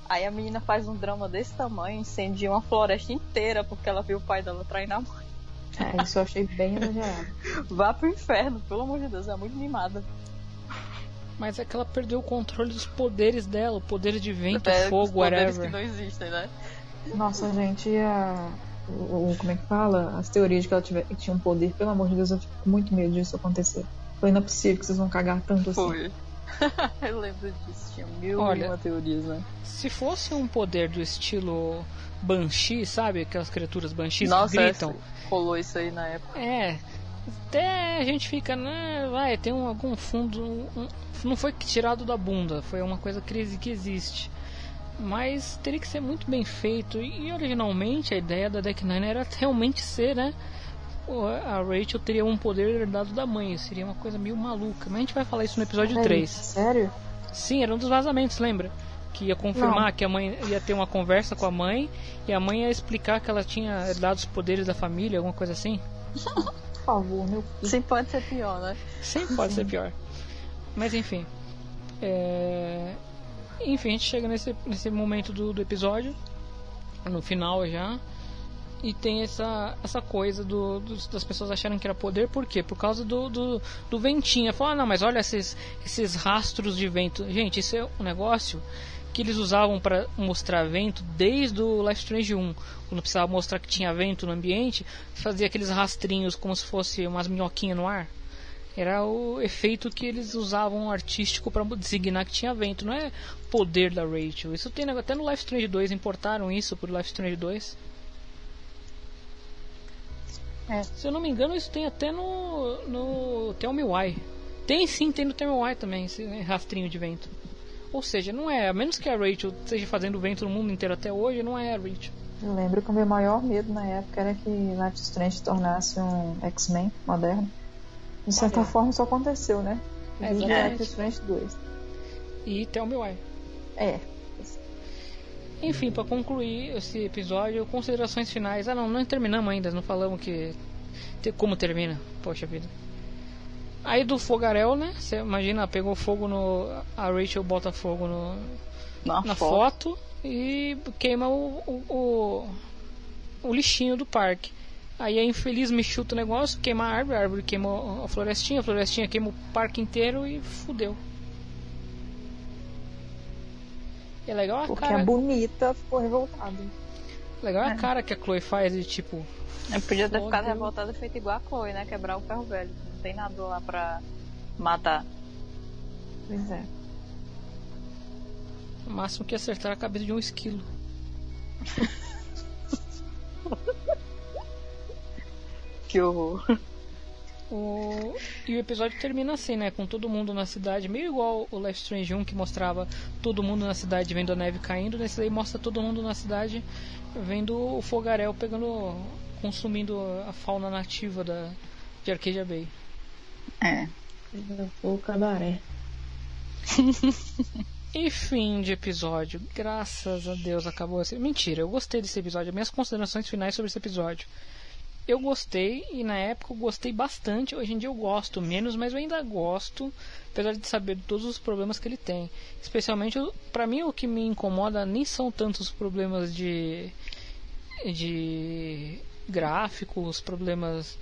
F: Aí a menina faz um drama desse tamanho, incendia uma floresta inteira porque ela viu o pai dela traindo a mãe.
G: É, isso eu achei bem exagerado.
F: Vá pro inferno, pelo amor de Deus, é muito mimada.
E: Mas é que ela perdeu o controle dos poderes dela, o poder de vento,
F: os
E: fogo,
F: poderes
E: whatever.
F: que não existem, né?
G: Nossa, gente, a. O, como é que fala? As teorias de que ela tiver, que tinha um poder, pelo amor de Deus, eu fico com muito medo disso acontecer. Foi não é possível que vocês vão cagar tanto assim.
F: Foi. [laughs] eu lembro disso, tinha mil
E: Olha,
F: e uma teorias, né?
E: Se fosse um poder do estilo Banshee, sabe? Aquelas criaturas Banshees
F: Nossa,
E: que gritam.
F: rolou isso aí na época.
E: É. Até a gente fica, né? Vai, tem um, algum fundo. um- não foi tirado da bunda, foi uma coisa que, exi- que existe. Mas teria que ser muito bem feito. E originalmente a ideia da Deck Nine era realmente ser, né? A Rachel teria um poder herdado da mãe. Seria uma coisa meio maluca. Mas a gente vai falar isso no episódio
G: Peraí,
E: 3.
G: Sério?
E: Sim, era um dos vazamentos, lembra? Que ia confirmar que a mãe ia ter uma conversa com a mãe e a mãe ia explicar que ela tinha herdado os poderes da família, alguma coisa assim. [laughs]
G: Por favor, meu filho.
F: Sim, pode ser pior, né?
E: Sempre pode ser pior. Mas enfim. É... Enfim, a gente chega nesse, nesse momento do, do episódio, no final já. E tem essa, essa coisa do, dos- das pessoas acharem que era poder, por quê? Por causa do, do, do ventinho. Falar, ah, não, mas olha esses, esses rastros de vento. Gente, isso é um negócio que eles usavam para mostrar vento desde o Life Strange 1. Quando precisava mostrar que tinha vento no ambiente, fazia aqueles rastrinhos como se fosse umas minhoquinhas no ar. Era o efeito que eles usavam artístico para designar que tinha vento, não é poder da Rachel. Isso tem até no Life Strange 2, importaram isso pro Life Strange 2.
F: É.
E: Se eu não me engano, isso tem até no, no Tell Me Why. Tem sim, tem no Tell Me Why também, esse né, rastrinho de vento. Ou seja, não é, a menos que a Rachel esteja fazendo vento no mundo inteiro até hoje, não é a Rachel.
G: Eu lembro que o meu maior medo na época era que Life Strange se tornasse um X-Men moderno. De certa forma isso aconteceu, né?
E: É.
G: Life Strange 2.
E: E Tell Me Why.
G: É.
E: Enfim, para concluir esse episódio, considerações finais. Ah, não, não terminamos ainda, não falamos que como termina. Poxa vida. Aí do fogaréu, né? Você imagina, pegou fogo no a Rachel bota fogo no,
F: Na,
E: na
F: foto.
E: foto e queima o, o, o, o lixinho do parque. Aí a infeliz me chuta o negócio, queima a árvore, a árvore queima a florestinha, a florestinha queima o parque inteiro e fudeu. E é legal a
G: Porque
E: cara,
G: a bonita ficou revoltada.
E: legal a cara que a Chloe faz de tipo,
F: Eu podia ter ficado revoltada e feito igual a Chloe, né? Quebrar o ferro velho. Não tem nada lá pra matar.
G: Pois é.
E: o máximo que acertar a cabeça de um esquilo. [laughs]
F: Que horror.
E: O... E o episódio termina assim, né? Com todo mundo na cidade, meio igual o Life Strange 1 que mostrava todo mundo na cidade vendo a neve caindo. Nesse daí mostra todo mundo na cidade vendo o fogaréu pegando, consumindo a fauna nativa da, de Arcadia Bay.
F: É.
G: O cabaré. [laughs]
E: E fim de episódio. Graças a Deus acabou assim. Mentira, eu gostei desse episódio. Minhas considerações finais sobre esse episódio. Eu gostei e na época eu gostei bastante. Hoje em dia eu gosto menos, mas eu ainda gosto, apesar de saber de todos os problemas que ele tem. Especialmente, para mim, o que me incomoda nem são tantos os problemas de de gráficos, problemas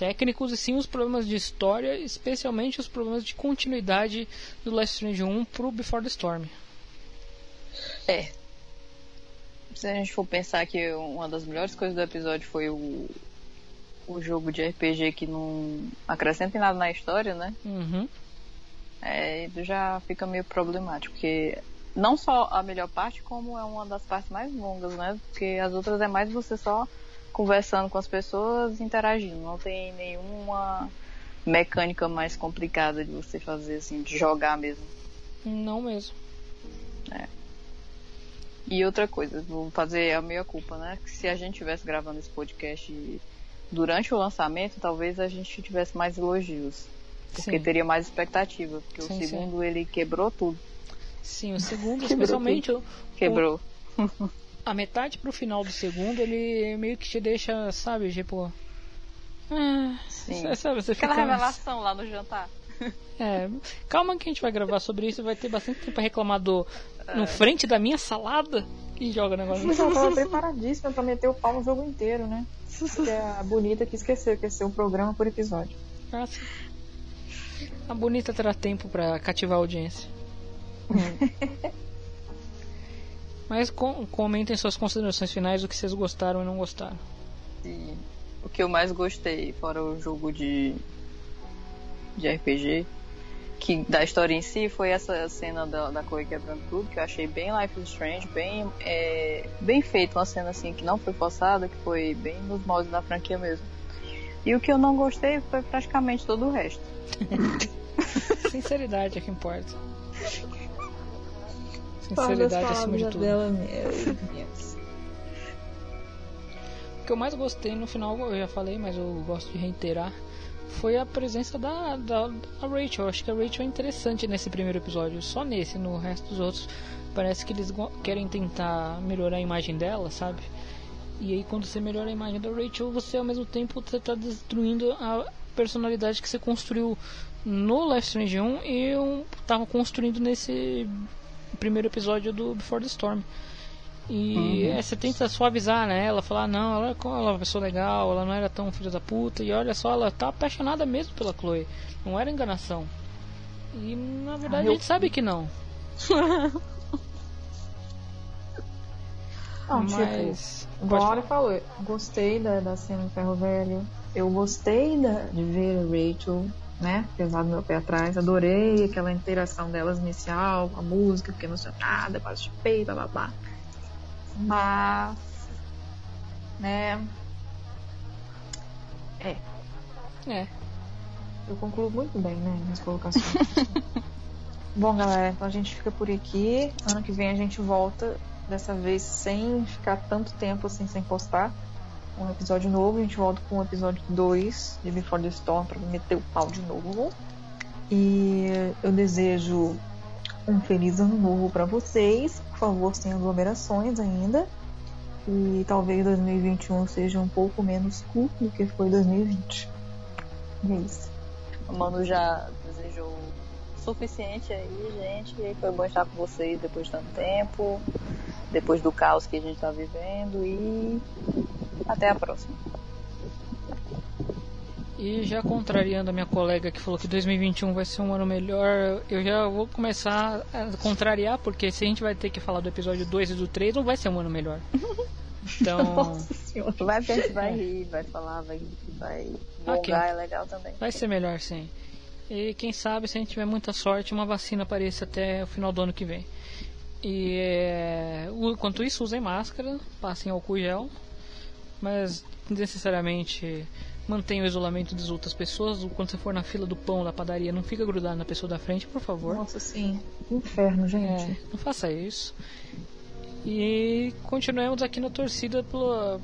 E: técnicos e sim os problemas de história, especialmente os problemas de continuidade do Life Strange 1 pro Before the Storm.
F: É. Se a gente for pensar que uma das melhores coisas do episódio foi o, o jogo de RPG que não acrescenta em nada na história, né?
E: Uhum.
F: É, já fica meio problemático, porque não só a melhor parte, como é uma das partes mais longas, né? Porque as outras é mais você só conversando com as pessoas, interagindo. Não tem nenhuma mecânica mais complicada de você fazer, assim, de jogar mesmo.
E: Não mesmo.
F: E outra coisa, vou fazer a meia culpa, né? Que se a gente tivesse gravando esse podcast durante o lançamento, talvez a gente tivesse mais elogios. Porque
E: Sim.
F: teria mais expectativa. Porque
E: Sim,
F: o
E: sim.
F: segundo ele quebrou tudo.
E: Sim, o segundo, [laughs]
F: Quebrou
E: especialmente o-
F: Quebrou.
E: A metade pro final do segundo, ele meio que te deixa, sabe, tipo. Ah,
F: Sim.
E: sabe, você
F: Aquela
E: fica.
F: revelação lá no jantar. [laughs]
E: É, calma que a gente vai gravar sobre isso, vai ter bastante tempo pra reclamar do.
F: É.
E: No frente da minha salada e joga o negócio.
G: Mas ela tava preparadíssima pra meter o pau no jogo inteiro, né? Porque a bonita que esqueceu que ia ser um programa por episódio.
E: Ah, sim. A bonita terá tempo pra cativar a audiência. [laughs] Mas com- comentem suas considerações finais, o que vocês gostaram e não gostaram.
F: E o que eu mais gostei, fora o jogo de, de RPG, que da história em si, foi essa cena da, da Chloe quebrando tudo, que eu achei bem Life is Strange, bem, é, bem feito, uma cena assim que não foi forçada, que foi bem nos moldes da franquia mesmo. E o que eu não gostei foi praticamente todo o resto. [laughs]
E: Sinceridade é que importa. Sinceridade acima de tudo.
G: dela mesmo.
E: O que eu mais gostei no final, eu já falei, mas eu gosto de reiterar, foi a presença da, da, da Rachel. Eu acho que a Rachel é interessante nesse primeiro episódio, só nesse, no resto dos outros parece que eles querem tentar melhorar a imagem dela, sabe? E aí quando você melhora a imagem da Rachel, você ao mesmo tempo você tá destruindo a personalidade que você construiu no Life Strange 1 e eu tava construindo nesse primeiro episódio do Before the Storm. E é, você tenta suavizar né, ela, falar, não, ela, ela é uma pessoa legal, ela não era tão filha da puta, e olha só, ela tá apaixonada mesmo pela Chloe. Não era enganação. E na verdade
G: Ah, eu-
E: a gente sabe que não. [laughs]
G: Não, tipo,
E: Mas.
G: igual a
E: pode
G: Hora falou, gostei da, da cena do ferro velho. Eu gostei da, de ver a Rachel né? Pesado meu pé atrás. Adorei aquela interação delas inicial, com a música, fiquei emocionada, quase chupei, bababá. Mas, né? É,
E: É.
G: eu concluo muito bem, né? Minhas colocações. [laughs] Bom, galera, então a gente fica por aqui. Ano que vem a gente volta, dessa vez sem ficar tanto tempo assim sem postar um episódio novo. A gente volta com o episódio 2 de Before the Storm pra meter o pau de novo. E eu desejo um feliz ano novo pra vocês. Por favor, sem aglomerações ainda. E talvez 2021 seja um pouco menos curto do que foi 2020. E é isso.
F: O Manu já desejou o suficiente aí, gente. Foi bom estar com vocês depois de tanto tempo. Depois do caos que a gente tá vivendo. E até a próxima.
E: E já contrariando a minha colega que falou que 2021 vai ser um ano melhor, eu já vou começar a contrariar, porque se a gente vai ter que falar do episódio 2 e do 3, não vai ser um ano melhor. [laughs] Então,
F: Tu vai ver, tu [laughs] vai rir, vai falar, vai, vai gongar, é legal também.
E: vai ser melhor sim. E quem sabe, se a gente tiver muita sorte, uma vacina apareça até o final do ano que vem. E é, enquanto isso, usem máscara, passem álcool gel, mas necessariamente mantenha o isolamento das outras pessoas. Quando você for na fila do pão da padaria, não fica grudado na pessoa da frente, por favor.
G: Nossa, sim. Inferno, gente.
E: É, não faça isso. E continuemos aqui na torcida pela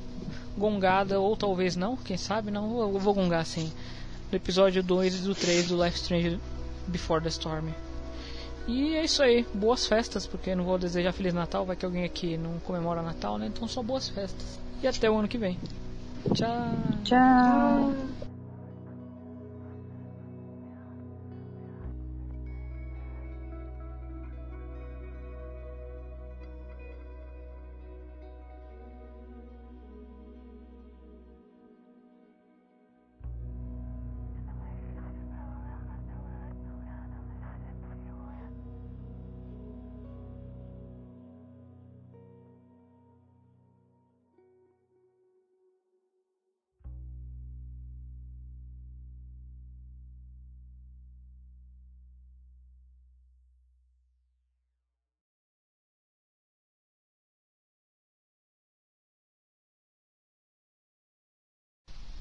E: gongada, ou talvez não, quem sabe não, eu vou gongar sim. Do episódio 2 e do 3 do Life Strange Before the Storm. E é isso aí, boas festas, porque eu não vou desejar Feliz Natal, vai que alguém aqui não comemora Natal, né? Então só boas festas. E até o ano que vem. Tchau!
F: Tchau!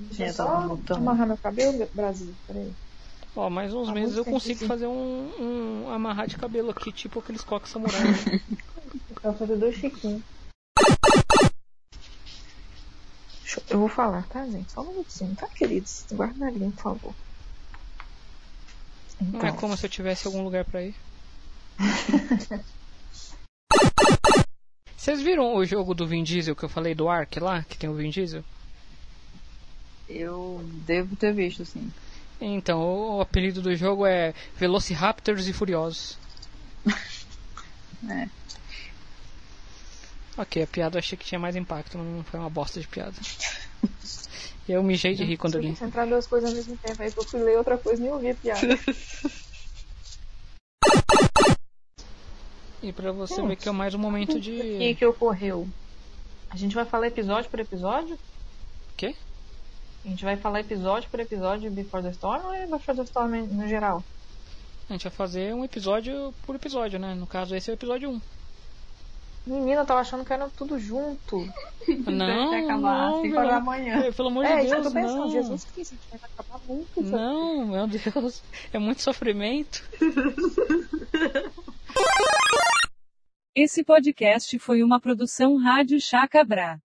G: Deixa eu
F: É,
G: só
F: tava voltando.
G: amarrar meu cabelo, Brasil. Peraí.
E: Ó, mais uns
G: A
E: meses eu consigo fazer um, um amarrar de cabelo aqui, tipo aqueles coques samurai. né? [laughs]
G: Eu vou fazer dois chiquinhos. Eu- Eu vou falar, tá, gente? Só um minutinho, tá, queridos? Guarda ali, por favor.
E: Não é
G: Então,
E: como se eu tivesse algum lugar pra ir. [laughs] Vocês viram o jogo do Vin Diesel que eu falei do Ark lá, que tem o Vin Diesel?
F: Eu devo ter visto, sim.
E: Então, o apelido do jogo é Velociraptors e Furiosos. [laughs]
F: É.
E: Ok, a piada eu achei que tinha mais impacto, mas não foi uma bosta de piada. E eu mijei de rir quando eu li.
G: Se entrar duas coisas ao mesmo tempo, aí eu fui ler outra coisa e nem ouvi a piada. [laughs]
E: E pra você ver que é mais um momento
G: O que
E: de. [laughs]
G: que ocorreu? A gente vai falar episódio por episódio?
E: Quê?
G: A gente vai falar episódio por episódio de Before the Storm ou é Before the Storm no geral?
E: A gente vai fazer um episódio por episódio, né? No caso, esse é o episódio 1.
G: Menina, eu tava achando que era tudo junto.
E: Não,
F: Vai acabar
E: não,
F: às 5
E: pelo,
F: horas da manhã.
E: é, pelo amor
G: é,
E: de
G: eu
E: Deus,
G: tô pensando.
E: não.
G: Jesus Cristo, a gente vai acabar muito.
E: Não, meu Deus. É muito sofrimento.
H: Esse podcast foi uma produção Rádio Chacabra.